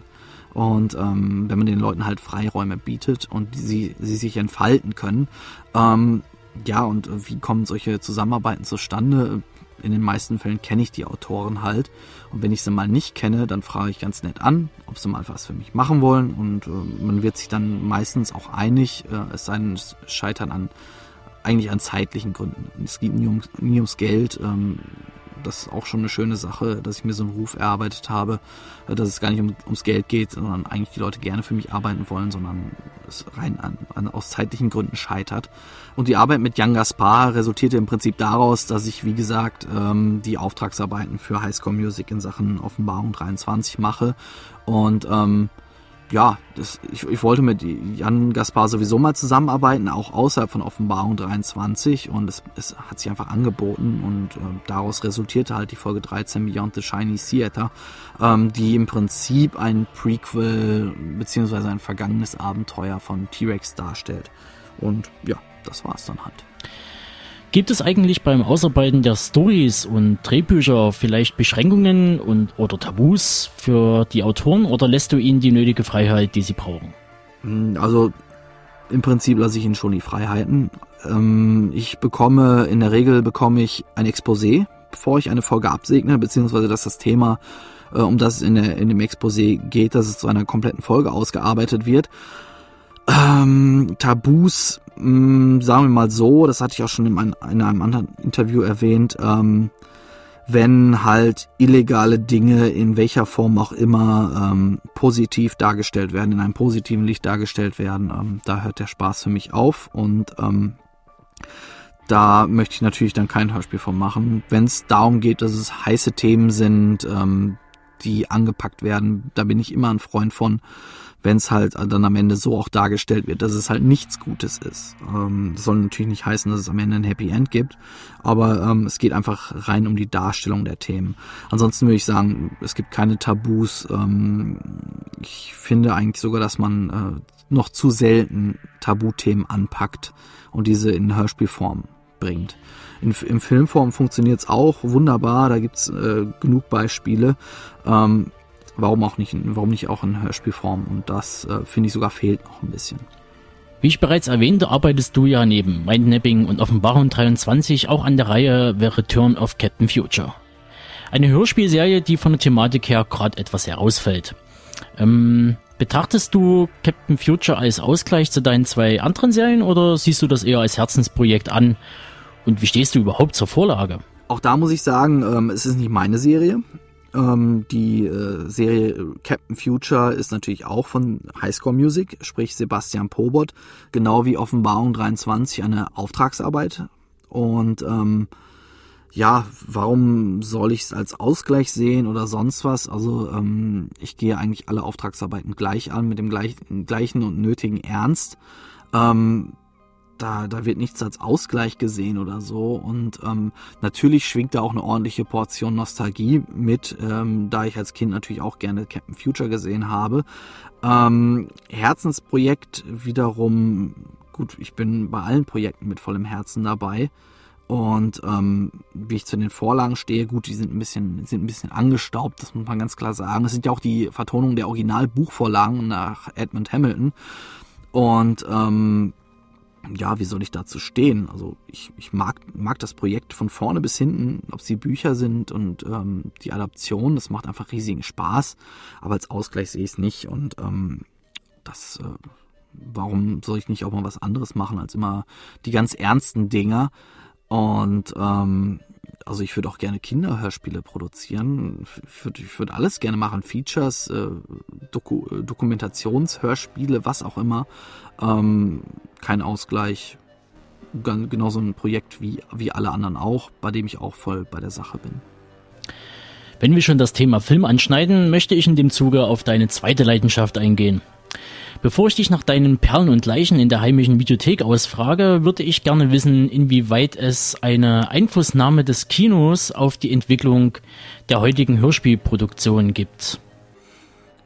Und ähm, wenn man den Leuten halt Freiräume bietet und sie, sie sich entfalten können, ähm, ja, und wie kommen solche Zusammenarbeiten zustande? In den meisten Fällen kenne ich die Autoren halt. Und wenn ich sie mal nicht kenne, dann frage ich ganz nett an, ob sie mal was für mich machen wollen. Und äh, man wird sich dann meistens auch einig, äh, es sei denn, es scheitern an eigentlich an zeitlichen Gründen. Es geht nie, um, nie ums Geld. Ähm, das ist auch schon eine schöne Sache, dass ich mir so einen Ruf erarbeitet habe, äh, dass es gar nicht um, ums Geld geht, sondern eigentlich die Leute gerne für mich arbeiten wollen, sondern es rein an, an, aus zeitlichen Gründen scheitert. Und die Arbeit mit Jan Gaspar resultierte im Prinzip daraus, dass ich, wie gesagt, ähm, die Auftragsarbeiten für Highscore Music in Sachen Offenbarung 23 mache und ähm, ja, das, ich, ich wollte mit Jan Gaspar sowieso mal zusammenarbeiten, auch außerhalb von Offenbarung 23 und es, es hat sich einfach angeboten und äh, daraus resultierte halt die Folge 13 Beyond the Shiny Theater, ähm, die im Prinzip ein Prequel beziehungsweise ein vergangenes Abenteuer von T-Rex darstellt. Und ja, das war's dann halt. Gibt es eigentlich beim Ausarbeiten der Stories und Drehbücher vielleicht Beschränkungen und oder Tabus für die Autoren oder lässt du ihnen die nötige Freiheit, die sie brauchen? Hm, also im Prinzip lasse ich ihnen schon die Freiheiten. Ähm, ich bekomme, in der Regel bekomme ich ein Exposé, bevor ich eine Folge absegne, beziehungsweise dass das Thema, äh, um das es in, der, in dem Exposé geht, dass es zu einer kompletten Folge ausgearbeitet wird. Ähm, Tabus mh, hm, sagen wir mal so, das hatte ich auch schon in, ein, in einem anderen Interview erwähnt, ähm, wenn halt illegale Dinge in welcher Form auch immer ähm, positiv dargestellt werden, in einem positiven Licht dargestellt werden, ähm, da hört der Spaß für mich auf und ähm, da möchte ich natürlich dann kein Hörspiel von machen. Wenn es darum geht, dass es heiße Themen sind, ähm, die angepackt werden, da bin ich immer ein Freund von wenn es halt dann am Ende so auch dargestellt wird, dass es halt nichts Gutes ist. Ähm, das soll natürlich nicht heißen, dass es am Ende ein Happy End gibt, aber ähm, es geht einfach rein um die Darstellung der Themen. Ansonsten würde ich sagen, es gibt keine Tabus. Ähm, ich finde eigentlich sogar, dass man äh, noch zu selten Tabuthemen anpackt und diese in Hörspielform bringt. In, in Filmform funktioniert es auch wunderbar, da gibt's äh, genug Beispiele. Ähm, warum auch nicht, warum nicht auch in Hörspielform? Und das äh, finde ich sogar fehlt noch ein bisschen. Wie ich bereits erwähnte, arbeitest du ja neben Mindnapping und Offenbarung 23 auch an der Reihe The Return of Captain Future. Eine Hörspielserie, die von der Thematik her gerade etwas herausfällt. Ähm, betrachtest du Captain Future als Ausgleich zu deinen zwei anderen Serien oder siehst du das eher als Herzensprojekt an? Und wie stehst du überhaupt zur Vorlage? Auch da muss ich sagen, ähm, es ist nicht meine Serie. Ähm, die äh, Serie Captain Future ist natürlich auch von Highscore Music, sprich Sebastian Pobot, genau wie Offenbarung 23 eine Auftragsarbeit. Und ähm, ja, warum soll ich es als Ausgleich sehen oder sonst was? Also ähm, ich gehe eigentlich alle Auftragsarbeiten gleich an, mit dem gleichen, gleichen und nötigen Ernst. Ähm, da, da wird nichts als Ausgleich gesehen oder so. Und ähm, natürlich schwingt da auch eine ordentliche Portion Nostalgie mit, ähm, da ich als Kind natürlich auch gerne Captain Future gesehen habe. Ähm, Herzensprojekt wiederum, gut, ich bin bei allen Projekten mit vollem Herzen dabei. Und ähm, wie ich zu den Vorlagen stehe, gut, die sind ein bisschen, sind ein bisschen angestaubt, das muss man ganz klar sagen. Es sind ja auch die Vertonungen der Originalbuchvorlagen nach Edmund Hamilton. Und ähm, ja, wie soll ich dazu stehen? Also ich, ich mag, mag das Projekt von vorne bis hinten, ob es die Bücher sind und ähm, die Adaption, das macht einfach riesigen Spaß, aber als Ausgleich sehe ich es nicht und ähm, das, äh, warum soll ich nicht auch mal was anderes machen als immer die ganz ernsten Dinger und ähm, also ich würde auch gerne Kinderhörspiele produzieren. Ich würde ich würd alles gerne machen. Features, äh, Doku Dokumentationshörspiele, was auch immer. Ähm, kein Ausgleich. Genauso ein Projekt wie, wie alle anderen auch, bei dem ich auch voll bei der Sache bin. Wenn wir schon das Thema Film anschneiden, möchte ich in dem Zuge auf deine zweite Leidenschaft eingehen. Bevor ich dich nach deinen Perlen und Leichen in der heimischen Videothek ausfrage, würde ich gerne wissen, inwieweit es eine Einflussnahme des Kinos auf die Entwicklung der heutigen Hörspielproduktion gibt.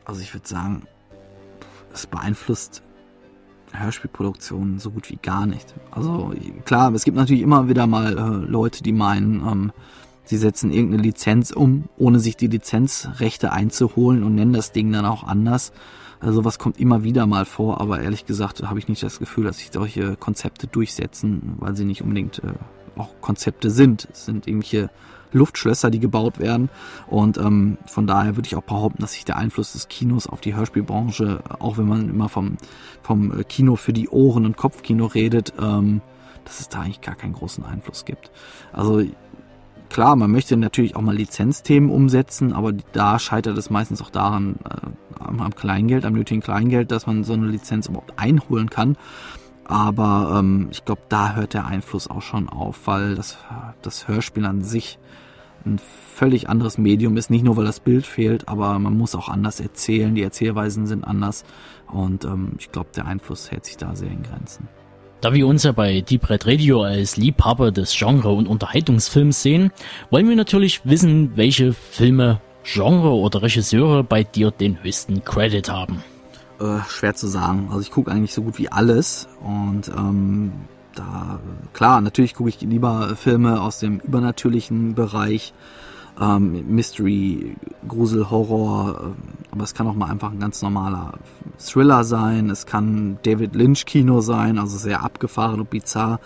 Also ich würde sagen, es beeinflusst Hörspielproduktionen so gut wie gar nicht. Also klar, es gibt natürlich immer wieder mal äh, Leute, die meinen, ähm, sie setzen irgendeine Lizenz um, ohne sich die Lizenzrechte einzuholen und nennen das Ding dann auch anders. Also was kommt immer wieder mal vor, aber ehrlich gesagt habe ich nicht das Gefühl, dass sich solche Konzepte durchsetzen, weil sie nicht unbedingt äh, auch Konzepte sind. Es sind irgendwelche Luftschlösser, die gebaut werden. Und ähm, von daher würde ich auch behaupten, dass sich der Einfluss des Kinos auf die Hörspielbranche, auch wenn man immer vom, vom äh, Kino für die Ohren und Kopfkino redet, ähm, dass es da eigentlich gar keinen großen Einfluss gibt. Also klar, man möchte natürlich auch mal Lizenzthemen umsetzen, aber da scheitert es meistens auch daran, äh, am Kleingeld, am nötigen Kleingeld, dass man so eine Lizenz überhaupt einholen kann. Aber ähm, ich glaube, da hört der Einfluss auch schon auf, weil das, das Hörspiel an sich ein völlig anderes Medium ist. Nicht nur, weil das Bild fehlt, aber man muss auch anders erzählen. Die Erzählweisen sind anders. Und ähm, ich glaube, der Einfluss hält sich da sehr in Grenzen. Da wir uns ja bei Deep Red Radio als Liebhaber des Genre- und Unterhaltungsfilms sehen, wollen wir natürlich wissen, welche Filme, Genre oder Regisseure bei dir den höchsten Credit haben. Äh, schwer zu sagen. Also ich gucke eigentlich so gut wie alles und ähm, da klar, natürlich gucke ich lieber Filme aus dem übernatürlichen Bereich, ähm, Mystery, Grusel, Horror, äh, aber es kann auch mal einfach ein ganz normaler Thriller sein, es kann David Lynch Kino sein, also sehr abgefahren und bizarr.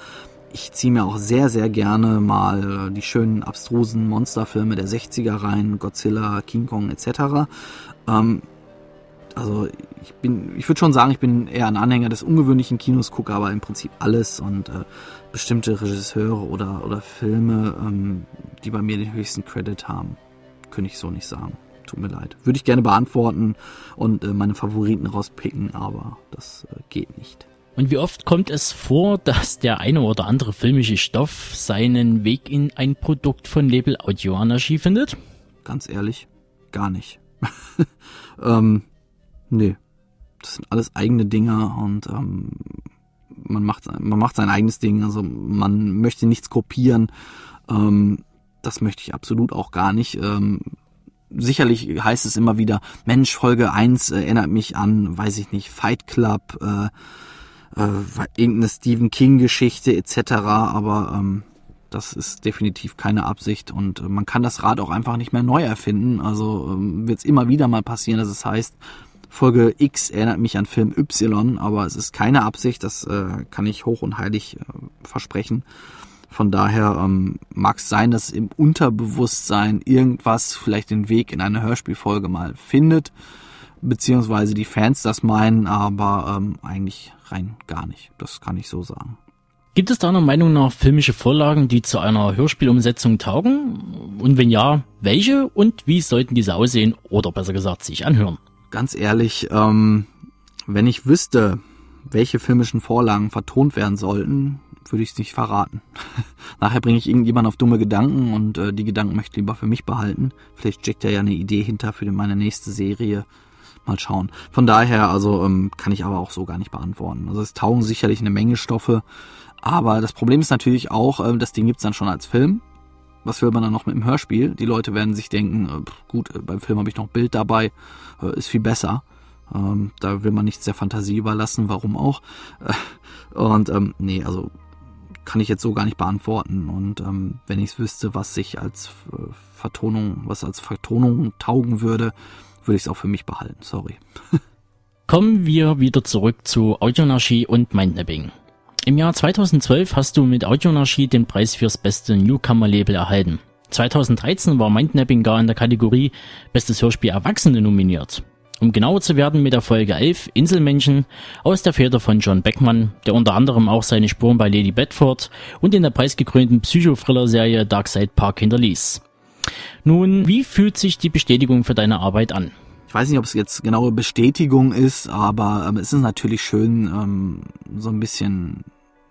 Ich ziehe mir auch sehr, sehr gerne mal die schönen abstrusen Monsterfilme der 60er rein, Godzilla, King Kong etc. Ähm, also ich bin, ich würde schon sagen, ich bin eher ein Anhänger des ungewöhnlichen Kinos, gucke aber im Prinzip alles und äh, bestimmte Regisseure oder, oder Filme, ähm, die bei mir den höchsten Credit haben, könnte ich so nicht sagen. Tut mir leid. Würde ich gerne beantworten und äh, meine Favoriten rauspicken, aber das äh, geht nicht. Und wie oft kommt es vor, dass der eine oder andere filmische Stoff seinen Weg in ein Produkt von Label Audio Anarchie findet? Ganz ehrlich, gar nicht. <laughs> ähm, nee. Das sind alles eigene Dinger und ähm, man macht, man macht sein eigenes Ding, also man möchte nichts kopieren. Ähm, das möchte ich absolut auch gar nicht. Ähm, sicherlich heißt es immer wieder, Mensch, Folge 1 äh, erinnert mich an, weiß ich nicht, Fight Club, äh, äh, irgendeine Stephen King-Geschichte etc., aber ähm, das ist definitiv keine Absicht und äh, man kann das Rad auch einfach nicht mehr neu erfinden. Also ähm, wird es immer wieder mal passieren, dass es heißt, Folge X erinnert mich an Film Y, aber es ist keine Absicht, das äh, kann ich hoch und heilig äh, versprechen. Von daher ähm, mag es sein, dass im Unterbewusstsein irgendwas vielleicht den Weg in eine Hörspielfolge mal findet, beziehungsweise die Fans das meinen, aber ähm, eigentlich rein gar nicht. Das kann ich so sagen. Gibt es deiner Meinung nach filmische Vorlagen, die zu einer Hörspielumsetzung taugen? Und wenn ja, welche und wie sollten diese aussehen oder besser gesagt sich anhören? Ganz ehrlich, ähm, wenn ich wüsste, welche filmischen Vorlagen vertont werden sollten, würde ich es nicht verraten. <laughs> Nachher bringe ich irgendjemand auf dumme Gedanken und äh, die Gedanken möchte ich lieber für mich behalten. Vielleicht steckt ja ja eine Idee hinter für meine nächste Serie. Mal schauen. Von daher, also ähm, kann ich aber auch so gar nicht beantworten. Also es taugen sicherlich eine Menge Stoffe. Aber das Problem ist natürlich auch, äh, das Ding gibt's dann schon als Film. Was will man dann noch mit dem Hörspiel? Die Leute werden sich denken, äh, gut, äh, beim Film habe ich noch Bild dabei, ist viel besser. Ähm, da will man nichts der Fantasie überlassen, warum auch. Und ähm, nee, also kann ich jetzt so gar nicht beantworten. Und ähm, wenn ich es wüsste, was sich als Vertonung, was als Vertonung taugen würde, würde ich es auch für mich behalten. Sorry. <laughs> Kommen wir wieder zurück zu Audionarchie und Mindnapping. Im Jahr 2012 hast du mit Audionarchie den Preis fürs beste Newcomer-Label erhalten. 2013 war Mindnapping gar in der Kategorie Bestes Hörspiel Erwachsene nominiert. Um genauer zu werden mit der Folge 11 Inselmännchen aus der Feder von John Beckmann, der unter anderem auch seine Spuren bei Lady Bedford und in der preisgekrönten Psychothriller-Serie Darkside Park hinterließ. Nun, wie fühlt sich die Bestätigung für deine Arbeit an? Ich weiß nicht, ob es jetzt genaue Bestätigung ist, aber ähm, es ist natürlich schön, ähm, so ein bisschen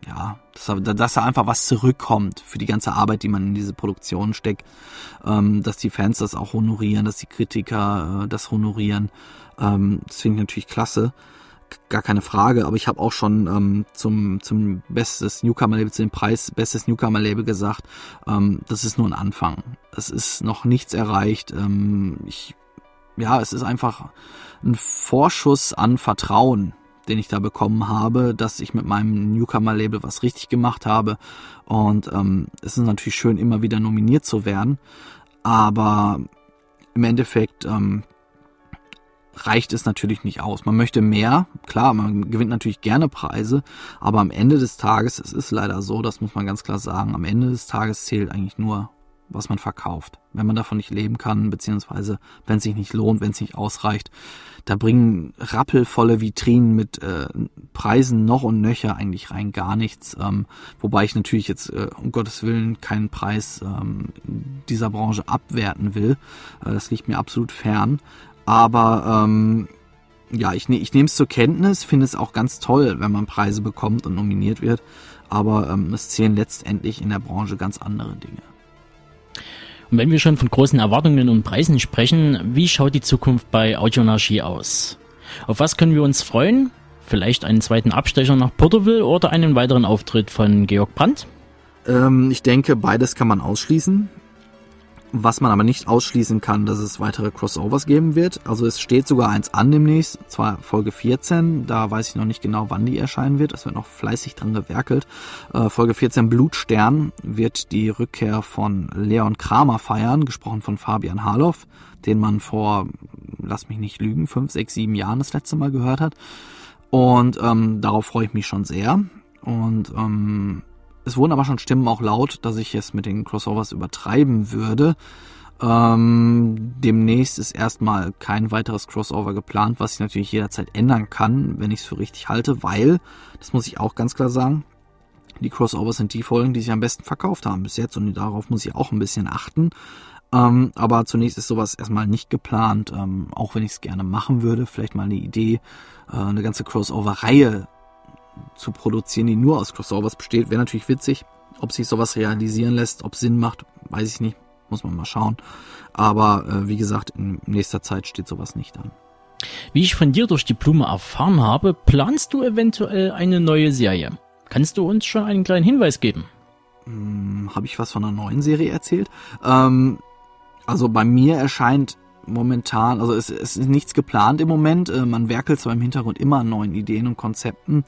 ja, dass, dass da einfach was zurückkommt für die ganze Arbeit, die man in diese Produktion steckt, ähm, dass die Fans das auch honorieren, dass die Kritiker äh, das honorieren. Ähm, das finde ich natürlich klasse, gar keine Frage. Aber ich habe auch schon ähm, zum zum bestes Newcomer Label, zu dem Preis bestes Newcomer Label gesagt, ähm, das ist nur ein Anfang. Es ist noch nichts erreicht. Ähm, ich, ja, es ist einfach ein Vorschuss an Vertrauen den ich da bekommen habe, dass ich mit meinem Newcomer-Label was richtig gemacht habe. Und ähm, es ist natürlich schön, immer wieder nominiert zu werden. Aber im Endeffekt ähm, reicht es natürlich nicht aus. Man möchte mehr, klar, man gewinnt natürlich gerne Preise, aber am Ende des Tages, es ist leider so, das muss man ganz klar sagen, am Ende des Tages zählt eigentlich nur was man verkauft. Wenn man davon nicht leben kann, beziehungsweise wenn es sich nicht lohnt, wenn es nicht ausreicht, da bringen rappelvolle Vitrinen mit äh, Preisen noch und nöcher eigentlich rein gar nichts. Ähm, wobei ich natürlich jetzt äh, um Gottes Willen keinen Preis ähm, dieser Branche abwerten will. Äh, das liegt mir absolut fern. Aber ähm, ja, ich, ne, ich nehme es zur Kenntnis, finde es auch ganz toll, wenn man Preise bekommt und nominiert wird. Aber ähm, es zählen letztendlich in der Branche ganz andere Dinge. Und wenn wir schon von großen Erwartungen und Preisen sprechen, wie schaut die Zukunft bei Audionarchie aus? Auf was können wir uns freuen? Vielleicht einen zweiten Abstecher nach Porterville oder einen weiteren Auftritt von Georg Brandt? Ähm, ich denke, beides kann man ausschließen. Was man aber nicht ausschließen kann, dass es weitere Crossovers geben wird. Also es steht sogar eins an demnächst, zwar Folge 14, da weiß ich noch nicht genau, wann die erscheinen wird. Es wird noch fleißig dran gewerkelt. Äh, Folge 14 Blutstern wird die Rückkehr von Leon Kramer feiern, gesprochen von Fabian Harloff, den man vor, lass mich nicht lügen, fünf, sechs, sieben Jahren das letzte Mal gehört hat. Und ähm, darauf freue ich mich schon sehr. Und ähm, es wurden aber schon Stimmen auch laut, dass ich es mit den Crossovers übertreiben würde. Ähm, demnächst ist erstmal kein weiteres Crossover geplant, was ich natürlich jederzeit ändern kann, wenn ich es für richtig halte, weil, das muss ich auch ganz klar sagen, die Crossovers sind die Folgen, die sich am besten verkauft haben bis jetzt und darauf muss ich auch ein bisschen achten. Ähm, aber zunächst ist sowas erstmal nicht geplant, ähm, auch wenn ich es gerne machen würde. Vielleicht mal eine Idee, äh, eine ganze Crossover-Reihe zu produzieren, die nur aus Crossovers besteht, wäre natürlich witzig. Ob sich sowas realisieren lässt, ob Sinn macht, weiß ich nicht. Muss man mal schauen. Aber äh, wie gesagt, in nächster Zeit steht sowas nicht an. Wie ich von dir durch die Blume erfahren habe, planst du eventuell eine neue Serie. Kannst du uns schon einen kleinen Hinweis geben? Hm, Habe ich was von einer neuen Serie erzählt? Ähm, also bei mir erscheint momentan, also es, es ist nichts geplant im Moment. Äh, man werkelt zwar im Hintergrund immer an neuen Ideen und Konzepten.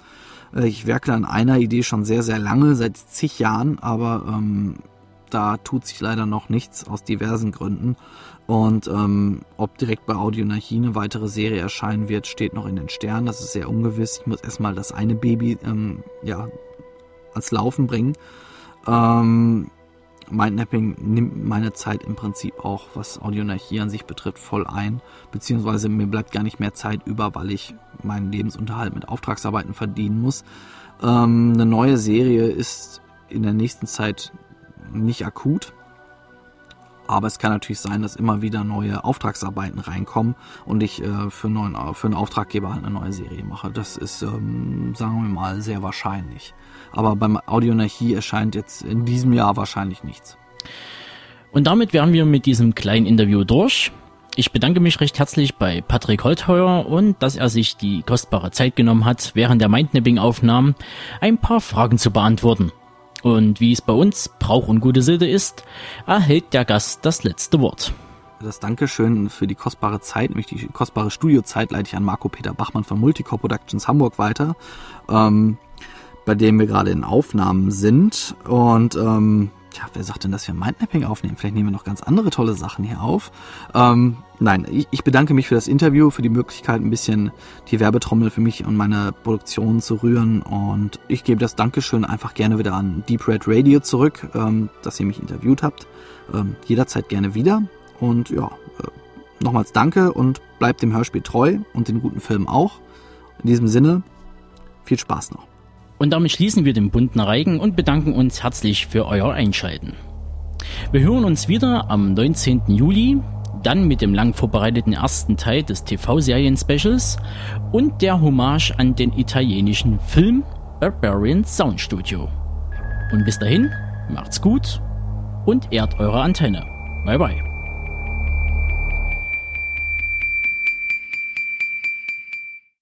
Äh, ich werkle an einer Idee schon sehr, sehr lange, seit zig Jahren, aber ähm, Da tut sich leider noch nichts aus diversen Gründen. Und ähm, ob direkt bei Audionarchie eine weitere Serie erscheinen wird, steht noch in den Sternen. Das ist sehr ungewiss. Ich muss erstmal das eine Baby ähm, ja, ans Laufen bringen. Ähm, Mindnapping nimmt meine Zeit im Prinzip auch, was Audionarchie an sich betrifft, voll ein. Beziehungsweise mir bleibt gar nicht mehr Zeit über, weil ich meinen Lebensunterhalt mit Auftragsarbeiten verdienen muss. Ähm, eine neue Serie ist in der nächsten Zeit nicht akut. Aber es kann natürlich sein, dass immer wieder neue Auftragsarbeiten reinkommen und ich äh, für, neuen, für einen Auftraggeber halt eine neue Serie mache. Das ist, ähm, sagen wir mal, sehr wahrscheinlich. Aber beim Audionarchie erscheint jetzt in diesem Jahr wahrscheinlich nichts. Und damit wären wir mit diesem kleinen Interview durch. Ich bedanke mich recht herzlich bei Patrick Holtheuer und dass er sich die kostbare Zeit genommen hat, während der Mindnapping-Aufnahmen ein paar Fragen zu beantworten. Und wie es bei uns Brauch und gute Sitte ist, erhält der Gast das letzte Wort. Das Dankeschön für die kostbare Zeit, nämlich die kostbare Studiozeit, leite ich an Marco Peter Bachmann von Multicore Productions Hamburg weiter, ähm, bei dem wir gerade in Aufnahmen sind. Und ähm, ja, wer sagt denn, dass wir Mindmapping aufnehmen? Vielleicht nehmen wir noch ganz andere tolle Sachen hier auf. Ähm, nein, ich, ich bedanke mich für das Interview, für die Möglichkeit, ein bisschen die Werbetrommel für mich und meine Produktion zu rühren. Und ich gebe das Dankeschön einfach gerne wieder an Deep Red Radio zurück, ähm, dass ihr mich interviewt habt. Ähm, jederzeit gerne wieder. Und ja, äh, nochmals danke und bleibt dem Hörspiel treu und den guten Film auch. In diesem Sinne, viel Spaß noch. Und damit schließen wir den bunten Reigen und bedanken uns herzlich für euer Einschalten. Wir hören uns wieder am 19. Juli, dann mit dem lang vorbereiteten ersten Teil des TV-Serien-Specials und der Hommage an den italienischen Film Barbarian Sound Studio. Und bis dahin, macht's gut und ehrt eure Antenne. Bye bye.